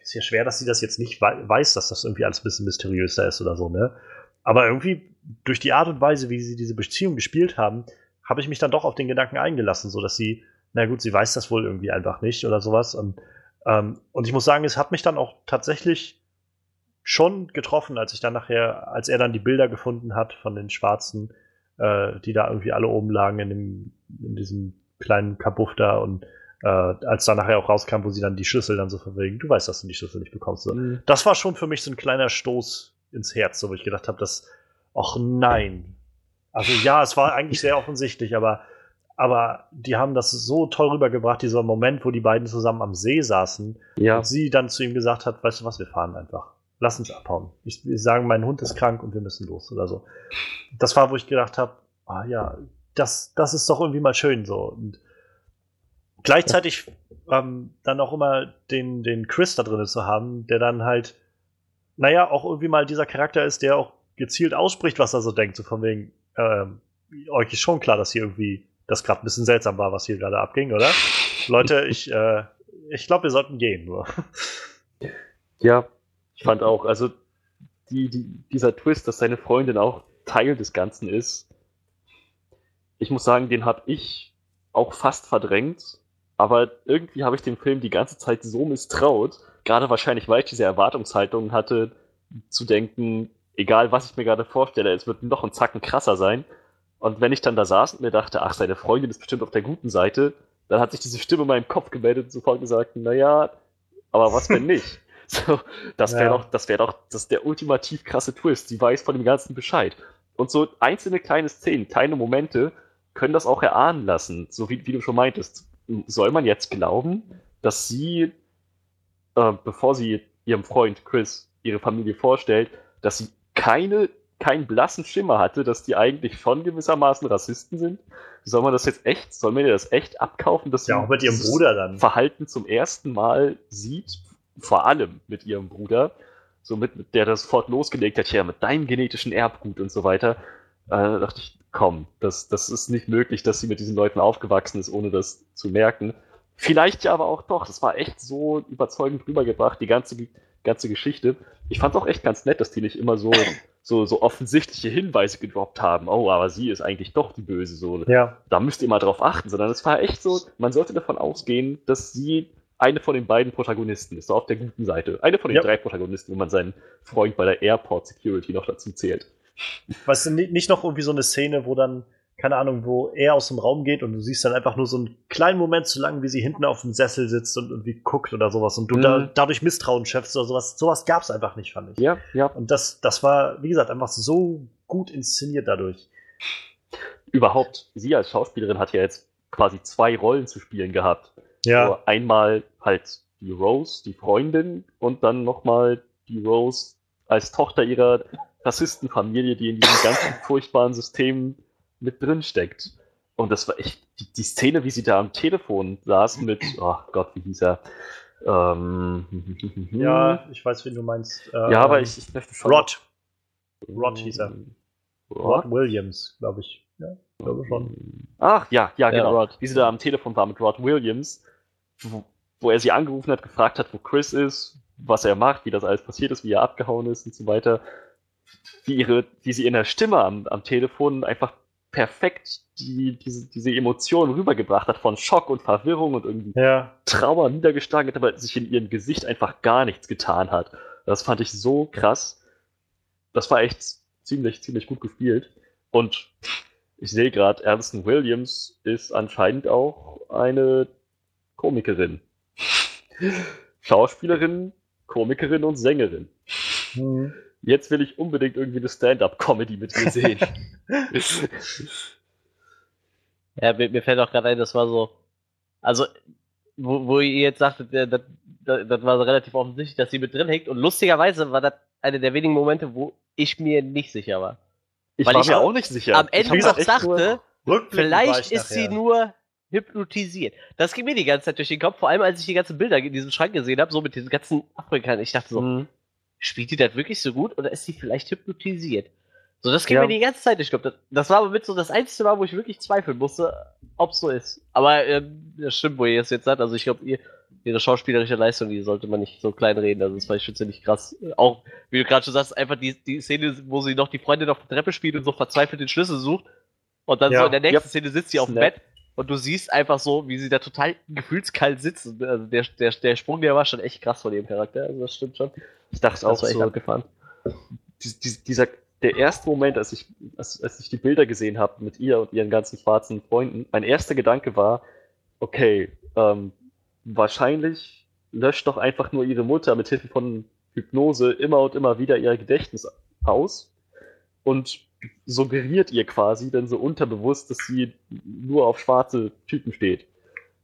ist ja schwer, dass sie das jetzt nicht weiß, dass das irgendwie alles ein bisschen mysteriöser ist oder so, ne? Aber irgendwie durch die Art und Weise, wie sie diese Beziehung gespielt haben, habe ich mich dann doch auf den Gedanken eingelassen, so dass sie, na gut, sie weiß das wohl irgendwie einfach nicht oder sowas. Und, ähm, und ich muss sagen, es hat mich dann auch tatsächlich schon getroffen, als ich dann nachher, als er dann die Bilder gefunden hat von den Schwarzen, äh, die da irgendwie alle oben lagen in, dem, in diesem kleinen Kabuff da und äh, als dann nachher auch rauskam, wo sie dann die Schlüssel dann so verwegen, du weißt, dass du die Schlüssel nicht bekommst. So. Mhm. Das war schon für mich so ein kleiner Stoß ins Herz, so, wo ich gedacht habe, dass, ach nein, also ja, es war eigentlich sehr offensichtlich, aber, aber die haben das so toll rübergebracht, dieser Moment, wo die beiden zusammen am See saßen ja. und sie dann zu ihm gesagt hat, weißt du was, wir fahren einfach. Lass uns abhauen. Ich, wir sagen, mein Hund ist krank und wir müssen los oder so. Das war, wo ich gedacht habe, ah ja, das, das ist doch irgendwie mal schön so. Und gleichzeitig ähm, dann auch immer den, den Chris da drin zu haben, der dann halt, naja, auch irgendwie mal dieser Charakter ist, der auch gezielt ausspricht, was er so denkt, so von wegen, ähm, euch ist schon klar, dass hier irgendwie das gerade ein bisschen seltsam war, was hier gerade abging, oder? Leute, [laughs] ich, äh, ich glaube, wir sollten gehen nur. [laughs] Ja, ich fand auch, also die, die, dieser Twist, dass seine Freundin auch Teil des Ganzen ist, ich muss sagen, den habe ich auch fast verdrängt, aber irgendwie habe ich dem Film die ganze Zeit so misstraut, gerade wahrscheinlich, weil ich diese Erwartungshaltung hatte, zu denken, egal was ich mir gerade vorstelle, es wird noch ein Zacken krasser sein. Und wenn ich dann da saß und mir dachte, ach, seine Freundin ist bestimmt auf der guten Seite, dann hat sich diese Stimme in meinem Kopf gemeldet und sofort gesagt, naja, aber was wenn [laughs] nicht? so, das wäre ja. doch, das wäre doch, das ist der ultimativ krasse Twist. Sie weiß von dem Ganzen Bescheid. Und so einzelne kleine Szenen, kleine Momente können das auch erahnen lassen. So wie, wie du schon meintest. Soll man jetzt glauben, dass sie, äh, bevor sie ihrem Freund Chris ihre Familie vorstellt, dass sie keine, keinen blassen Schimmer hatte, dass die eigentlich schon gewissermaßen Rassisten sind. Soll man das jetzt echt, soll man dir das echt abkaufen, dass ja, auch mit ihrem Bruder dann. Verhalten zum ersten Mal sieht, vor allem mit ihrem Bruder, so mit, der das sofort losgelegt hat, ja, mit deinem genetischen Erbgut und so weiter, äh, dachte ich, komm, das, das ist nicht möglich, dass sie mit diesen Leuten aufgewachsen ist, ohne das zu merken. Vielleicht ja aber auch doch, das war echt so überzeugend rübergebracht, die ganze ganze Geschichte. Ich fand es auch echt ganz nett, dass die nicht immer so, so, so offensichtliche Hinweise gedroppt haben. Oh, aber sie ist eigentlich doch die Böse. So, ja. Da müsst ihr mal drauf achten, sondern es war echt so, man sollte davon ausgehen, dass sie eine von den beiden Protagonisten ist, so auf der guten Seite. Eine von den ja. drei Protagonisten, wenn man seinen Freund bei der Airport Security noch dazu zählt. Weißt du, nicht noch irgendwie so eine Szene, wo dann keine Ahnung, wo er aus dem Raum geht und du siehst dann einfach nur so einen kleinen Moment zu lang, wie sie hinten auf dem Sessel sitzt und irgendwie guckt oder sowas und du mhm. da, dadurch Misstrauen schöpfst oder sowas. Sowas gab es einfach nicht, fand ich. Ja, ja. Und das, das war, wie gesagt, einfach so gut inszeniert dadurch. Überhaupt, sie als Schauspielerin hat ja jetzt quasi zwei Rollen zu spielen gehabt. Ja. So einmal halt die Rose, die Freundin, und dann nochmal die Rose als Tochter ihrer Rassistenfamilie, die in diesem ganzen [laughs] furchtbaren System mit drin steckt. Und das war echt, die, die, Szene, wie sie da am Telefon saß mit, [clears throat] oh Gott, wie hieß er? Ähm, ja, ich weiß, wen du meinst. Ähm, ja, aber ich, ich möchte schon. Rod. Rod hieß er. Rod, Rod Williams, glaube ich. Ja, glaube schon. Ach, ja, ja, genau. Ja, wie sie da am Telefon war mit Rod Williams, wo er sie angerufen hat, gefragt hat, wo Chris ist, was er macht, wie das alles passiert ist, wie er abgehauen ist und so weiter. Wie, ihre, wie sie in der Stimme am, am Telefon einfach perfekt die, diese, diese Emotionen rübergebracht hat von Schock und Verwirrung und irgendwie ja. Trauer niedergeschlagen hat, aber sich in ihrem Gesicht einfach gar nichts getan hat. Das fand ich so krass. Das war echt ziemlich, ziemlich gut gespielt. Und ich sehe gerade, Alison Williams ist anscheinend auch eine Komikerin. Schauspielerin, Komikerin und Sängerin. Mhm. Jetzt will ich unbedingt irgendwie eine Stand-up-Comedy mit ihr sehen. [laughs] ja, mir, mir, fällt auch gerade ein, das war so. Also, wo, wo ihr jetzt sagtet, das, das, das war so relativ offensichtlich, dass sie mit drin hängt. Und lustigerweise war das einer der wenigen Momente, wo ich mir nicht sicher war. Ich Weil war ich mir auch nicht sicher. Am Ende noch dachte, vielleicht ist sie nur hypnotisiert. Das ging mir die ganze Zeit durch den Kopf, vor allem als ich die ganzen Bilder in diesem Schrank gesehen habe, so mit diesen ganzen Afrikanern. Ich dachte so, mhm. Spielt die das wirklich so gut oder ist sie vielleicht hypnotisiert? So, das ging ja. mir die ganze Zeit durch. Das, das war aber mit so das einzige Mal, wo ich wirklich zweifeln musste, ob es so ist. Aber äh, das stimmt, wo ihr es jetzt sagt. Also ich glaube, ihr, ihre schauspielerische Leistung, die sollte man nicht so klein reden. Also das war ich schon ziemlich krass. Auch, wie du gerade schon sagst, einfach die, die Szene, wo sie noch die Freundin auf der Treppe spielt und so verzweifelt den Schlüssel sucht. Und dann ja. so in der nächsten ja. Szene sitzt sie auf dem Bett und du siehst einfach so, wie sie da total gefühlskalt sitzt. Also der, der, der Sprung, der war schon echt krass von dem Charakter. Also das stimmt schon. Ich dachte das auch war echt so, abgefahren. Dieser, der erste Moment, als ich, als, als ich die Bilder gesehen habe mit ihr und ihren ganzen schwarzen Freunden, mein erster Gedanke war, okay, ähm, wahrscheinlich löscht doch einfach nur ihre Mutter mit Hilfe von Hypnose immer und immer wieder ihr Gedächtnis aus und suggeriert ihr quasi dann so unterbewusst, dass sie nur auf schwarze Typen steht.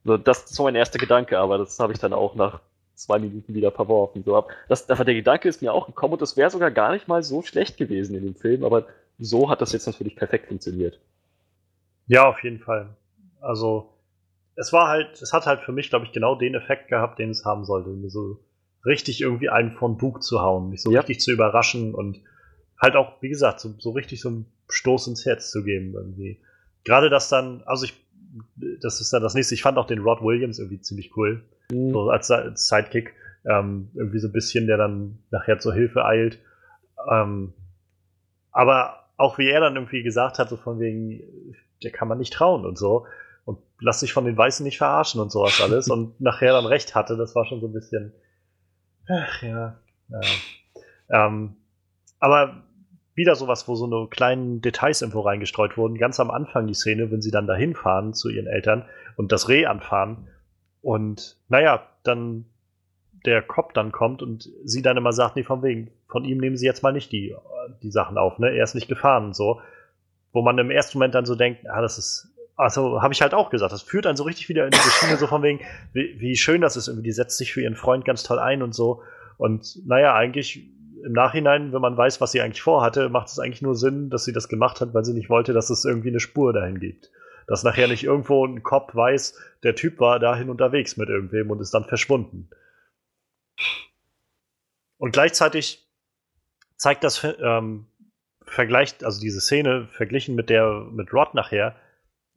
Also das ist so mein erster Gedanke, aber das habe ich dann auch nach zwei Minuten wieder verworfen. So, das, aber der Gedanke ist mir auch gekommen und das wäre sogar gar nicht mal so schlecht gewesen in dem Film, aber so hat das jetzt natürlich perfekt funktioniert. Ja, auf jeden Fall. Also, es war halt, es hat halt für mich, glaube ich, genau den Effekt gehabt, den es haben sollte. Mir so richtig irgendwie einen von Bug zu hauen, mich so ja. richtig zu überraschen und halt auch, wie gesagt, so, so richtig so einen Stoß ins Herz zu geben irgendwie. Gerade das dann, also ich, das ist dann das nächste, ich fand auch den Rod Williams irgendwie ziemlich cool, mhm. so als, als Sidekick, ähm, irgendwie so ein bisschen, der dann nachher zur Hilfe eilt. Ähm, aber auch wie er dann irgendwie gesagt hat, so von wegen, der kann man nicht trauen und so und lass dich von den Weißen nicht verarschen und sowas alles [laughs] und nachher dann recht hatte, das war schon so ein bisschen, ach ja, ja. Ähm, aber wieder sowas, wo so eine kleinen Details irgendwo reingestreut wurden. Ganz am Anfang die Szene, wenn sie dann dahin fahren zu ihren Eltern und das Reh anfahren und naja, dann der Cop dann kommt und sie dann immer sagt, nee, von wegen, von ihm nehmen sie jetzt mal nicht die, die Sachen auf, ne? Er ist nicht gefahren und so. Wo man im ersten Moment dann so denkt, ah, das ist also habe ich halt auch gesagt, das führt dann so richtig wieder in diese Schiene, so von wegen, wie, wie schön das ist, irgendwie, die setzt sich für ihren Freund ganz toll ein und so. Und naja, eigentlich im Nachhinein, wenn man weiß, was sie eigentlich vorhatte, macht es eigentlich nur Sinn, dass sie das gemacht hat, weil sie nicht wollte, dass es irgendwie eine Spur dahin gibt. Dass nachher nicht irgendwo ein Cop weiß, der Typ war dahin unterwegs mit irgendwem und ist dann verschwunden. Und gleichzeitig zeigt das ähm, vergleicht, also diese Szene verglichen mit der mit Rod nachher,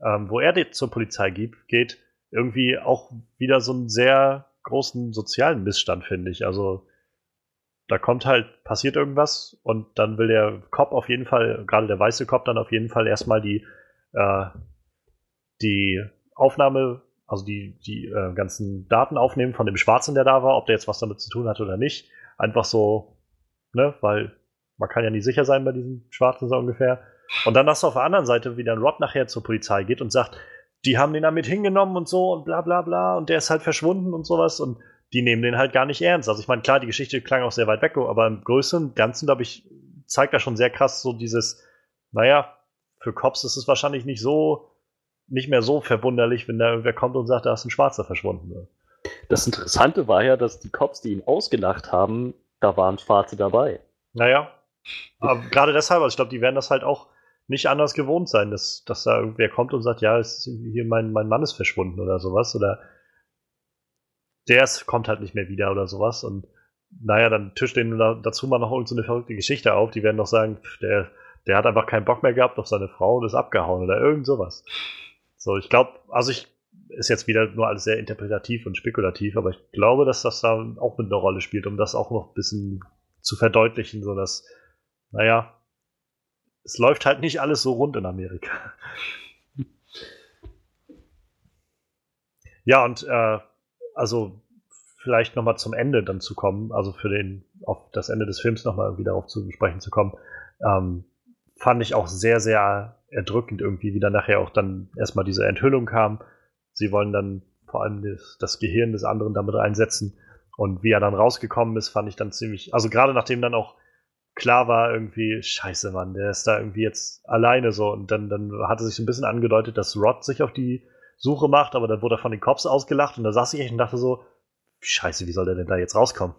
ähm, wo er zur Polizei geht, geht, irgendwie auch wieder so einen sehr großen sozialen Missstand, finde ich. Also da kommt halt, passiert irgendwas und dann will der Cop auf jeden Fall, gerade der weiße Cop, dann auf jeden Fall erstmal die, äh, die Aufnahme, also die, die äh, ganzen Daten aufnehmen von dem Schwarzen, der da war, ob der jetzt was damit zu tun hat oder nicht. Einfach so, ne, weil man kann ja nicht sicher sein bei diesem Schwarzen so ungefähr. Und dann hast du auf der anderen Seite, wie dann Rod nachher zur Polizei geht und sagt, die haben den damit hingenommen und so und bla bla bla und der ist halt verschwunden und sowas und die nehmen den halt gar nicht ernst. Also ich meine, klar, die Geschichte klang auch sehr weit weg, aber im größeren Ganzen, glaube ich, zeigt das schon sehr krass so dieses, naja, für Cops ist es wahrscheinlich nicht so, nicht mehr so verwunderlich, wenn da irgendwer kommt und sagt, da ist ein Schwarzer verschwunden. Das Interessante war ja, dass die Cops, die ihn ausgelacht haben, da waren Schwarze dabei. Naja, aber gerade deshalb, also ich glaube, die werden das halt auch nicht anders gewohnt sein, dass, dass da irgendwer kommt und sagt, ja, ist, hier mein, mein Mann ist verschwunden oder sowas. Oder der ist, kommt halt nicht mehr wieder oder sowas. Und naja, dann tischt denen dazu mal noch irgendeine so verrückte Geschichte auf. Die werden doch sagen, der, der hat einfach keinen Bock mehr gehabt auf seine Frau und ist abgehauen oder irgend sowas. So, ich glaube, also ich, ist jetzt wieder nur alles sehr interpretativ und spekulativ, aber ich glaube, dass das da auch mit einer Rolle spielt, um das auch noch ein bisschen zu verdeutlichen, so dass, naja, es läuft halt nicht alles so rund in Amerika. [laughs] ja, und äh, also vielleicht nochmal zum Ende dann zu kommen, also für den, auf das Ende des Films nochmal irgendwie darauf zu sprechen zu kommen, ähm, fand ich auch sehr, sehr erdrückend irgendwie, wie dann nachher auch dann erstmal diese Enthüllung kam. Sie wollen dann vor allem das, das Gehirn des anderen damit einsetzen. Und wie er dann rausgekommen ist, fand ich dann ziemlich, also gerade nachdem dann auch klar war, irgendwie, scheiße, Mann, der ist da irgendwie jetzt alleine so. Und dann, dann hatte sich so ein bisschen angedeutet, dass Rod sich auf die Suche macht, aber dann wurde er von den Cops ausgelacht und da saß ich echt und dachte so, scheiße, wie soll der denn da jetzt rauskommen?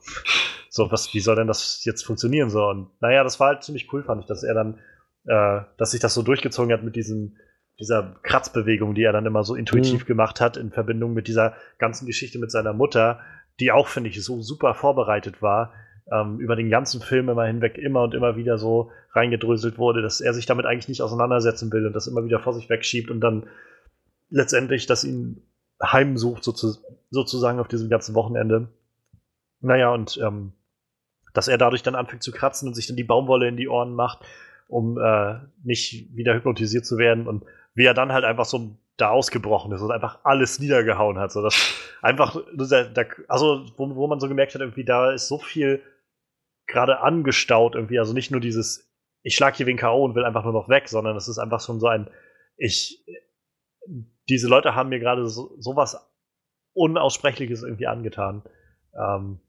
So, was, wie soll denn das jetzt funktionieren? So, und naja, das war halt ziemlich cool, fand ich, dass er dann äh, dass sich das so durchgezogen hat mit diesem, dieser Kratzbewegung, die er dann immer so intuitiv mhm. gemacht hat, in Verbindung mit dieser ganzen Geschichte mit seiner Mutter, die auch, finde ich, so super vorbereitet war, ähm, über den ganzen Film immer hinweg immer und immer wieder so reingedröselt wurde, dass er sich damit eigentlich nicht auseinandersetzen will und das immer wieder vor sich wegschiebt und dann letztendlich, dass ihn heimsucht, sozusagen auf diesem ganzen Wochenende. Naja, und ähm, dass er dadurch dann anfängt zu kratzen und sich dann die Baumwolle in die Ohren macht um äh, nicht wieder hypnotisiert zu werden und wie er dann halt einfach so da ausgebrochen ist und einfach alles niedergehauen hat. So dass einfach, also wo, wo man so gemerkt hat, irgendwie da ist so viel gerade angestaut irgendwie. Also nicht nur dieses, ich schlag hier wen K.O. und will einfach nur noch weg, sondern es ist einfach schon so ein, ich, diese Leute haben mir gerade so, sowas Unaussprechliches irgendwie angetan. Ähm,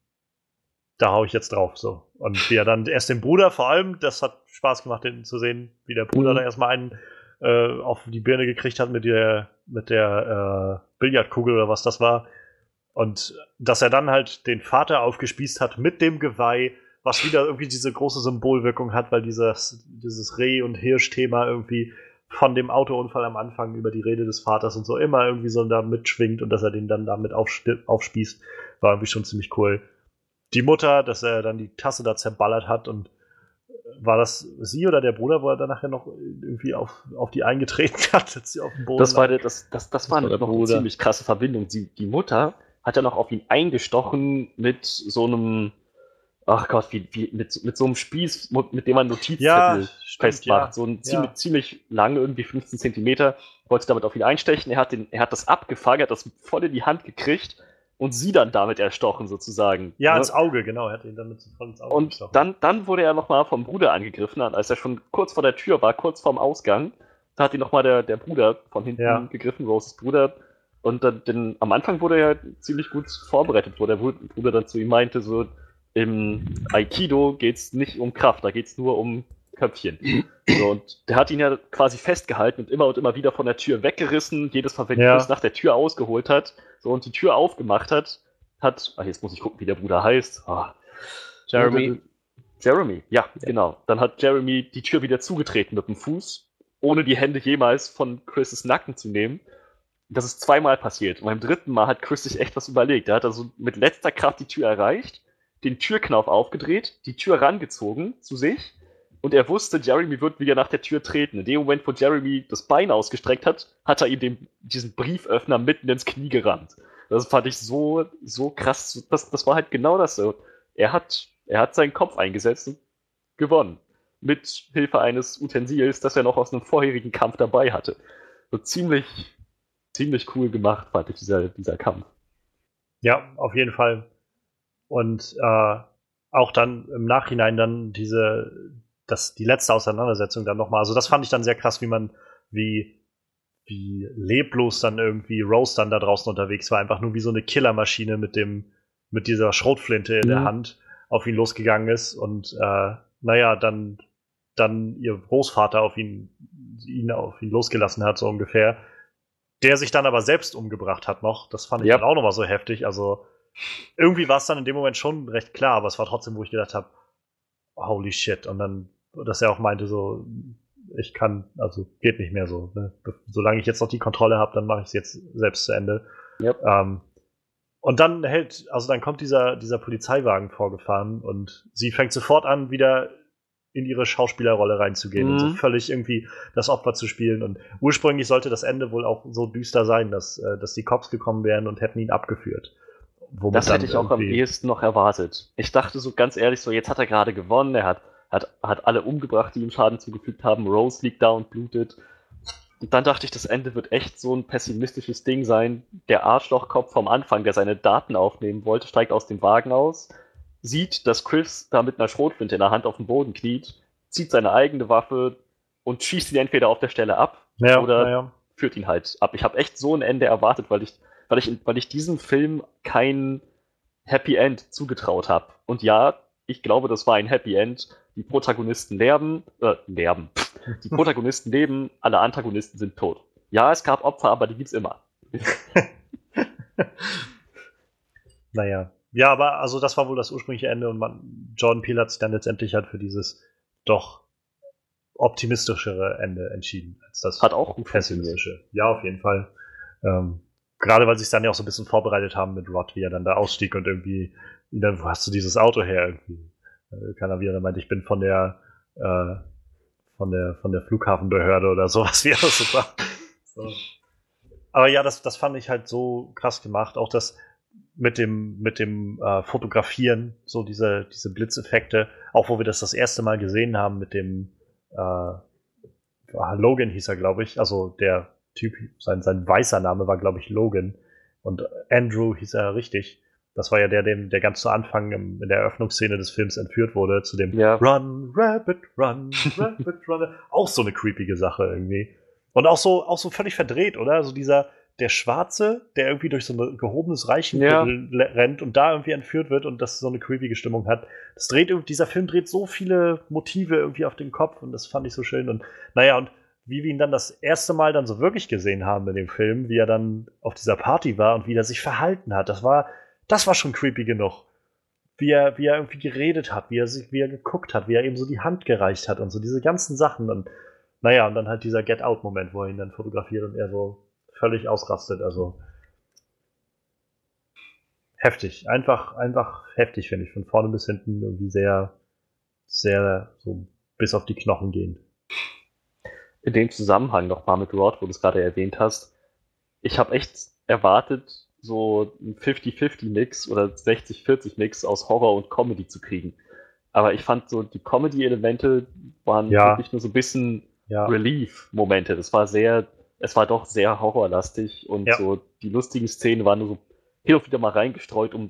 da hau ich jetzt drauf. So. Und wie er dann erst den Bruder vor allem, das hat Spaß gemacht, den zu sehen, wie der Bruder mhm. da erstmal einen äh, auf die Birne gekriegt hat mit der, mit der äh, Billardkugel oder was das war. Und dass er dann halt den Vater aufgespießt hat mit dem Geweih, was wieder irgendwie diese große Symbolwirkung hat, weil dieses, dieses Reh- und Hirsch-Thema irgendwie von dem Autounfall am Anfang über die Rede des Vaters und so immer irgendwie so da mitschwingt und dass er den dann damit aufspießt, war irgendwie schon ziemlich cool. Die Mutter, dass er dann die Tasse da zerballert hat und äh, war das sie oder der Bruder, wo er dann nachher noch irgendwie auf, auf die eingetreten [laughs] hat, als sie auf dem Boden Das war, der, das, das, das war, das war noch eine ziemlich krasse Verbindung. Die, die Mutter hat ja noch auf ihn eingestochen mit so einem, ach Gott, wie, wie, mit, mit so einem Spieß, mit dem man Notizzettel ja, festmacht. Ja. So ein ziemlich, ja. ziemlich lang, irgendwie 15 Zentimeter, wollte damit auf ihn einstechen. Er hat, den, er hat das abgefangen, er hat das voll in die Hand gekriegt und sie dann damit erstochen, sozusagen. Ja, ne? ins Auge, genau. Er hat ihn damit voll ins Auge Und gestochen. dann, dann wurde er nochmal vom Bruder angegriffen, als er schon kurz vor der Tür war, kurz vorm Ausgang. Da hat ihn nochmal der, der Bruder von hinten ja. gegriffen, Roses Bruder. Und dann, denn am Anfang wurde er ziemlich gut vorbereitet, wo der Bruder dann zu ihm meinte, so, im Aikido geht's nicht um Kraft, da geht's nur um Köpfchen. So, und der hat ihn ja quasi festgehalten und immer und immer wieder von der Tür weggerissen, jedes Mal, wenn ja. er nach der Tür ausgeholt hat, so und die Tür aufgemacht hat, hat, ach, jetzt muss ich gucken, wie der Bruder heißt. Ah. Jeremy. Jeremy, ja, ja, genau. Dann hat Jeremy die Tür wieder zugetreten mit dem Fuß, ohne die Hände jemals von Chris' Nacken zu nehmen. Das ist zweimal passiert. Und beim dritten Mal hat Chris sich echt was überlegt. Er hat also mit letzter Kraft die Tür erreicht, den Türknauf aufgedreht, die Tür rangezogen zu sich und er wusste, Jeremy wird wieder nach der Tür treten. In dem Moment, wo Jeremy das Bein ausgestreckt hat, hat er ihm den, diesen Brieföffner mitten ins Knie gerannt. Das fand ich so, so krass. Das, das war halt genau das so. Er hat, er hat seinen Kopf eingesetzt und gewonnen. Mit Hilfe eines Utensils, das er noch aus einem vorherigen Kampf dabei hatte. So ziemlich, ziemlich cool gemacht, fand ich, dieser, dieser Kampf. Ja, auf jeden Fall. Und äh, auch dann im Nachhinein dann diese, das, die letzte Auseinandersetzung dann nochmal. Also das fand ich dann sehr krass, wie man, wie, wie leblos dann irgendwie Rose dann da draußen unterwegs war. Einfach nur wie so eine Killermaschine mit dem, mit dieser Schrotflinte in mhm. der Hand auf ihn losgegangen ist und äh, naja, dann, dann ihr Großvater auf ihn, ihn auf ihn losgelassen hat, so ungefähr. Der sich dann aber selbst umgebracht hat noch. Das fand ich ja. dann auch nochmal so heftig. Also irgendwie war es dann in dem Moment schon recht klar, aber es war trotzdem, wo ich gedacht habe, holy shit. Und dann dass er auch meinte, so, ich kann, also geht nicht mehr so. Ne? Solange ich jetzt noch die Kontrolle habe, dann mache ich es jetzt selbst zu Ende. Yep. Ähm, und dann hält, also dann kommt dieser, dieser Polizeiwagen vorgefahren und sie fängt sofort an, wieder in ihre Schauspielerrolle reinzugehen mhm. und mhm. völlig irgendwie das Opfer zu spielen. Und ursprünglich sollte das Ende wohl auch so düster sein, dass, äh, dass die Cops gekommen wären und hätten ihn abgeführt. Das hätte ich auch am ehesten noch erwartet. Ich dachte so ganz ehrlich, so jetzt hat er gerade gewonnen, er hat, hat, hat alle umgebracht, die ihm Schaden zugefügt haben, Rose liegt da und blutet. Und dann dachte ich, das Ende wird echt so ein pessimistisches Ding sein. Der Arschlochkopf vom Anfang, der seine Daten aufnehmen wollte, steigt aus dem Wagen aus, sieht, dass Chris da mit einer Schrotflinte in der Hand auf dem Boden kniet, zieht seine eigene Waffe und schießt ihn entweder auf der Stelle ab ja, oder ja. führt ihn halt ab. Ich habe echt so ein Ende erwartet, weil ich, weil ich, weil ich diesem Film kein Happy End zugetraut habe. Und ja, ich glaube, das war ein Happy End. Die Protagonisten lerben, äh, lerben. Die Protagonisten [laughs] leben, alle Antagonisten sind tot. Ja, es gab Opfer, aber die gibt's immer. [laughs] naja, ja, aber also das war wohl das ursprüngliche Ende und man, Jordan Peele hat sich dann letztendlich halt für dieses doch optimistischere Ende entschieden als das hat auch pessimistische. Ja, auf jeden Fall. Ähm, gerade weil sie sich dann ja auch so ein bisschen vorbereitet haben mit Rod, wie er dann da ausstieg und irgendwie, dann, wo hast du dieses Auto her irgendwie? Äh, keiner wieder meint, ich bin von der äh, von der von der Flughafenbehörde oder sowas wie er das so sagt. So. Aber ja, das, das fand ich halt so krass gemacht. Auch das, mit dem, mit dem äh, Fotografieren, so diese, diese Blitzeffekte, auch wo wir das das erste Mal gesehen haben mit dem äh, Logan hieß er, glaube ich, also der Typ, sein, sein weißer Name war, glaube ich, Logan und Andrew hieß er richtig. Das war ja der, dem, der ganz zu Anfang im, in der Eröffnungsszene des Films entführt wurde, zu dem ja. Run, Rabbit, Run, [laughs] Rabbit, Run. Auch so eine creepige Sache irgendwie. Und auch so, auch so völlig verdreht, oder? Also dieser, der Schwarze, der irgendwie durch so ein gehobenes Reichenviertel ja. rennt und da irgendwie entführt wird und das so eine creepige Stimmung hat. Das dreht dieser Film dreht so viele Motive irgendwie auf den Kopf und das fand ich so schön. Und naja, und wie wir ihn dann das erste Mal dann so wirklich gesehen haben in dem Film, wie er dann auf dieser Party war und wie er sich verhalten hat, das war, das war schon creepy genug. Wie er, wie er irgendwie geredet hat, wie er sich, wie er geguckt hat, wie er eben so die Hand gereicht hat und so diese ganzen Sachen. Und naja, und dann halt dieser Get-Out-Moment, wo er ihn dann fotografiert und er so völlig ausrastet. Also heftig. Einfach, einfach heftig, finde ich. Von vorne bis hinten irgendwie sehr, sehr so bis auf die Knochen gehend. In dem Zusammenhang nochmal mit Rod, wo du es gerade erwähnt hast. Ich habe echt erwartet, so ein 50-50-Mix oder 60-40-Mix aus Horror und Comedy zu kriegen. Aber ich fand so, die Comedy-Elemente waren ja. wirklich nur so ein bisschen ja. Relief-Momente. Das war sehr es war doch sehr horrorlastig und ja. so die lustigen Szenen waren nur so hin und wieder mal reingestreut, um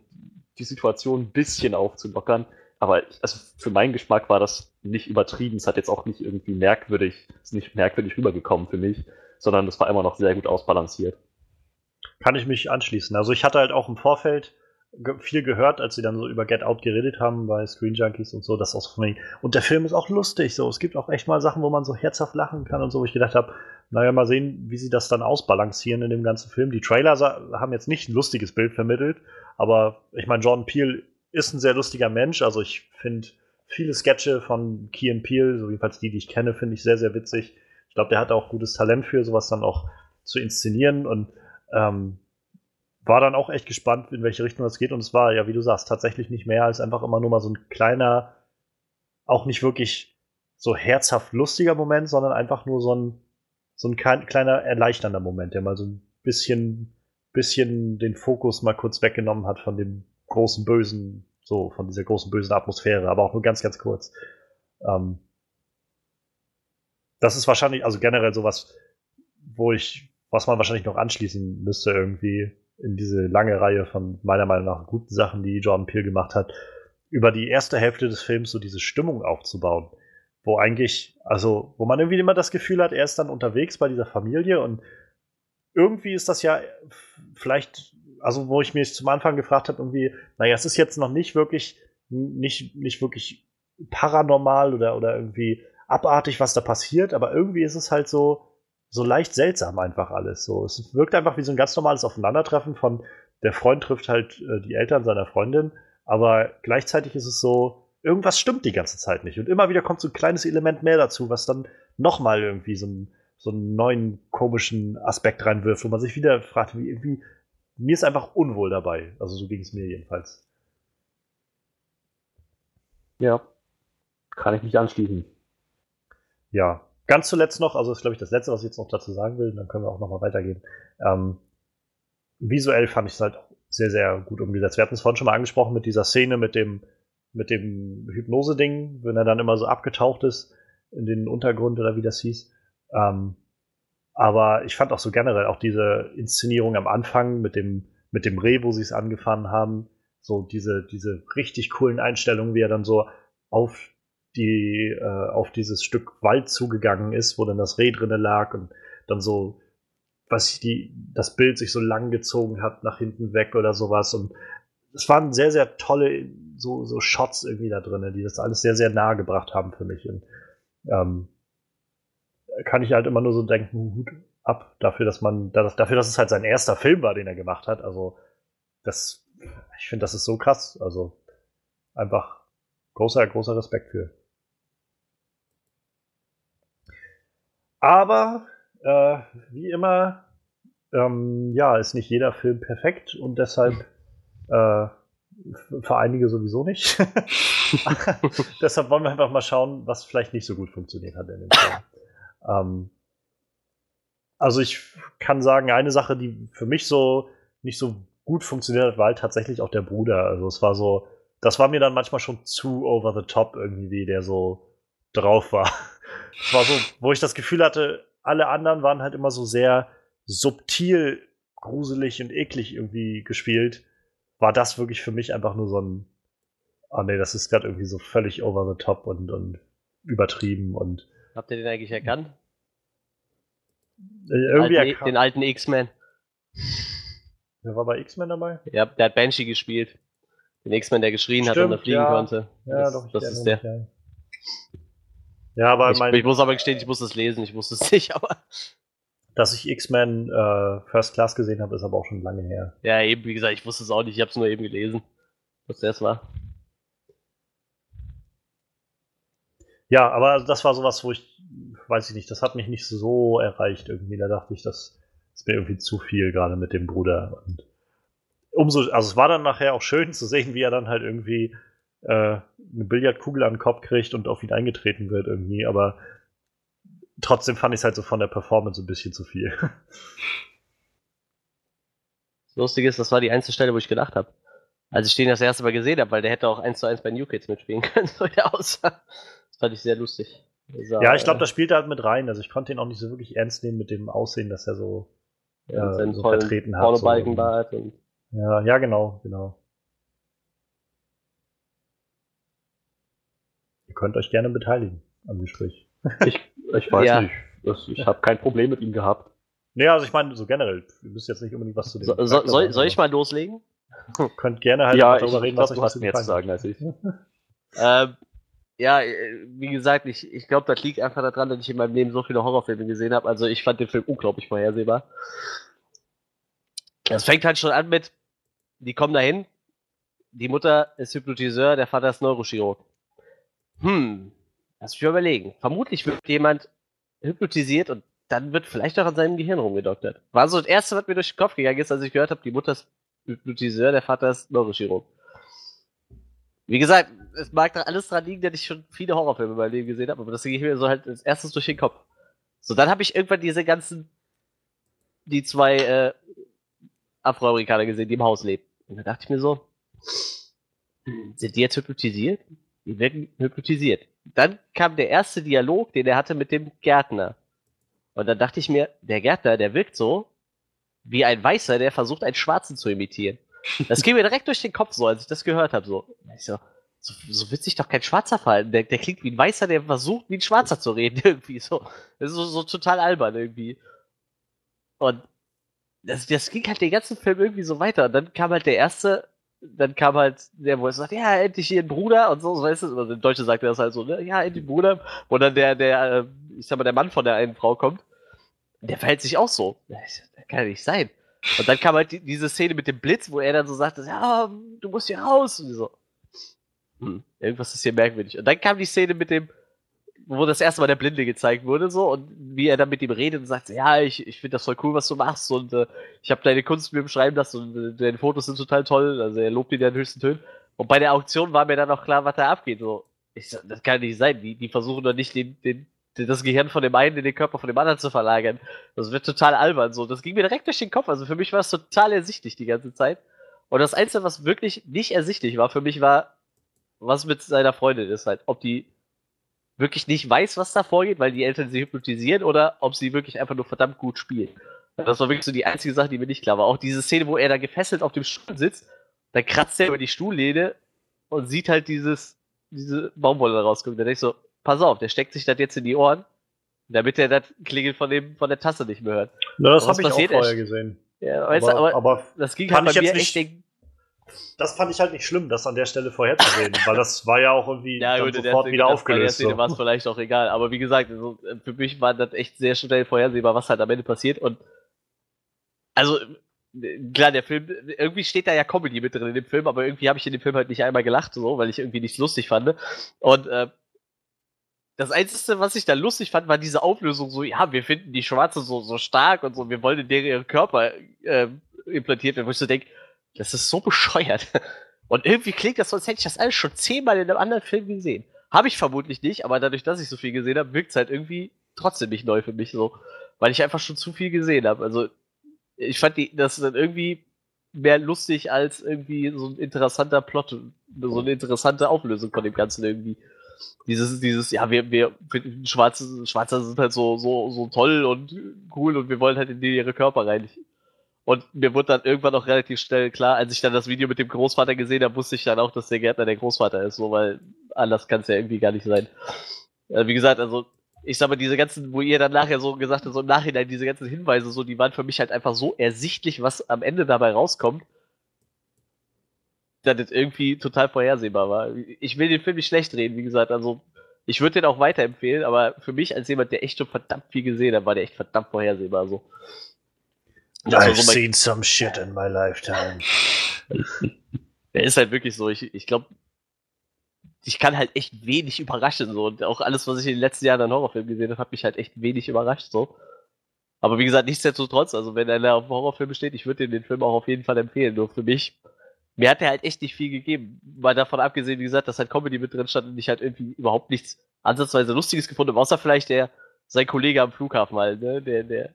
die Situation ein bisschen aufzulockern. Aber also für meinen Geschmack war das nicht übertrieben. Es hat jetzt auch nicht irgendwie merkwürdig, ist nicht merkwürdig rübergekommen für mich, sondern es war immer noch sehr gut ausbalanciert. Kann ich mich anschließen. Also ich hatte halt auch im Vorfeld viel gehört, als sie dann so über Get Out geredet haben bei Screen Junkies und so, das auch von Und der Film ist auch lustig, so. Es gibt auch echt mal Sachen, wo man so herzhaft lachen kann und so, wo ich gedacht habe, naja, mal sehen, wie sie das dann ausbalancieren in dem ganzen Film. Die Trailer haben jetzt nicht ein lustiges Bild vermittelt, aber ich meine, Jordan Peele ist ein sehr lustiger Mensch, also ich finde viele Sketche von Key Peele, so jedenfalls die, die ich kenne, finde ich sehr, sehr witzig. Ich glaube, der hat auch gutes Talent für sowas dann auch zu inszenieren und ähm, war dann auch echt gespannt, in welche Richtung das geht. Und es war, ja, wie du sagst, tatsächlich nicht mehr als einfach immer nur mal so ein kleiner, auch nicht wirklich so herzhaft lustiger Moment, sondern einfach nur so ein, so ein kleiner erleichternder Moment, der mal so ein bisschen, bisschen den Fokus mal kurz weggenommen hat von dem großen Bösen, so von dieser großen bösen Atmosphäre, aber auch nur ganz, ganz kurz. Ähm, das ist wahrscheinlich, also generell sowas, wo ich, was man wahrscheinlich noch anschließen müsste irgendwie, in diese lange Reihe von meiner Meinung nach guten Sachen, die Jordan Peele gemacht hat, über die erste Hälfte des Films so diese Stimmung aufzubauen, wo eigentlich, also, wo man irgendwie immer das Gefühl hat, er ist dann unterwegs bei dieser Familie und irgendwie ist das ja vielleicht, also wo ich mich zum Anfang gefragt habe, irgendwie, naja, es ist jetzt noch nicht wirklich, nicht, nicht wirklich paranormal oder, oder irgendwie abartig, was da passiert, aber irgendwie ist es halt so, so leicht seltsam einfach alles. So, es wirkt einfach wie so ein ganz normales Aufeinandertreffen von der Freund trifft halt äh, die Eltern seiner Freundin, aber gleichzeitig ist es so, irgendwas stimmt die ganze Zeit nicht. Und immer wieder kommt so ein kleines Element mehr dazu, was dann nochmal irgendwie so, ein, so einen neuen komischen Aspekt reinwirft, wo man sich wieder fragt, wie irgendwie, mir ist einfach unwohl dabei. Also so ging es mir jedenfalls. Ja. kann ich mich anschließen. Ja, ganz zuletzt noch, also das ist glaube ich das Letzte, was ich jetzt noch dazu sagen will, dann können wir auch nochmal weitergehen. Ähm, visuell fand ich es halt sehr, sehr gut umgesetzt. Wir hatten es vorhin schon mal angesprochen mit dieser Szene mit dem, mit dem Hypnose-Ding, wenn er dann immer so abgetaucht ist in den Untergrund oder wie das hieß. Ähm, aber ich fand auch so generell auch diese Inszenierung am Anfang mit dem, mit dem Reh, wo sie es angefangen haben, so diese, diese richtig coolen Einstellungen, wie er dann so auf die, äh, auf dieses Stück Wald zugegangen ist, wo dann das Reh drinne lag und dann so, was die, das Bild sich so lang gezogen hat nach hinten weg oder sowas und es waren sehr, sehr tolle so, so Shots irgendwie da drin, die das alles sehr, sehr nahe gebracht haben für mich. Und ähm, kann ich halt immer nur so denken, Hut ab dafür, dass man, dafür, dass es halt sein erster Film war, den er gemacht hat. Also, das, ich finde, das ist so krass. Also, einfach großer, großer Respekt für. Aber, äh, wie immer, ähm, ja, ist nicht jeder Film perfekt und deshalb, äh, für einige sowieso nicht. [laughs] [laughs] deshalb wollen wir einfach mal schauen, was vielleicht nicht so gut funktioniert hat in dem Film. Ähm, also ich kann sagen, eine Sache, die für mich so nicht so gut funktioniert hat, war halt tatsächlich auch der Bruder. Also es war so, das war mir dann manchmal schon zu over the top irgendwie, wie der so drauf war. [laughs] Es war so, wo ich das Gefühl hatte, alle anderen waren halt immer so sehr subtil, gruselig und eklig irgendwie gespielt. War das wirklich für mich einfach nur so ein, ah oh nee, das ist gerade irgendwie so völlig over the top und, und übertrieben und Habt ihr den eigentlich erkannt? Äh, irgendwie alten, erkannt. Den alten X-Men. Wer war bei X-Men dabei? Ja, der hat Banshee gespielt. Den X-Men, der geschrien Stimmt, hat und er fliegen ja. konnte. Ja, das, doch, das ist der. Ja. aber ich, mein, ich muss aber gestehen, ich muss es lesen, ich wusste es [laughs] nicht, aber. Dass ich X-Men äh, First Class gesehen habe, ist aber auch schon lange her. Ja, eben, wie gesagt, ich wusste es auch nicht, ich habe es nur eben gelesen, was das war. Ja, aber das war sowas, wo ich, weiß ich nicht, das hat mich nicht so erreicht irgendwie. Da dachte ich, das ist mir irgendwie zu viel, gerade mit dem Bruder. Und umso, also es war dann nachher auch schön zu sehen, wie er dann halt irgendwie äh, eine Billardkugel an den Kopf kriegt und auf ihn eingetreten wird irgendwie, aber trotzdem fand ich es halt so von der Performance ein bisschen zu viel. Das Lustige ist, das war die einzige Stelle, wo ich gedacht habe. Als ich den das erste Mal gesehen habe, weil der hätte auch 1 zu 1 bei New Kids mitspielen können, [laughs] so der aussah fand ich sehr lustig. Also, ja, ich glaube, das spielt halt mit rein. Also ich konnte ihn auch nicht so wirklich ernst nehmen mit dem Aussehen, dass er so, ja, äh, so vertreten hat. So. Und ja, ja, genau, genau. Ihr könnt euch gerne beteiligen am Gespräch. [laughs] Ich, ich weiß ja. nicht. Das, ich habe kein Problem mit ihm gehabt. Nee, also ich meine, so generell, ihr müsst jetzt nicht unbedingt was zu dem so, so, soll, soll ich mal loslegen? Könnt gerne halt ja, darüber reden, was euch was mehr zu sagen als ich. [laughs] ähm, ja, äh, wie gesagt, ich, ich glaube, das liegt einfach daran, dass ich in meinem Leben so viele Horrorfilme gesehen habe. Also ich fand den Film unglaublich vorhersehbar. Das fängt halt schon an mit, die kommen dahin, die Mutter ist Hypnotiseur, der Vater ist Neurochirurg. Hm, lass mich überlegen. Vermutlich wird jemand hypnotisiert und dann wird vielleicht auch an seinem Gehirn rumgedoktert. War so das Erste, was mir durch den Kopf gegangen ist, als ich gehört habe, die Mutter ist Hypnotiseur, der Vater ist Neurochirurg. Wie gesagt, es mag da alles dran liegen, dass ich schon viele Horrorfilme in meinem Leben gesehen habe, aber das ging mir so halt als erstes durch den Kopf. So, dann habe ich irgendwann diese ganzen, die zwei äh, Afroamerikaner gesehen, die im Haus leben. Und da dachte ich mir so, sind die jetzt hypnotisiert? Die werden hypnotisiert. Dann kam der erste Dialog, den er hatte mit dem Gärtner. Und dann dachte ich mir, der Gärtner, der wirkt so wie ein Weißer, der versucht, einen Schwarzen zu imitieren. Das ging mir direkt durch den Kopf so, als ich das gehört habe. So. So, so, so wird sich doch kein Schwarzer fallen. Der, der klingt wie ein Weißer, der versucht, wie ein Schwarzer zu reden, [laughs] irgendwie so. Das ist so, so total albern irgendwie. Und das, das ging halt den ganzen Film irgendwie so weiter. Und dann kam halt der erste, dann kam halt der, wo er sagt, ja, endlich hier ein Bruder und so, so weißt du, also der Deutsche sagt das halt so, ne, ja, endlich Bruder. Und dann der, der, äh, ich sag mal, der Mann von der einen Frau kommt, der verhält sich auch so. Das kann ja nicht sein. Und dann kam halt die, diese Szene mit dem Blitz, wo er dann so sagte, ja, du musst hier raus. Und so, hm, irgendwas ist hier merkwürdig. Und dann kam die Szene mit dem, wo das erste Mal der Blinde gezeigt wurde, so, und wie er dann mit ihm redet und sagt, ja, ich, ich finde das voll cool, was du machst, und äh, ich habe deine Kunst mir beschreiben lassen, und äh, deine Fotos sind total toll, also er lobt ihn ja in höchsten Tönen. Und bei der Auktion war mir dann auch klar, was da abgeht, so. Ich, das kann nicht sein. Die, die versuchen doch nicht den, den, das Gehirn von dem einen in den Körper von dem anderen zu verlagern. Das wird total albern so. Das ging mir direkt durch den Kopf. Also für mich war es total ersichtlich die ganze Zeit. Und das Einzige, was wirklich nicht ersichtlich war, für mich war, was mit seiner Freundin ist halt. Ob die wirklich nicht weiß, was da vorgeht, weil die Eltern sie hypnotisieren oder ob sie wirklich einfach nur verdammt gut spielt. Das war wirklich so die einzige Sache, die mir nicht klar war. Auch diese Szene, wo er da gefesselt auf dem Stuhl sitzt, da kratzt er über die Stuhllehne und sieht halt dieses, diese Baumwolle rauskommen. Da denke ich so, pass auf, der steckt sich das jetzt in die Ohren, damit er das Klingeln von, dem, von der Tasse nicht mehr hört. Na, das habe ich auch vorher gesehen. Ja, weißt aber, du, aber, aber das ging halt bei mir echt den, das fand ich halt nicht schlimm, das an der Stelle vorherzusehen, weil das war ja auch irgendwie ja, gut, sofort der, wieder aufgelöst. Szene so. war es vielleicht auch egal, aber wie gesagt, also für mich war das echt sehr schnell vorhersehbar, was halt am Ende passiert und also klar, der Film, irgendwie steht da ja Comedy mit drin in dem Film, aber irgendwie habe ich in dem Film halt nicht einmal gelacht, so, weil ich irgendwie nichts lustig fand. Und äh, das Einzige, was ich da lustig fand, war diese Auflösung so, ja, wir finden die Schwarze so, so stark und so, wir wollen in deren Körper äh, implantiert werden, wo ich so denke, das ist so bescheuert. [laughs] Und irgendwie klingt das so, als hätte ich das alles schon zehnmal in einem anderen Film gesehen. Habe ich vermutlich nicht, aber dadurch, dass ich so viel gesehen habe, wirkt es halt irgendwie trotzdem nicht neu für mich so. Weil ich einfach schon zu viel gesehen habe. Also, ich fand die, das dann irgendwie mehr lustig als irgendwie so ein interessanter Plot, so eine interessante Auflösung von dem Ganzen irgendwie. Dieses, dieses, ja, wir, wir finden Schwarze, Schwarze sind halt so, so, so toll und cool und wir wollen halt in ihre Körper rein. Und mir wurde dann irgendwann auch relativ schnell klar, als ich dann das Video mit dem Großvater gesehen habe, wusste ich dann auch, dass der Gärtner der Großvater ist, so, weil anders kann es ja irgendwie gar nicht sein. Äh, wie gesagt, also, ich sag mal, diese ganzen, wo ihr dann nachher so gesagt habt, so im Nachhinein, diese ganzen Hinweise, so, die waren für mich halt einfach so ersichtlich, was am Ende dabei rauskommt, dass das irgendwie total vorhersehbar war. Ich will den Film nicht schlecht reden, wie gesagt, also, ich würde den auch weiterempfehlen, aber für mich als jemand, der echt schon verdammt viel gesehen hat, war der echt verdammt vorhersehbar, so. I've so seen some shit in my lifetime. [laughs] Der ist halt wirklich so. Ich, ich glaube, ich kann halt echt wenig überraschen. So. Und auch alles, was ich in den letzten Jahren an Horrorfilmen gesehen habe, hat mich halt echt wenig überrascht. So. Aber wie gesagt, nichtsdestotrotz, also wenn einer auf Horrorfilme steht, ich würde den Film auch auf jeden Fall empfehlen. Nur für mich, mir hat er halt echt nicht viel gegeben. Mal davon abgesehen, wie gesagt, dass halt Comedy mit drin stand und ich halt irgendwie überhaupt nichts ansatzweise Lustiges gefunden habe, außer vielleicht der, sein Kollege am Flughafen mal, ne, der, der,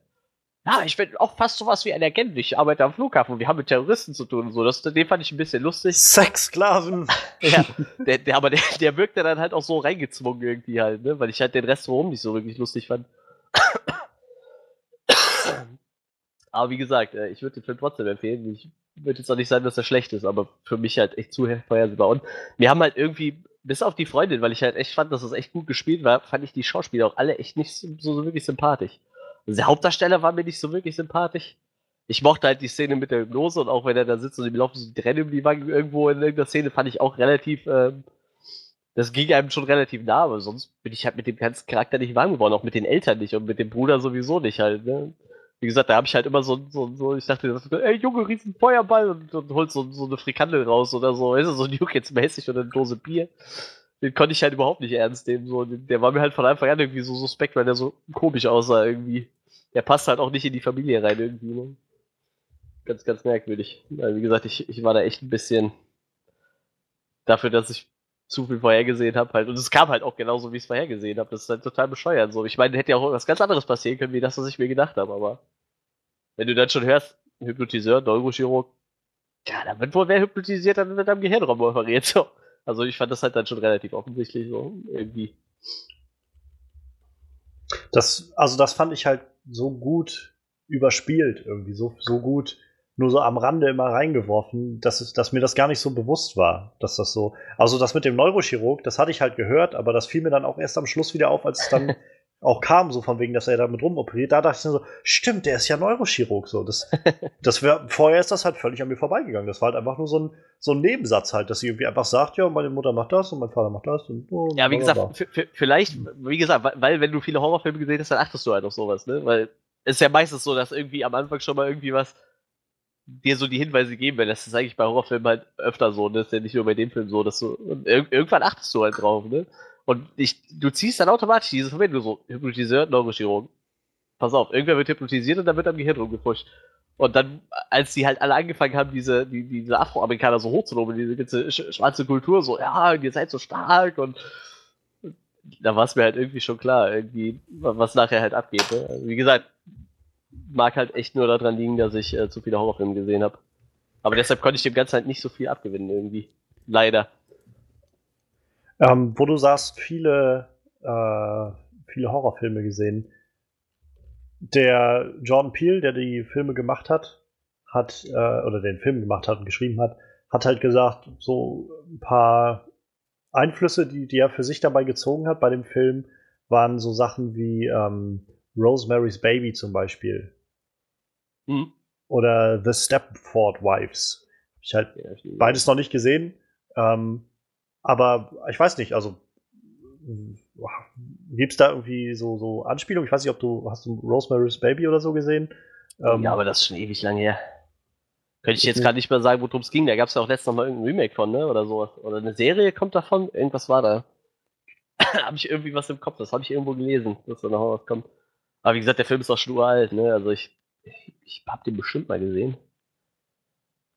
ja, ich bin auch fast sowas wie ein Agent. Ich arbeite am Flughafen und wir haben mit Terroristen zu tun und so. Das, den fand ich ein bisschen lustig. Sexsklaven. [laughs] ja, der, der, aber der, der wirkte dann halt auch so reingezwungen irgendwie halt, ne? Weil ich halt den Rest warum nicht so wirklich lustig fand. aber wie gesagt, äh, ich würde den Film trotzdem empfehlen. Ich würde jetzt auch nicht sagen, dass er schlecht ist, aber für mich halt echt zu vorhersehbar. Und wir haben halt irgendwie, bis auf die Freundin, weil ich halt echt fand, dass es echt gut gespielt war, fand ich die Schauspieler auch alle echt nicht so, so wirklich sympathisch. Also der Hauptdarsteller war mir nicht so wirklich sympathisch. Ich mochte halt die Szene mit der Hypnose und auch wenn er da sitzt und ihm laufen so die Tränen um die Wangen irgendwo in irgendeiner Szene, fand ich auch relativ, ähm, das ging einem schon relativ nah, aber sonst bin ich halt mit dem ganzen Charakter nicht warm geworden, auch mit den Eltern nicht und mit dem Bruder sowieso nicht halt, ne? Wie gesagt, da habe ich halt immer so, so, so ich dachte, ey Junge, riesen Feuerball und, und holt so, so eine Frikandel raus oder so, weißt du, so ein Juck jetzt mäßig oder eine Dose Bier. Den konnte ich halt überhaupt nicht ernst nehmen, so, der war mir halt von Anfang an irgendwie so suspekt, weil der so komisch aussah irgendwie der passt halt auch nicht in die Familie rein irgendwie. Ne? Ganz, ganz merkwürdig. Weil, wie gesagt, ich, ich war da echt ein bisschen dafür, dass ich zu viel vorhergesehen habe halt. Und es kam halt auch genauso, wie ich es vorhergesehen habe. Das ist halt total bescheuert so. Ich meine, hätte ja auch was ganz anderes passieren können, wie das, was ich mir gedacht habe. Aber wenn du dann schon hörst, Hypnotiseur, Neurochirurg, ja, dann wird wohl wer hypnotisiert, dann wird am Gehirnraum operiert. So. Also ich fand das halt dann schon relativ offensichtlich so irgendwie. Das, also das fand ich halt so gut überspielt, irgendwie, so, so gut nur so am Rande immer reingeworfen, dass, es, dass mir das gar nicht so bewusst war, dass das so. Also das mit dem Neurochirurg, das hatte ich halt gehört, aber das fiel mir dann auch erst am Schluss wieder auf, als es dann [laughs] auch kam, so von wegen, dass er damit rumoperiert. Da dachte ich mir so, stimmt, der ist ja Neurochirurg. So, das, [laughs] das wär, vorher ist das halt völlig an mir vorbeigegangen. Das war halt einfach nur so ein, so ein Nebensatz halt, dass sie irgendwie einfach sagt, ja, meine Mutter macht das und mein Vater macht das. Und, oh, ja, wie gesagt, vielleicht, wie gesagt, weil wenn du viele Horrorfilme gesehen hast, dann achtest du halt auf sowas, ne? Weil es ist ja meistens so, dass irgendwie am Anfang schon mal irgendwie was dir so die Hinweise geben, weil das ist eigentlich bei Horrorfilmen halt öfter so, ne? Das ist ja nicht nur bei dem Film so, dass du, ir irgendwann achtest du halt drauf, ne? Und ich, du ziehst dann automatisch diese Verbindung so, Hypnotiseur, Neurochirurg. Pass auf, irgendwer wird hypnotisiert und dann wird am Gehirn rumgepusht. Und dann, als die halt alle angefangen haben, diese, die, diese Afroamerikaner so hochzuloben, diese ganze schwarze Kultur, so, ja, ihr seid so stark und da war es mir halt irgendwie schon klar, irgendwie, was nachher halt abgeht. Ne? Wie gesagt, mag halt echt nur daran liegen, dass ich äh, zu viele Horrorfilme gesehen habe. Aber deshalb konnte ich dem Ganzen halt nicht so viel abgewinnen, irgendwie. Leider. Ähm, wo du sagst, viele, äh, viele Horrorfilme gesehen. Der Jordan Peele, der die Filme gemacht hat, hat, äh, oder den Film gemacht hat und geschrieben hat, hat halt gesagt, so ein paar Einflüsse, die, die er für sich dabei gezogen hat bei dem Film, waren so Sachen wie ähm, Rosemary's Baby zum Beispiel. Mhm. Oder The Stepford Wives. Hab ich halt ja, beides noch nicht gesehen. Ähm, aber ich weiß nicht, also gibt es da irgendwie so, so Anspielungen? Ich weiß nicht, ob du hast du Rosemary's Baby oder so gesehen? Ähm, ja, aber das ist schon ewig lang her. Könnte ich jetzt gerade nicht mehr sagen, worum es ging. Da gab es ja auch letztens noch mal irgendein Remake von, ne? Oder so. Oder eine Serie kommt davon. Irgendwas war da. [coughs] habe ich irgendwie was im Kopf. Das habe ich irgendwo gelesen, dass da noch was kommt. Aber wie gesagt, der Film ist auch schon uralt, ne? Also ich, ich, ich habe den bestimmt mal gesehen.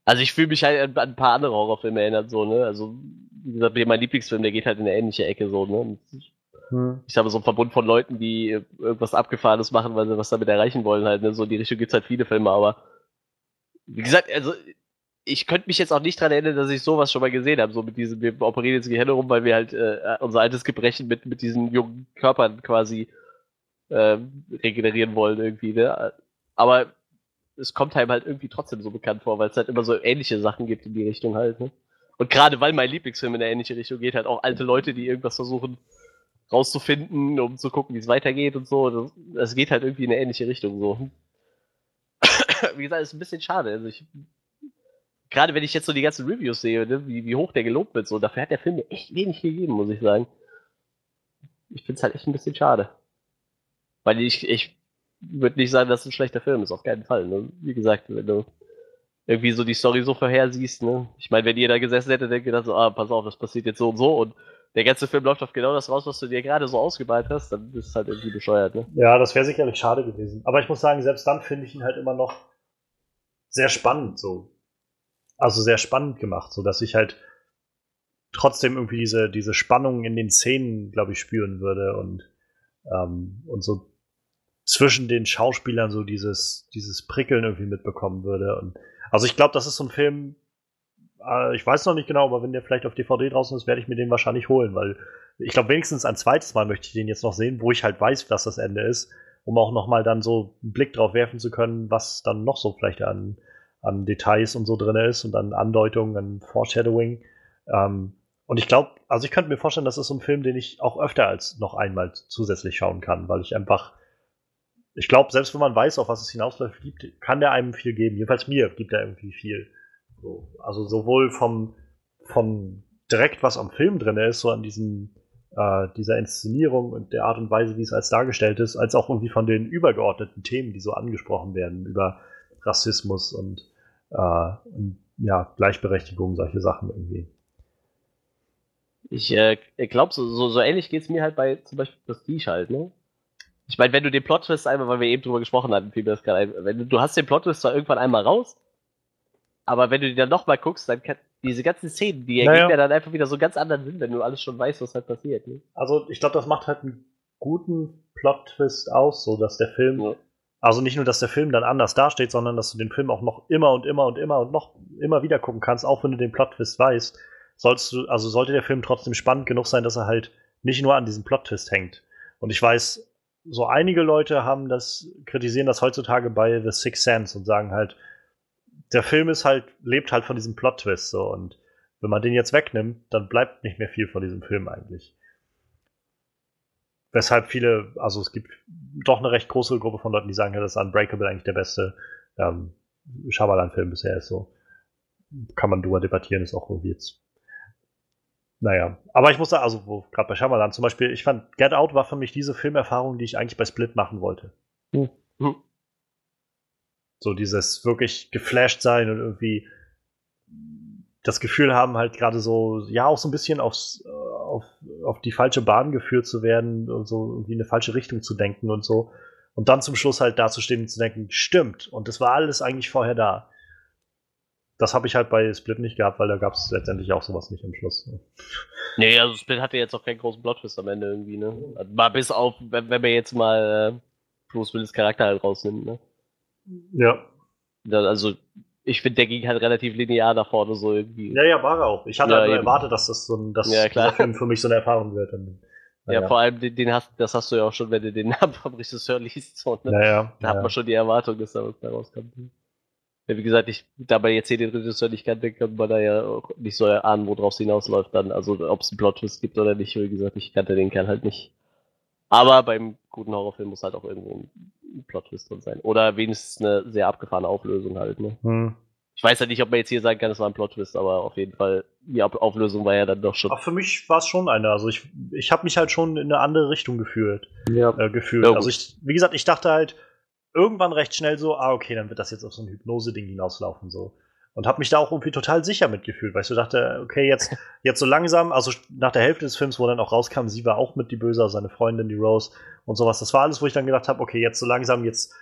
Also ich fühle mich halt an, ein paar andere Horrorfilme erinnert, so, ne? Also, wie gesagt, mein Lieblingsfilm, der geht halt in eine ähnliche Ecke, so, ne? Ich, hm. ich habe so einen Verbund von Leuten, die irgendwas Abgefahrenes machen, weil sie was damit erreichen wollen, halt, ne? So in die Richtung gibt's halt viele Filme, aber wie gesagt, also ich könnte mich jetzt auch nicht daran erinnern, dass ich sowas schon mal gesehen habe, so mit diesem, wir operieren jetzt Gehirne rum, weil wir halt äh, unser altes Gebrechen mit, mit diesen jungen Körpern quasi äh, regenerieren wollen irgendwie, ne? Aber es kommt einem halt irgendwie trotzdem so bekannt vor, weil es halt immer so ähnliche Sachen gibt in die Richtung halt, ne? Und gerade weil mein Lieblingsfilm in eine ähnliche Richtung geht, halt auch alte Leute, die irgendwas versuchen rauszufinden, um zu gucken, wie es weitergeht und so. Das, geht halt irgendwie in eine ähnliche Richtung so. [coughs] wie gesagt, ist ein bisschen schade. Also ich, gerade wenn ich jetzt so die ganzen Reviews sehe, ne, wie, wie hoch der gelobt wird, so, dafür hat der Film mir echt wenig gegeben, muss ich sagen. Ich finde es halt echt ein bisschen schade. Weil ich, ich würde nicht sagen, dass es ein schlechter Film ist, auf keinen Fall. Ne? Wie gesagt, wenn du irgendwie so die Story so vorhersiehst, ne? Ich meine, wenn jeder gesessen hätte, denke ich so, ah, pass auf, das passiert jetzt so und so und der ganze Film läuft auf genau das raus, was du dir gerade so ausgemalt hast, dann ist es halt irgendwie bescheuert, ne? Ja, das wäre sicherlich schade gewesen. Aber ich muss sagen, selbst dann finde ich ihn halt immer noch sehr spannend, so. Also sehr spannend gemacht, so dass ich halt trotzdem irgendwie diese, diese Spannung in den Szenen, glaube ich, spüren würde und, ähm, und so zwischen den Schauspielern so dieses, dieses Prickeln irgendwie mitbekommen würde. Und, also ich glaube, das ist so ein Film, äh, ich weiß noch nicht genau, aber wenn der vielleicht auf DVD draußen ist, werde ich mir den wahrscheinlich holen, weil ich glaube, wenigstens ein zweites Mal möchte ich den jetzt noch sehen, wo ich halt weiß, dass das Ende ist, um auch nochmal dann so einen Blick drauf werfen zu können, was dann noch so vielleicht an, an Details und so drin ist und an Andeutungen, an Foreshadowing. Ähm, und ich glaube, also ich könnte mir vorstellen, das ist so ein Film, den ich auch öfter als noch einmal zusätzlich schauen kann, weil ich einfach ich glaube, selbst wenn man weiß, auf was es hinausläuft, gibt, kann der einem viel geben. Jedenfalls mir gibt er irgendwie viel. So, also sowohl vom, vom direkt, was am Film drin ist, so an diesem, äh, dieser Inszenierung und der Art und Weise, wie es als dargestellt ist, als auch irgendwie von den übergeordneten Themen, die so angesprochen werden, über Rassismus und, äh, und ja, Gleichberechtigung, solche Sachen irgendwie. Ich äh, glaube, so, so, so ähnlich geht es mir halt bei zum Beispiel Prestige halt, ne? Ich meine, wenn du den Plot-Twist einmal, weil wir eben drüber gesprochen hatten, fiel mir das gerade ein, wenn du, du hast den Plot-Twist zwar irgendwann einmal raus, aber wenn du die dann nochmal guckst, dann kann diese ganzen Szenen, die ergeben naja. ja dann einfach wieder so ganz anderen Sinn, wenn du alles schon weißt, was halt passiert. Ne? Also ich glaube, das macht halt einen guten Plot-Twist aus, so dass der Film, ja. also nicht nur, dass der Film dann anders dasteht, sondern dass du den Film auch noch immer und immer und immer und noch immer wieder gucken kannst, auch wenn du den Plot-Twist weißt. Sollst du, also sollte der Film trotzdem spannend genug sein, dass er halt nicht nur an diesem Plot-Twist hängt. Und ich weiß, so einige Leute haben das, kritisieren das heutzutage bei The Sixth Sense und sagen halt, der Film ist halt, lebt halt von diesem Plot-Twist so und wenn man den jetzt wegnimmt, dann bleibt nicht mehr viel von diesem Film eigentlich. Weshalb viele, also es gibt doch eine recht große Gruppe von Leuten, die sagen, ja, das ist Unbreakable eigentlich der beste ähm, Shyamalan-Film bisher ist so. Kann man drüber debattieren, ist auch irgendwie jetzt naja, aber ich muss sagen, also wo gerade bei Shyamalan zum Beispiel, ich fand Get Out war für mich diese Filmerfahrung, die ich eigentlich bei Split machen wollte. Mhm. So dieses wirklich geflasht sein und irgendwie das Gefühl haben, halt gerade so, ja, auch so ein bisschen aufs, äh, auf, auf die falsche Bahn geführt zu werden und so irgendwie in eine falsche Richtung zu denken und so. Und dann zum Schluss halt dazustehen und zu denken, stimmt. Und das war alles eigentlich vorher da. Das habe ich halt bei Split nicht gehabt, weil da gab es letztendlich auch sowas nicht am Schluss. Nee, also Split hatte jetzt auch keinen großen Plot-Twist am Ende irgendwie, ne? Mal bis auf, wenn, wenn man jetzt mal äh, Bruce Willis Charakter halt rausnimmt, ne? Ja. Also, ich finde, der ging halt relativ linear nach vorne, so irgendwie. Ja, ja, war er auch. Ich hatte ja, halt nur erwartet, dass das so ein, dass ja, klar. Film für mich so eine Erfahrung wird. Und, ja, ja, vor allem, den, den, hast, das hast du ja auch schon, wenn du den [laughs] Namen vom Regisseur liest. So, ne? ja, ja, da hat man schon die Erwartung, dass da was rauskommt. Ja, wie gesagt, ich, da man jetzt hier den Regisseur nicht kannte, kann man da ja auch nicht so erahnen, worauf es hinausläuft dann. Also, ob es einen Plot-Twist gibt oder nicht. Wie gesagt, ich kannte den Kerl halt nicht. Aber beim guten Horrorfilm muss halt auch irgendwo ein Plot-Twist drin sein. Oder wenigstens eine sehr abgefahrene Auflösung halt, ne? Hm. Ich weiß ja nicht, ob man jetzt hier sagen kann, es war ein Plot-Twist, aber auf jeden Fall, die Auflösung war ja dann doch schon. Ach, für mich war es schon eine. Also ich, ich habe mich halt schon in eine andere Richtung gefühlt. Ja. Äh, gefühlt. Ja, also ich, wie gesagt, ich dachte halt, irgendwann recht schnell so, ah, okay, dann wird das jetzt auf so ein Hypnose-Ding hinauslaufen, so. Und habe mich da auch irgendwie total sicher mitgefühlt, weil ich so dachte, okay, jetzt, [laughs] jetzt so langsam, also nach der Hälfte des Films, wo dann auch rauskam, sie war auch mit die Böse, also seine Freundin, die Rose und sowas. Das war alles, wo ich dann gedacht habe, okay, jetzt so langsam, jetzt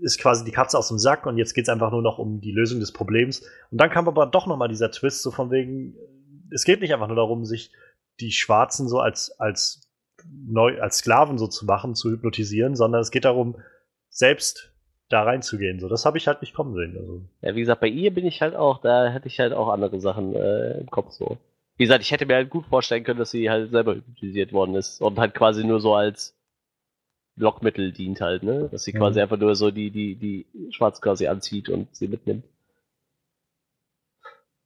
ist quasi die Katze aus dem Sack und jetzt geht es einfach nur noch um die Lösung des Problems. Und dann kam aber doch nochmal dieser Twist, so von wegen, es geht nicht einfach nur darum, sich die Schwarzen so als, als, neu, als Sklaven so zu machen, zu hypnotisieren, sondern es geht darum, selbst da reinzugehen. So, das habe ich halt nicht kommen sehen. Also. Ja, wie gesagt, bei ihr bin ich halt auch, da hätte ich halt auch andere Sachen äh, im Kopf so. Wie gesagt, ich hätte mir halt gut vorstellen können, dass sie halt selber hypnotisiert worden ist und halt quasi nur so als Lockmittel dient halt, ne? Dass sie mhm. quasi einfach nur so die, die, die Schwarz quasi anzieht und sie mitnimmt.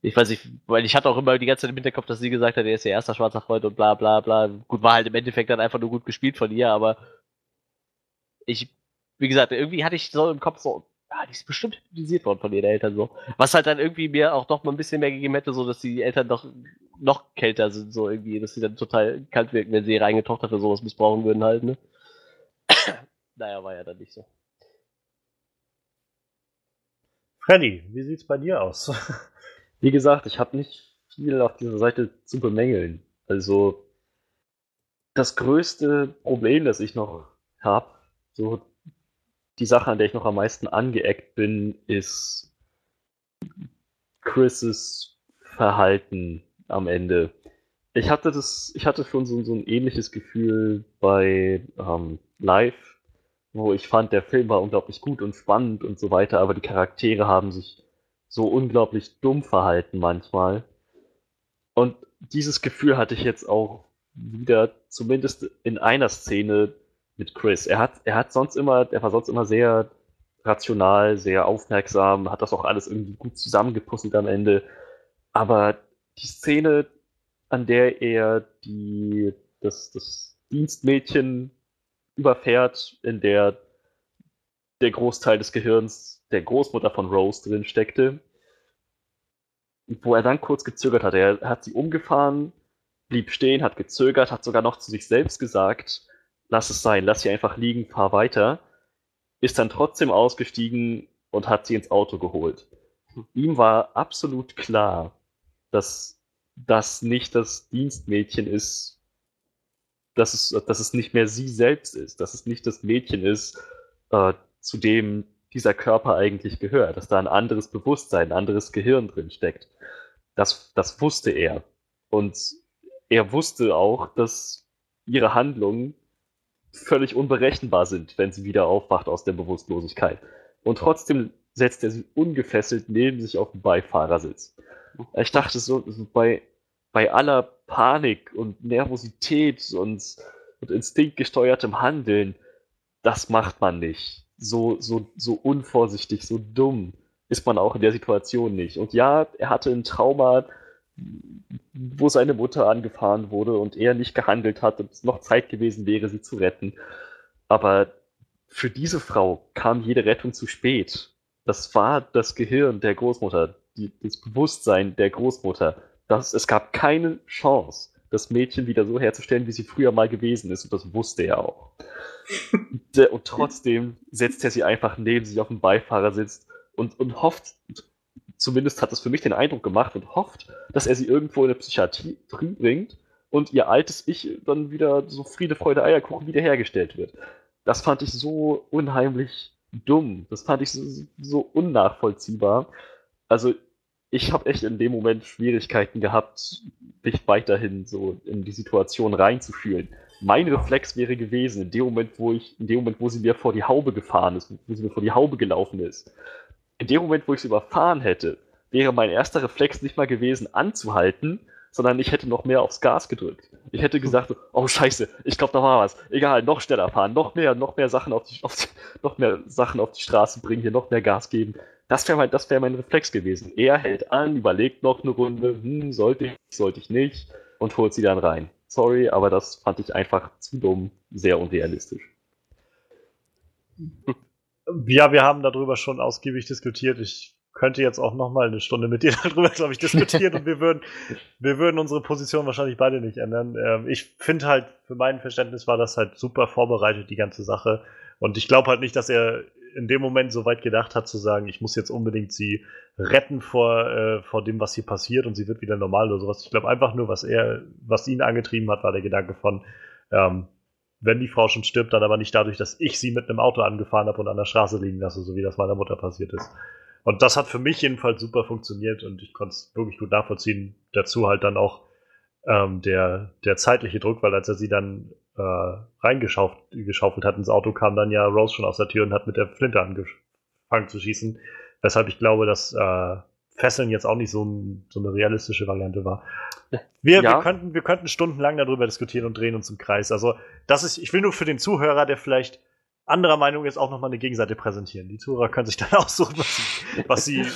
Ich weiß nicht, weil ich hatte auch immer die ganze Zeit im Hinterkopf, dass sie gesagt hat, er ist ihr erster schwarzer Freund und bla bla bla. Gut, war halt im Endeffekt dann einfach nur gut gespielt von ihr, aber ich wie gesagt, irgendwie hatte ich so im Kopf so, ah, die ist bestimmt hypnotisiert worden von ihren Eltern so. Was halt dann irgendwie mir auch doch mal ein bisschen mehr gegeben hätte, so dass die Eltern doch noch kälter sind, so irgendwie, dass sie dann total kalt wirken, wenn sie ihre eigene Tochter für sowas missbrauchen würden halt, ne? [coughs] naja, war ja dann nicht so. Freddy, wie sieht's bei dir aus? [laughs] Wie gesagt, ich habe nicht viel auf dieser Seite zu bemängeln. Also das größte Problem, das ich noch habe, so die Sache, an der ich noch am meisten angeeckt bin, ist Chris' Verhalten am Ende. Ich hatte das, ich hatte schon so, so ein ähnliches Gefühl bei ähm, Live, wo ich fand, der Film war unglaublich gut und spannend und so weiter, aber die Charaktere haben sich so unglaublich dumm verhalten manchmal. Und dieses Gefühl hatte ich jetzt auch wieder, zumindest in einer Szene, mit Chris. Er hat, er hat sonst immer, er war sonst immer sehr rational, sehr aufmerksam, hat das auch alles irgendwie gut zusammengepuzzelt am Ende. Aber die Szene, an der er die, das, das Dienstmädchen überfährt, in der der Großteil des Gehirns der Großmutter von Rose drin steckte, wo er dann kurz gezögert hat. Er hat sie umgefahren, blieb stehen, hat gezögert, hat sogar noch zu sich selbst gesagt, lass es sein, lass sie einfach liegen, fahr weiter, ist dann trotzdem ausgestiegen und hat sie ins Auto geholt. Ihm war absolut klar, dass das nicht das Dienstmädchen ist, dass es, dass es nicht mehr sie selbst ist, dass es nicht das Mädchen ist, äh, zu dem dieser Körper eigentlich gehört, dass da ein anderes Bewusstsein, ein anderes Gehirn drin steckt. Das, das wusste er. Und er wusste auch, dass ihre Handlungen völlig unberechenbar sind, wenn sie wieder aufwacht aus der Bewusstlosigkeit. Und trotzdem setzt er sie ungefesselt neben sich auf den Beifahrersitz. Ich dachte so, so bei, bei aller Panik und Nervosität und, und instinktgesteuertem Handeln, das macht man nicht. So, so, so unvorsichtig, so dumm ist man auch in der Situation nicht. Und ja, er hatte ein Trauma, wo seine Mutter angefahren wurde und er nicht gehandelt hat und es noch Zeit gewesen wäre, sie zu retten. Aber für diese Frau kam jede Rettung zu spät. Das war das Gehirn der Großmutter, die, das Bewusstsein der Großmutter. Das, es gab keine Chance, das Mädchen wieder so herzustellen, wie sie früher mal gewesen ist. Und das wusste er auch. und trotzdem setzt er sie einfach neben sich auf dem Beifahrersitz und, und hofft, zumindest hat es für mich den Eindruck gemacht und hofft, dass er sie irgendwo in eine Psychiatrie bringt und ihr altes Ich dann wieder so Friede, Freude, Eierkuchen wiederhergestellt wird. das fand ich so unheimlich dumm. Das fand ich so, so unnachvollziehbar. Also ich habe echt in dem Moment Schwierigkeiten gehabt, mich weiterhin so in die Situation reinzufühlen. Mein Reflex wäre gewesen, in dem Moment, wo ich, in dem Moment, wo sie mir vor die Haube gefahren ist, wo sie mir vor die Haube gelaufen ist, in dem Moment, wo ich sie überfahren hätte, wäre mein erster Reflex nicht mal gewesen, anzuhalten, sondern ich hätte noch mehr aufs Gas gedrückt. Ich hätte gesagt, [laughs] oh Scheiße, ich glaube, da war was. Egal, noch schneller fahren, noch mehr, noch mehr Sachen auf die, auf die, noch mehr Sachen auf die Straße bringen, hier noch mehr Gas geben. Das wäre mein, das wär mein Reflex gewesen. Er hält an, überlegt noch eine Runde, hm, sollte ich, sollte ich nicht, und holt sie dann rein. Sorry, aber das fand ich einfach zu dumm, sehr unrealistisch. [laughs] Ja, wir haben darüber schon ausgiebig diskutiert. Ich könnte jetzt auch noch mal eine Stunde mit dir [laughs] darüber, glaube ich, diskutieren und wir würden, wir würden unsere Position wahrscheinlich beide nicht ändern. Ähm, ich finde halt, für mein Verständnis war das halt super vorbereitet, die ganze Sache. Und ich glaube halt nicht, dass er in dem Moment so weit gedacht hat, zu sagen, ich muss jetzt unbedingt sie retten vor, äh, vor dem, was hier passiert und sie wird wieder normal oder sowas. Ich glaube einfach nur, was er, was ihn angetrieben hat, war der Gedanke von, ähm, wenn die Frau schon stirbt, dann aber nicht dadurch, dass ich sie mit einem Auto angefahren habe und an der Straße liegen lasse, so wie das meiner Mutter passiert ist. Und das hat für mich jedenfalls super funktioniert und ich konnte es wirklich gut nachvollziehen. Dazu halt dann auch ähm, der, der zeitliche Druck, weil als er sie dann äh, reingeschaufelt hat ins Auto, kam dann ja Rose schon aus der Tür und hat mit der Flinte angefangen zu schießen. Weshalb ich glaube, dass äh, Fesseln jetzt auch nicht so, ein, so eine realistische Variante war. Wir, ja. wir, könnten, wir könnten stundenlang darüber diskutieren und drehen uns im Kreis. Also, das ist, ich will nur für den Zuhörer, der vielleicht anderer Meinung ist, auch nochmal eine Gegenseite präsentieren. Die Zuhörer können sich [laughs] dann aussuchen, was sie, was sie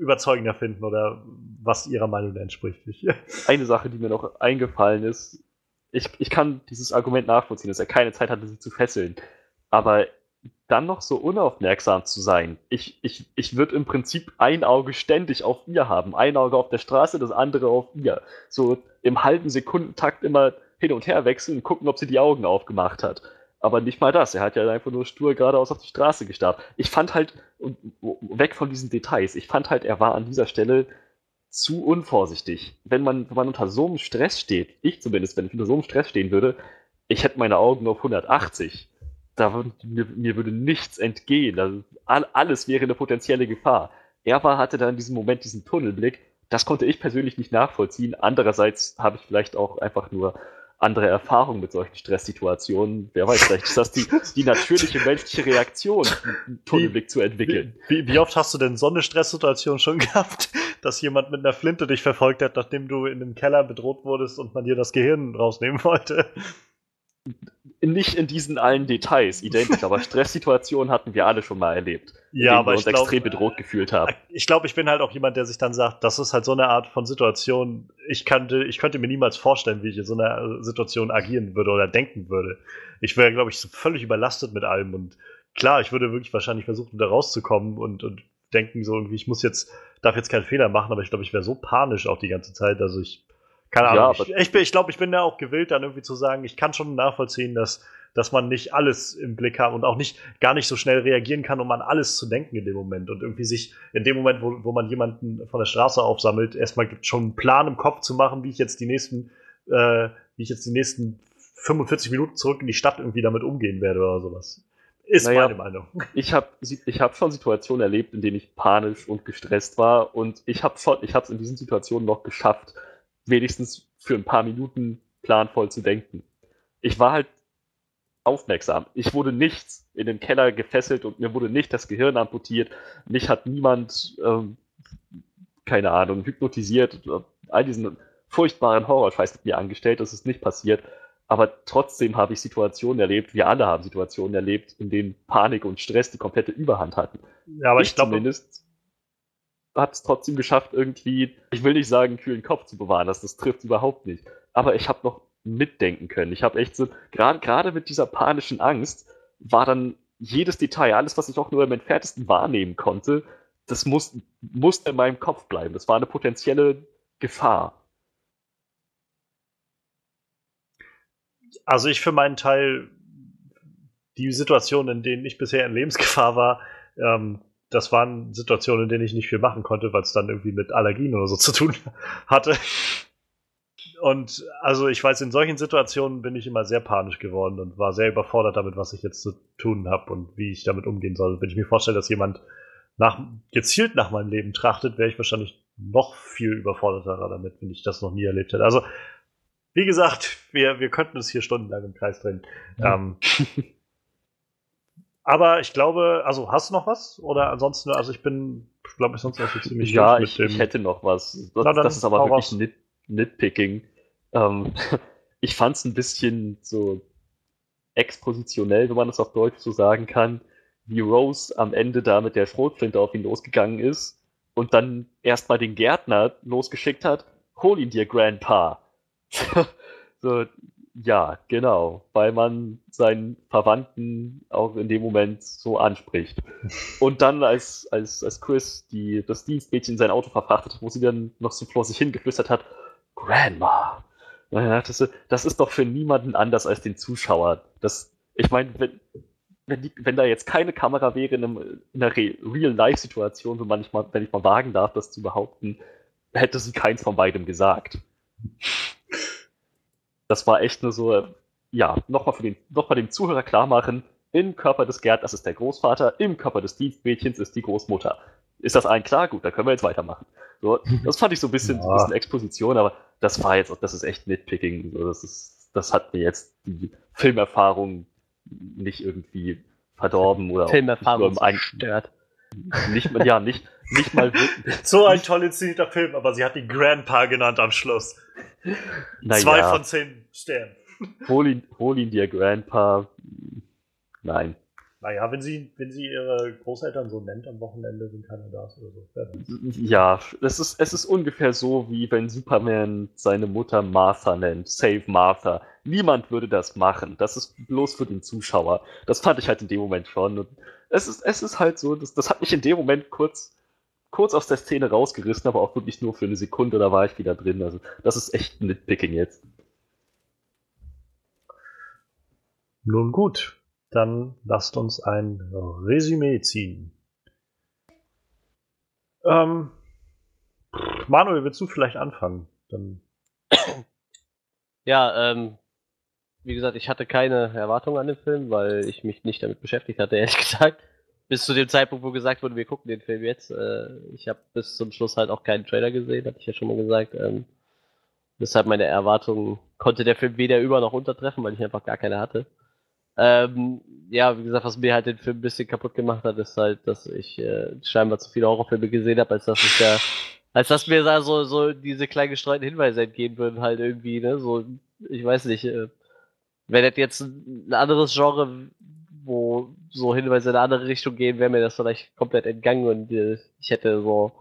überzeugender finden oder was ihrer Meinung entspricht. [laughs] Eine Sache, die mir noch eingefallen ist, ich, ich kann dieses Argument nachvollziehen, dass er keine Zeit hatte, sie zu fesseln. Aber dann noch so unaufmerksam zu sein. Ich, ich, ich würde im Prinzip ein Auge ständig auf ihr haben. Ein Auge auf der Straße, das andere auf ihr. So im halben Sekundentakt immer hin und her wechseln und gucken, ob sie die Augen aufgemacht hat. Aber nicht mal das. Er hat ja einfach nur stur geradeaus auf die Straße gestarrt. Ich fand halt, weg von diesen Details, ich fand halt, er war an dieser Stelle zu unvorsichtig. Wenn man, wenn man unter so einem Stress steht, ich zumindest, wenn ich unter so einem Stress stehen würde, ich hätte meine Augen auf 180. Da, mir, mir würde nichts entgehen. Also, alles wäre eine potenzielle Gefahr. Er war, hatte da in diesem Moment diesen Tunnelblick. Das konnte ich persönlich nicht nachvollziehen. Andererseits habe ich vielleicht auch einfach nur andere Erfahrung mit solchen Stresssituationen. Wer weiß, vielleicht ist das die, die natürliche menschliche Reaktion, einen Tunnelblick zu entwickeln. Wie, wie, oft hast du denn so eine Stresssituation schon [laughs] gehabt, dass jemand mit einer Flinte dich verfolgt hat, nachdem du in dem Keller bedroht wurdest und man dir das Gehirn rausnehmen wollte? Nicht in diesen allen Details identisch, aber [laughs] Stresssituationen hatten wir alle schon mal erlebt. Ja, aber wir uns ich glaub, extrem bedroht gefühlt haben. Ich glaube, ich bin halt auch jemand, der sich dann sagt, das ist halt so eine Art von Situation. Ich könnte, ich könnte mir niemals vorstellen, wie ich in so einer Situation agieren würde oder denken würde. Ich wäre, glaube ich, so völlig überlastet mit allem und klar, ich würde wirklich wahrscheinlich versuchen, da rauszukommen und, und denken so irgendwie, ich muss jetzt, darf jetzt keinen Fehler machen, aber ich glaube, ich wäre so panisch auch die ganze Zeit, also ich keine Ahnung. Ja, ich, ich, ich glaube, ich bin da auch gewillt, dann irgendwie zu sagen, ich kann schon nachvollziehen, dass, dass man nicht alles im Blick hat und auch nicht gar nicht so schnell reagieren kann, um an alles zu denken in dem Moment. Und irgendwie sich in dem Moment, wo, wo man jemanden von der Straße aufsammelt, erstmal gibt schon einen Plan im Kopf zu machen, wie ich jetzt die nächsten, äh, wie ich jetzt die nächsten 45 Minuten zurück in die Stadt irgendwie damit umgehen werde oder sowas. Ist naja, meine Meinung. [laughs] Ich habe ich hab schon Situationen erlebt, in denen ich panisch und gestresst war und ich habe es in diesen Situationen noch geschafft, wenigstens für ein paar Minuten planvoll zu denken. Ich war halt aufmerksam. Ich wurde nichts in den Keller gefesselt und mir wurde nicht das Gehirn amputiert. Mich hat niemand, ähm, keine Ahnung, hypnotisiert. All diesen furchtbaren Horrorscheiß mit mir angestellt. Das ist nicht passiert. Aber trotzdem habe ich Situationen erlebt, wir alle haben Situationen erlebt, in denen Panik und Stress die komplette Überhand hatten. Ja, aber ich, ich glaube, zumindest habe es trotzdem geschafft, irgendwie, ich will nicht sagen, kühlen Kopf zu bewahren, das, das trifft überhaupt nicht. Aber ich habe noch mitdenken können. Ich habe echt so, gerade mit dieser panischen Angst, war dann jedes Detail, alles, was ich auch nur im entferntesten wahrnehmen konnte, das muss, musste in meinem Kopf bleiben. Das war eine potenzielle Gefahr. Also ich für meinen Teil, die Situationen, in denen ich bisher in Lebensgefahr war, ähm, das waren Situationen, in denen ich nicht viel machen konnte, weil es dann irgendwie mit Allergien oder so [laughs] zu tun hatte. und also ich weiß, in solchen Situationen bin ich immer sehr panisch geworden und war sehr überfordert damit, was ich jetzt zu tun habe und wie ich damit umgehen soll. Wenn ich mir vorstelle, dass jemand nach, gezielt nach meinem Leben trachtet, wäre ich wahrscheinlich noch viel überforderter damit, wenn ich das noch nie erlebt hätte. Also, wie gesagt, wir, wir könnten uns hier stundenlang im Kreis drehen. Ja. Ähm, [laughs] aber ich glaube, also hast du noch was? Oder ansonsten, also ich bin, glaube ich, sonst noch so ziemlich Ja, ich, ich, hätte noch was. Das, das ist aber wirklich nit, nitpicking. Ähm, [laughs] ich fand es ein bisschen so expositionell, wenn man das auf Deutsch so sagen kann, wie Rose am Ende da mit der Schrotflinte auf ihn losgegangen ist und dann erstmal den Gärtner losgeschickt hat, hol ihn dir, Grandpa. [laughs] so, ja, genau, weil man seinen Verwandten auch in dem Moment so anspricht. Und dann, als, als, als Chris die, das Dienstmädchen in sein Auto verfrachtet wo sie dann noch so vor sich hingeflüstert hat, Grandma. Das, das ist doch für niemanden anders als den Zuschauer. Das, ich meine, wenn, wenn, wenn da jetzt keine Kamera wäre in, einem, in einer Real-Life-Situation, wenn, wenn ich mal wagen darf, das zu behaupten, hätte sie keins von beidem gesagt das war echt nur so, ja, nochmal für den, nochmal dem Zuhörer klar machen, im Körper des Gerd, das ist der Großvater, im Körper des Dienstmädchens ist die Großmutter. Ist das allen klar? Gut, dann können wir jetzt weitermachen. So, das fand ich so ein bisschen, [laughs] ja. ein bisschen Exposition, aber das war jetzt, das ist echt Nitpicking. So, das, ist, das hat mir jetzt die Filmerfahrung nicht irgendwie verdorben oder Filmerfahrung zerstört. Nicht, ja, nicht, nicht mal [laughs] So ein toll inszenierter Film, aber sie hat ihn Grandpa genannt am Schluss. Naja. Zwei von zehn Sternen. Hol ihn, hol ihn dir Grandpa. Nein. Naja, wenn sie, wenn sie ihre Großeltern so nennt am Wochenende, sind keiner da oder so. Ja, es ist, es ist ungefähr so, wie wenn Superman seine Mutter Martha nennt. Save Martha. Niemand würde das machen. Das ist bloß für den Zuschauer. Das fand ich halt in dem Moment schon. Und es ist, es ist halt so, das, das hat mich in dem Moment kurz, kurz aus der Szene rausgerissen, aber auch wirklich nur für eine Sekunde, da war ich wieder drin. Also das ist echt ein Nitpicking jetzt. Nun gut, dann lasst uns ein Resümee ziehen. Ähm, Manuel, willst du vielleicht anfangen? Dann ja, ähm, wie gesagt, ich hatte keine Erwartungen an den Film, weil ich mich nicht damit beschäftigt hatte, [laughs] ehrlich gesagt. Bis zu dem Zeitpunkt, wo gesagt wurde, wir gucken den Film jetzt. Äh, ich habe bis zum Schluss halt auch keinen Trailer gesehen, hatte ich ja schon mal gesagt. Ähm, deshalb meine Erwartungen konnte der Film weder über noch untertreffen, weil ich einfach gar keine hatte. Ähm, ja, wie gesagt, was mir halt den Film ein bisschen kaputt gemacht hat, ist halt, dass ich äh, scheinbar zu viele Horrorfilme gesehen habe, als dass ich da, als dass mir da so, so diese kleinen gestreuten Hinweise entgehen würden, halt irgendwie, ne, so, ich weiß nicht, äh, wenn das jetzt ein anderes Genre, wo so Hinweise in eine andere Richtung gehen, wäre mir das vielleicht komplett entgangen und äh, ich hätte so,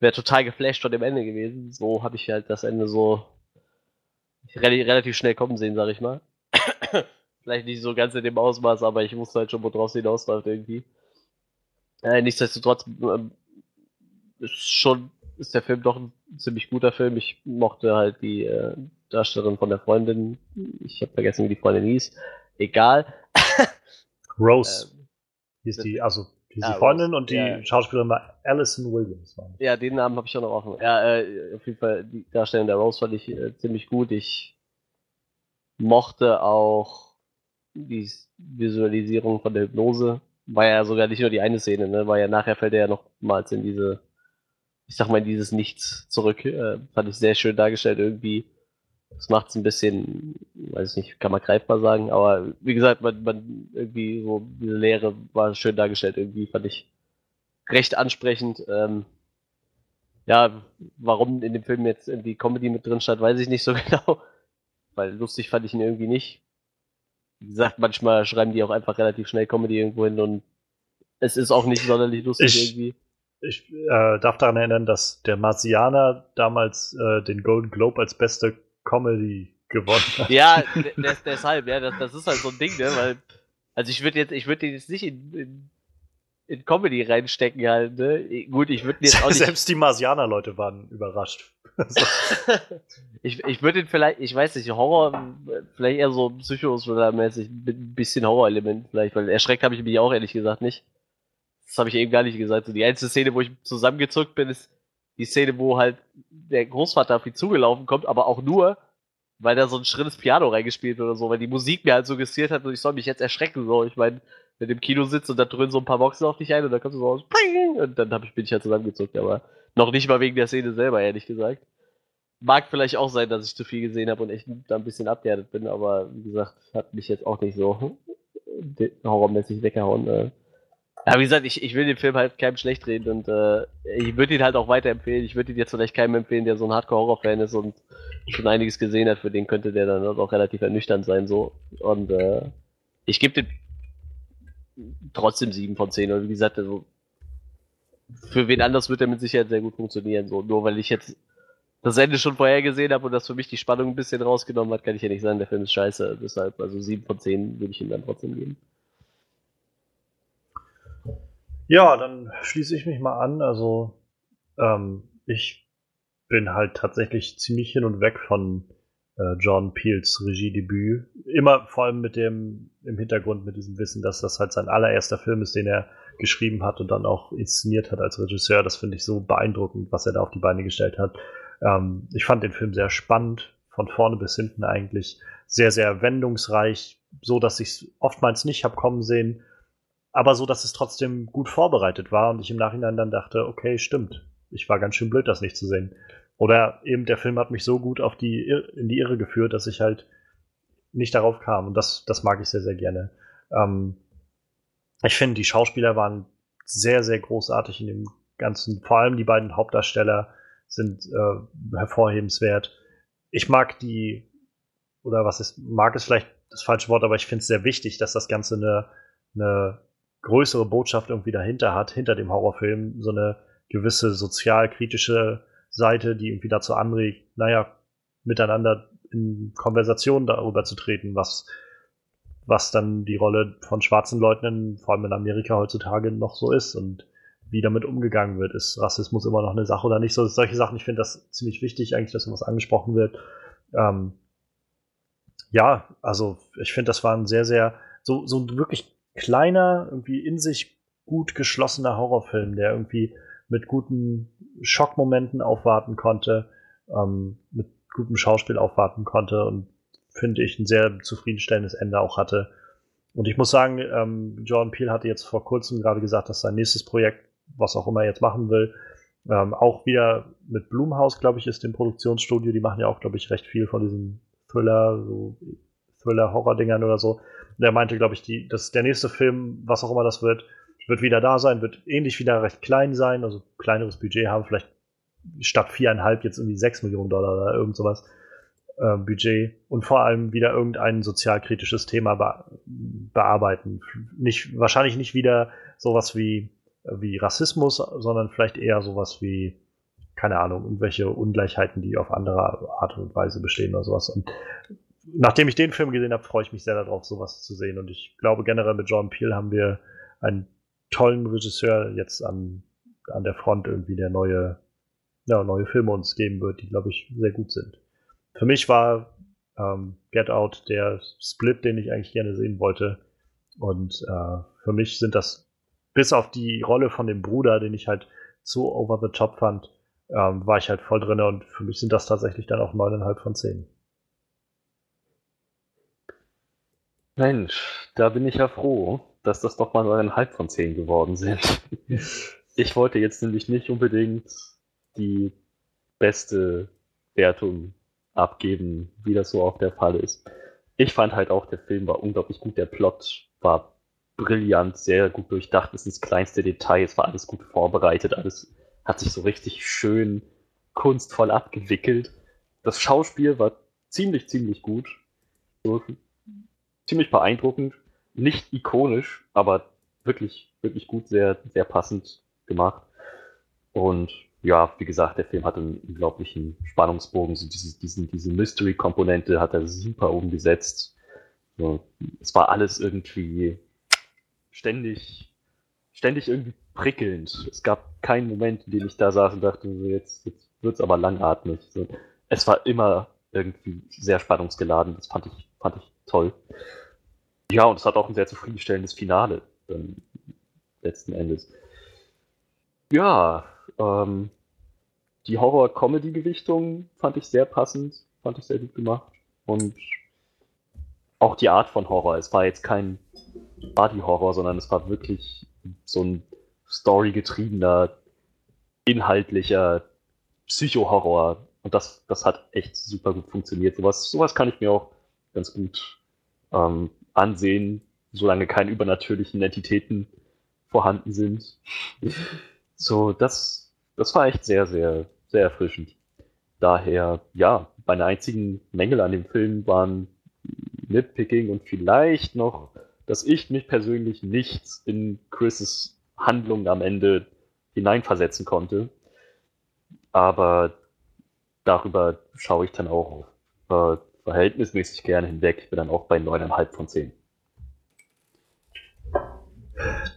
wäre total geflasht von dem Ende gewesen. So habe ich halt das Ende so relativ schnell kommen sehen, sag ich mal. [coughs] vielleicht nicht so ganz in dem Ausmaß, aber ich wusste halt schon, wo draus hinausläuft irgendwie. Äh, nichtsdestotrotz äh, ist schon ist der Film doch ein ziemlich guter Film. Ich mochte halt die äh, Darstellerin von der Freundin. Ich habe vergessen, wie die Freundin hieß. Egal. Rose. ähm, hieß die, also die, ja, Freundin Rose, und die ja. Schauspielerin war Alison Williams. Ja, den Namen habe ich auch noch offen. Ja, äh, auf jeden Fall die Darstellung der Rose fand ich äh, ziemlich gut. Ich mochte auch die Visualisierung von der Hypnose. War ja sogar nicht nur die eine Szene, ne? War ja nachher fällt er ja nochmals in diese, ich sag mal, in dieses Nichts zurück. Äh, fand ich sehr schön dargestellt irgendwie. Das macht es ein bisschen, weiß ich nicht, kann man greifbar sagen, aber wie gesagt, man, man irgendwie so diese Lehre war schön dargestellt, irgendwie fand ich recht ansprechend. Ähm, ja, warum in dem Film jetzt irgendwie Comedy mit drin stand, weiß ich nicht so [laughs] genau, weil lustig fand ich ihn irgendwie nicht. Wie gesagt, manchmal schreiben die auch einfach relativ schnell Comedy irgendwo hin und es ist auch nicht sonderlich lustig ich, irgendwie. Ich äh, darf daran erinnern, dass der Marsianer damals äh, den Golden Globe als beste Comedy gewonnen hat. Ja, deshalb, ja, das, das ist halt so ein Ding, ne, weil, also ich würde jetzt, ich würde den jetzt nicht in, in, in, Comedy reinstecken halt, ne, gut, ich würde jetzt auch nicht... Selbst die Marsianer-Leute waren überrascht. [laughs] ich ich würde ihn vielleicht, ich weiß nicht, Horror, vielleicht eher so Psychothriller-mäßig, mit ein bisschen Horrorelement vielleicht, weil erschreckt habe ich mich auch ehrlich gesagt nicht. Das habe ich eben gar nicht gesagt. So die einzige Szene, wo ich zusammengezuckt bin, ist die Szene, wo halt der Großvater auf ihn zugelaufen kommt, aber auch nur, weil da so ein schrilles Piano reingespielt wird oder so, weil die Musik mir halt suggestiert hat und ich soll mich jetzt erschrecken. So, ich meine, wenn du im Kino sitzt und da dröhnen so ein paar Boxen auf dich ein und dann kommst du so aus, und dann hab ich, bin ich halt zusammengezuckt, aber noch nicht mal wegen der Szene selber, ehrlich gesagt. Mag vielleicht auch sein, dass ich zu viel gesehen habe und echt da ein bisschen abgehärtet bin, aber wie gesagt, hat mich jetzt auch nicht so [laughs] horrormäßig weggehauen. Äh. Ja, wie gesagt, ich, ich will den Film halt keinem schlecht reden und äh, ich würde ihn halt auch weiterempfehlen. Ich würde ihn jetzt vielleicht keinem empfehlen, der so ein Hardcore-Horror-Fan ist und schon einiges gesehen hat. Für den könnte der dann auch relativ ernüchternd sein. so Und äh, ich gebe den trotzdem 7 von 10. Und wie gesagt, also, für wen anders wird er mit Sicherheit sehr gut funktionieren. So. Nur weil ich jetzt das Ende schon vorher gesehen habe und das für mich die Spannung ein bisschen rausgenommen hat, kann ich ja nicht sagen, der Film ist scheiße. Deshalb, also 7 von 10 würde ich ihm dann trotzdem geben. Ja, dann schließe ich mich mal an. Also, ähm, ich bin halt tatsächlich ziemlich hin und weg von äh, John Peels Regiedebüt. Immer vor allem mit dem im Hintergrund, mit diesem Wissen, dass das halt sein allererster Film ist, den er geschrieben hat und dann auch inszeniert hat als Regisseur. Das finde ich so beeindruckend, was er da auf die Beine gestellt hat. Ähm, ich fand den Film sehr spannend, von vorne bis hinten eigentlich. Sehr, sehr wendungsreich, so dass ich es oftmals nicht habe kommen sehen aber so, dass es trotzdem gut vorbereitet war und ich im Nachhinein dann dachte, okay, stimmt, ich war ganz schön blöd, das nicht zu sehen. Oder eben der Film hat mich so gut auf die, in die Irre geführt, dass ich halt nicht darauf kam. Und das, das mag ich sehr, sehr gerne. Ähm, ich finde, die Schauspieler waren sehr, sehr großartig in dem Ganzen. Vor allem die beiden Hauptdarsteller sind äh, hervorhebenswert. Ich mag die, oder was ist, mag es vielleicht das falsche Wort, aber ich finde es sehr wichtig, dass das Ganze eine, eine größere Botschaft irgendwie dahinter hat, hinter dem Horrorfilm, so eine gewisse sozialkritische Seite, die irgendwie dazu anregt, naja, miteinander in Konversation darüber zu treten, was, was dann die Rolle von schwarzen Leuten, in, vor allem in Amerika heutzutage, noch so ist und wie damit umgegangen wird. Ist Rassismus immer noch eine Sache oder nicht? So, solche Sachen, ich finde das ziemlich wichtig, eigentlich, dass sowas angesprochen wird. Ähm, ja, also ich finde, das war ein sehr, sehr, so, so wirklich kleiner, irgendwie in sich gut geschlossener Horrorfilm, der irgendwie mit guten Schockmomenten aufwarten konnte, ähm, mit gutem Schauspiel aufwarten konnte und finde ich ein sehr zufriedenstellendes Ende auch hatte. Und ich muss sagen, ähm, Jordan Peele hatte jetzt vor kurzem gerade gesagt, dass sein nächstes Projekt, was auch immer er jetzt machen will, ähm, auch wieder mit Blumhaus, glaube ich, ist dem Produktionsstudio. Die machen ja auch, glaube ich, recht viel von diesen Thriller, so Thriller-Horror-Dingern oder so. Der meinte, glaube ich, die, dass der nächste Film, was auch immer das wird, wird wieder da sein, wird ähnlich wieder recht klein sein, also kleineres Budget haben, vielleicht statt viereinhalb jetzt irgendwie sechs Millionen Dollar oder irgend sowas äh, Budget und vor allem wieder irgendein sozialkritisches Thema be bearbeiten. Nicht, wahrscheinlich nicht wieder sowas wie, wie Rassismus, sondern vielleicht eher sowas wie, keine Ahnung, irgendwelche Ungleichheiten, die auf andere Art und Weise bestehen oder sowas. Und nachdem ich den Film gesehen habe, freue ich mich sehr darauf, sowas zu sehen. Und ich glaube generell mit John Peel haben wir einen tollen Regisseur jetzt an, an der Front irgendwie, der neue, ja, neue Filme uns geben wird, die, glaube ich, sehr gut sind. Für mich war ähm, Get Out der Split, den ich eigentlich gerne sehen wollte. Und äh, für mich sind das, bis auf die Rolle von dem Bruder, den ich halt so over the top fand, ähm, war ich halt voll drin und für mich sind das tatsächlich dann auch neuneinhalb von zehn. Mensch, da bin ich ja froh, dass das doch mal neuneinhalb von zehn geworden sind. [laughs] Ich wollte jetzt nämlich nicht unbedingt die beste Wertung abgeben, wie das so auch der Fall ist. Ich fand halt auch, der Film war unglaublich gut, der Plot war brillant, sehr gut durchdacht, bis ins kleinste Detail, es war alles gut vorbereitet, alles hat sich so richtig schön kunstvoll abgewickelt. Das Schauspiel war ziemlich, ziemlich gut. So ziemlich beeindruckend. Nicht ikonisch, aber wirklich, wirklich gut, sehr, sehr passend gemacht. Und ja, wie gesagt, der Film hat einen unglaublichen Spannungsbogen. So diese, diesen, diese Mystery-Komponente hat er super umgesetzt. So, es war alles irgendwie ständig, ständig irgendwie prickelnd. Es gab keinen Moment, in dem ich da saß und dachte, jetzt, jetzt wird's aber langatmig. So, es war immer irgendwie sehr spannungsgeladen. Das fand ich, fand ich toll. Ja, und es hat auch ein sehr zufriedenstellendes Finale dann letzten Endes. Ja, ähm, die Horror-Comedy-Gewichtung fand ich sehr passend, fand ich sehr gut gemacht. und auch die Art von Horror. Es war jetzt kein Party-Horror, sondern es war wirklich so ein storygetriebener, inhaltlicher Psycho-Horror. Und das, das hat echt super gut funktioniert. Sowas, sowas kann ich mir auch ganz gut ähm, ansehen, solange keine übernatürlichen Entitäten vorhanden sind. So, das, das war echt sehr, sehr, sehr erfrischend. Daher, ja, meine einzigen Mängel an dem Film waren Nitpicking und vielleicht noch, dass ich mich persönlich nicht in Chris' Handlung am Ende hineinversetzen konnte. Aber darüber schaue ich dann auch äh, verhältnismäßig gerne hinweg. Ich bin dann auch bei 9,5 von 10.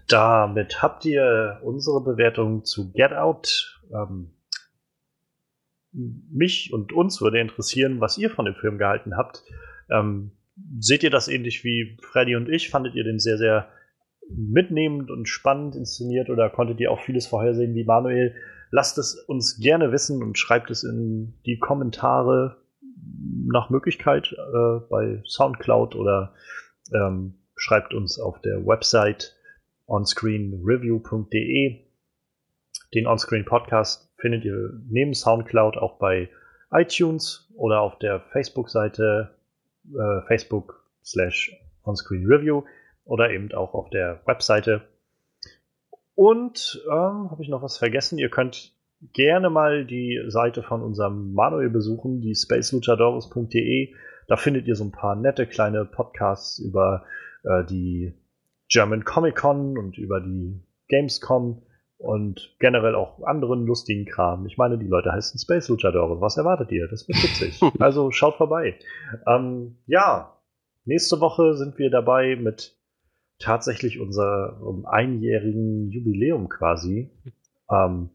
Damit habt ihr unsere Bewertung zu Get Out. Ähm, mich und uns würde interessieren, was ihr von dem Film gehalten habt. Ähm, seht ihr das ähnlich wie Freddy und ich? Fandet ihr den sehr, sehr mitnehmend und spannend inszeniert oder konntet ihr auch vieles vorhersehen wie Manuel? Lasst es uns gerne wissen und schreibt es in die Kommentare nach Möglichkeit äh, bei Soundcloud oder ähm, schreibt uns auf der Website onscreenreview.de. Den Onscreen Podcast findet ihr neben Soundcloud auch bei iTunes oder auf der Facebook-Seite äh, Facebook slash onscreenreview oder eben auch auf der Webseite. Und ähm, habe ich noch was vergessen? Ihr könnt gerne mal die Seite von unserem Manuel besuchen, die spaceluchadores.de. Da findet ihr so ein paar nette kleine Podcasts über äh, die German Comic Con und über die Gamescom und generell auch anderen lustigen Kram. Ich meine, die Leute heißen Space Luchadores. Was erwartet ihr? Das wird witzig. [laughs] also schaut vorbei. Ähm, ja, nächste Woche sind wir dabei mit tatsächlich unserem einjährigen Jubiläum quasi. Ähm,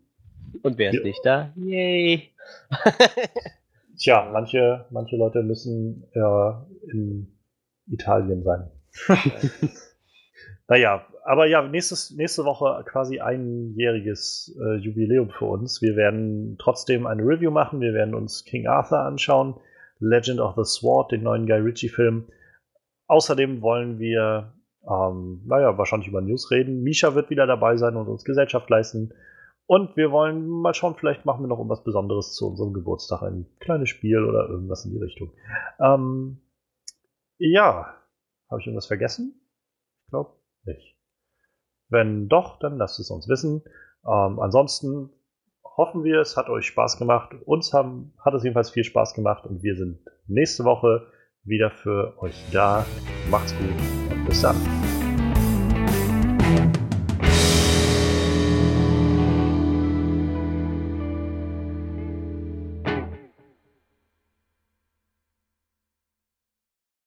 und wer ist nicht da? Yay! [laughs] Tja, manche, manche Leute müssen äh, in Italien sein. [laughs] naja, aber ja, nächstes, nächste Woche quasi einjähriges äh, Jubiläum für uns. Wir werden trotzdem eine Review machen. Wir werden uns King Arthur anschauen, Legend of the Sword, den neuen Guy Ritchie-Film. Außerdem wollen wir, ähm, naja, wahrscheinlich über News reden. Misha wird wieder dabei sein und uns Gesellschaft leisten. Und wir wollen mal schauen, vielleicht machen wir noch irgendwas Besonderes zu unserem Geburtstag. Ein kleines Spiel oder irgendwas in die Richtung. Ähm, ja, habe ich irgendwas vergessen? Ich glaube nicht. Wenn doch, dann lasst es uns wissen. Ähm, ansonsten hoffen wir, es hat euch Spaß gemacht. Uns haben, hat es jedenfalls viel Spaß gemacht und wir sind nächste Woche wieder für euch da. Macht's gut und bis dann.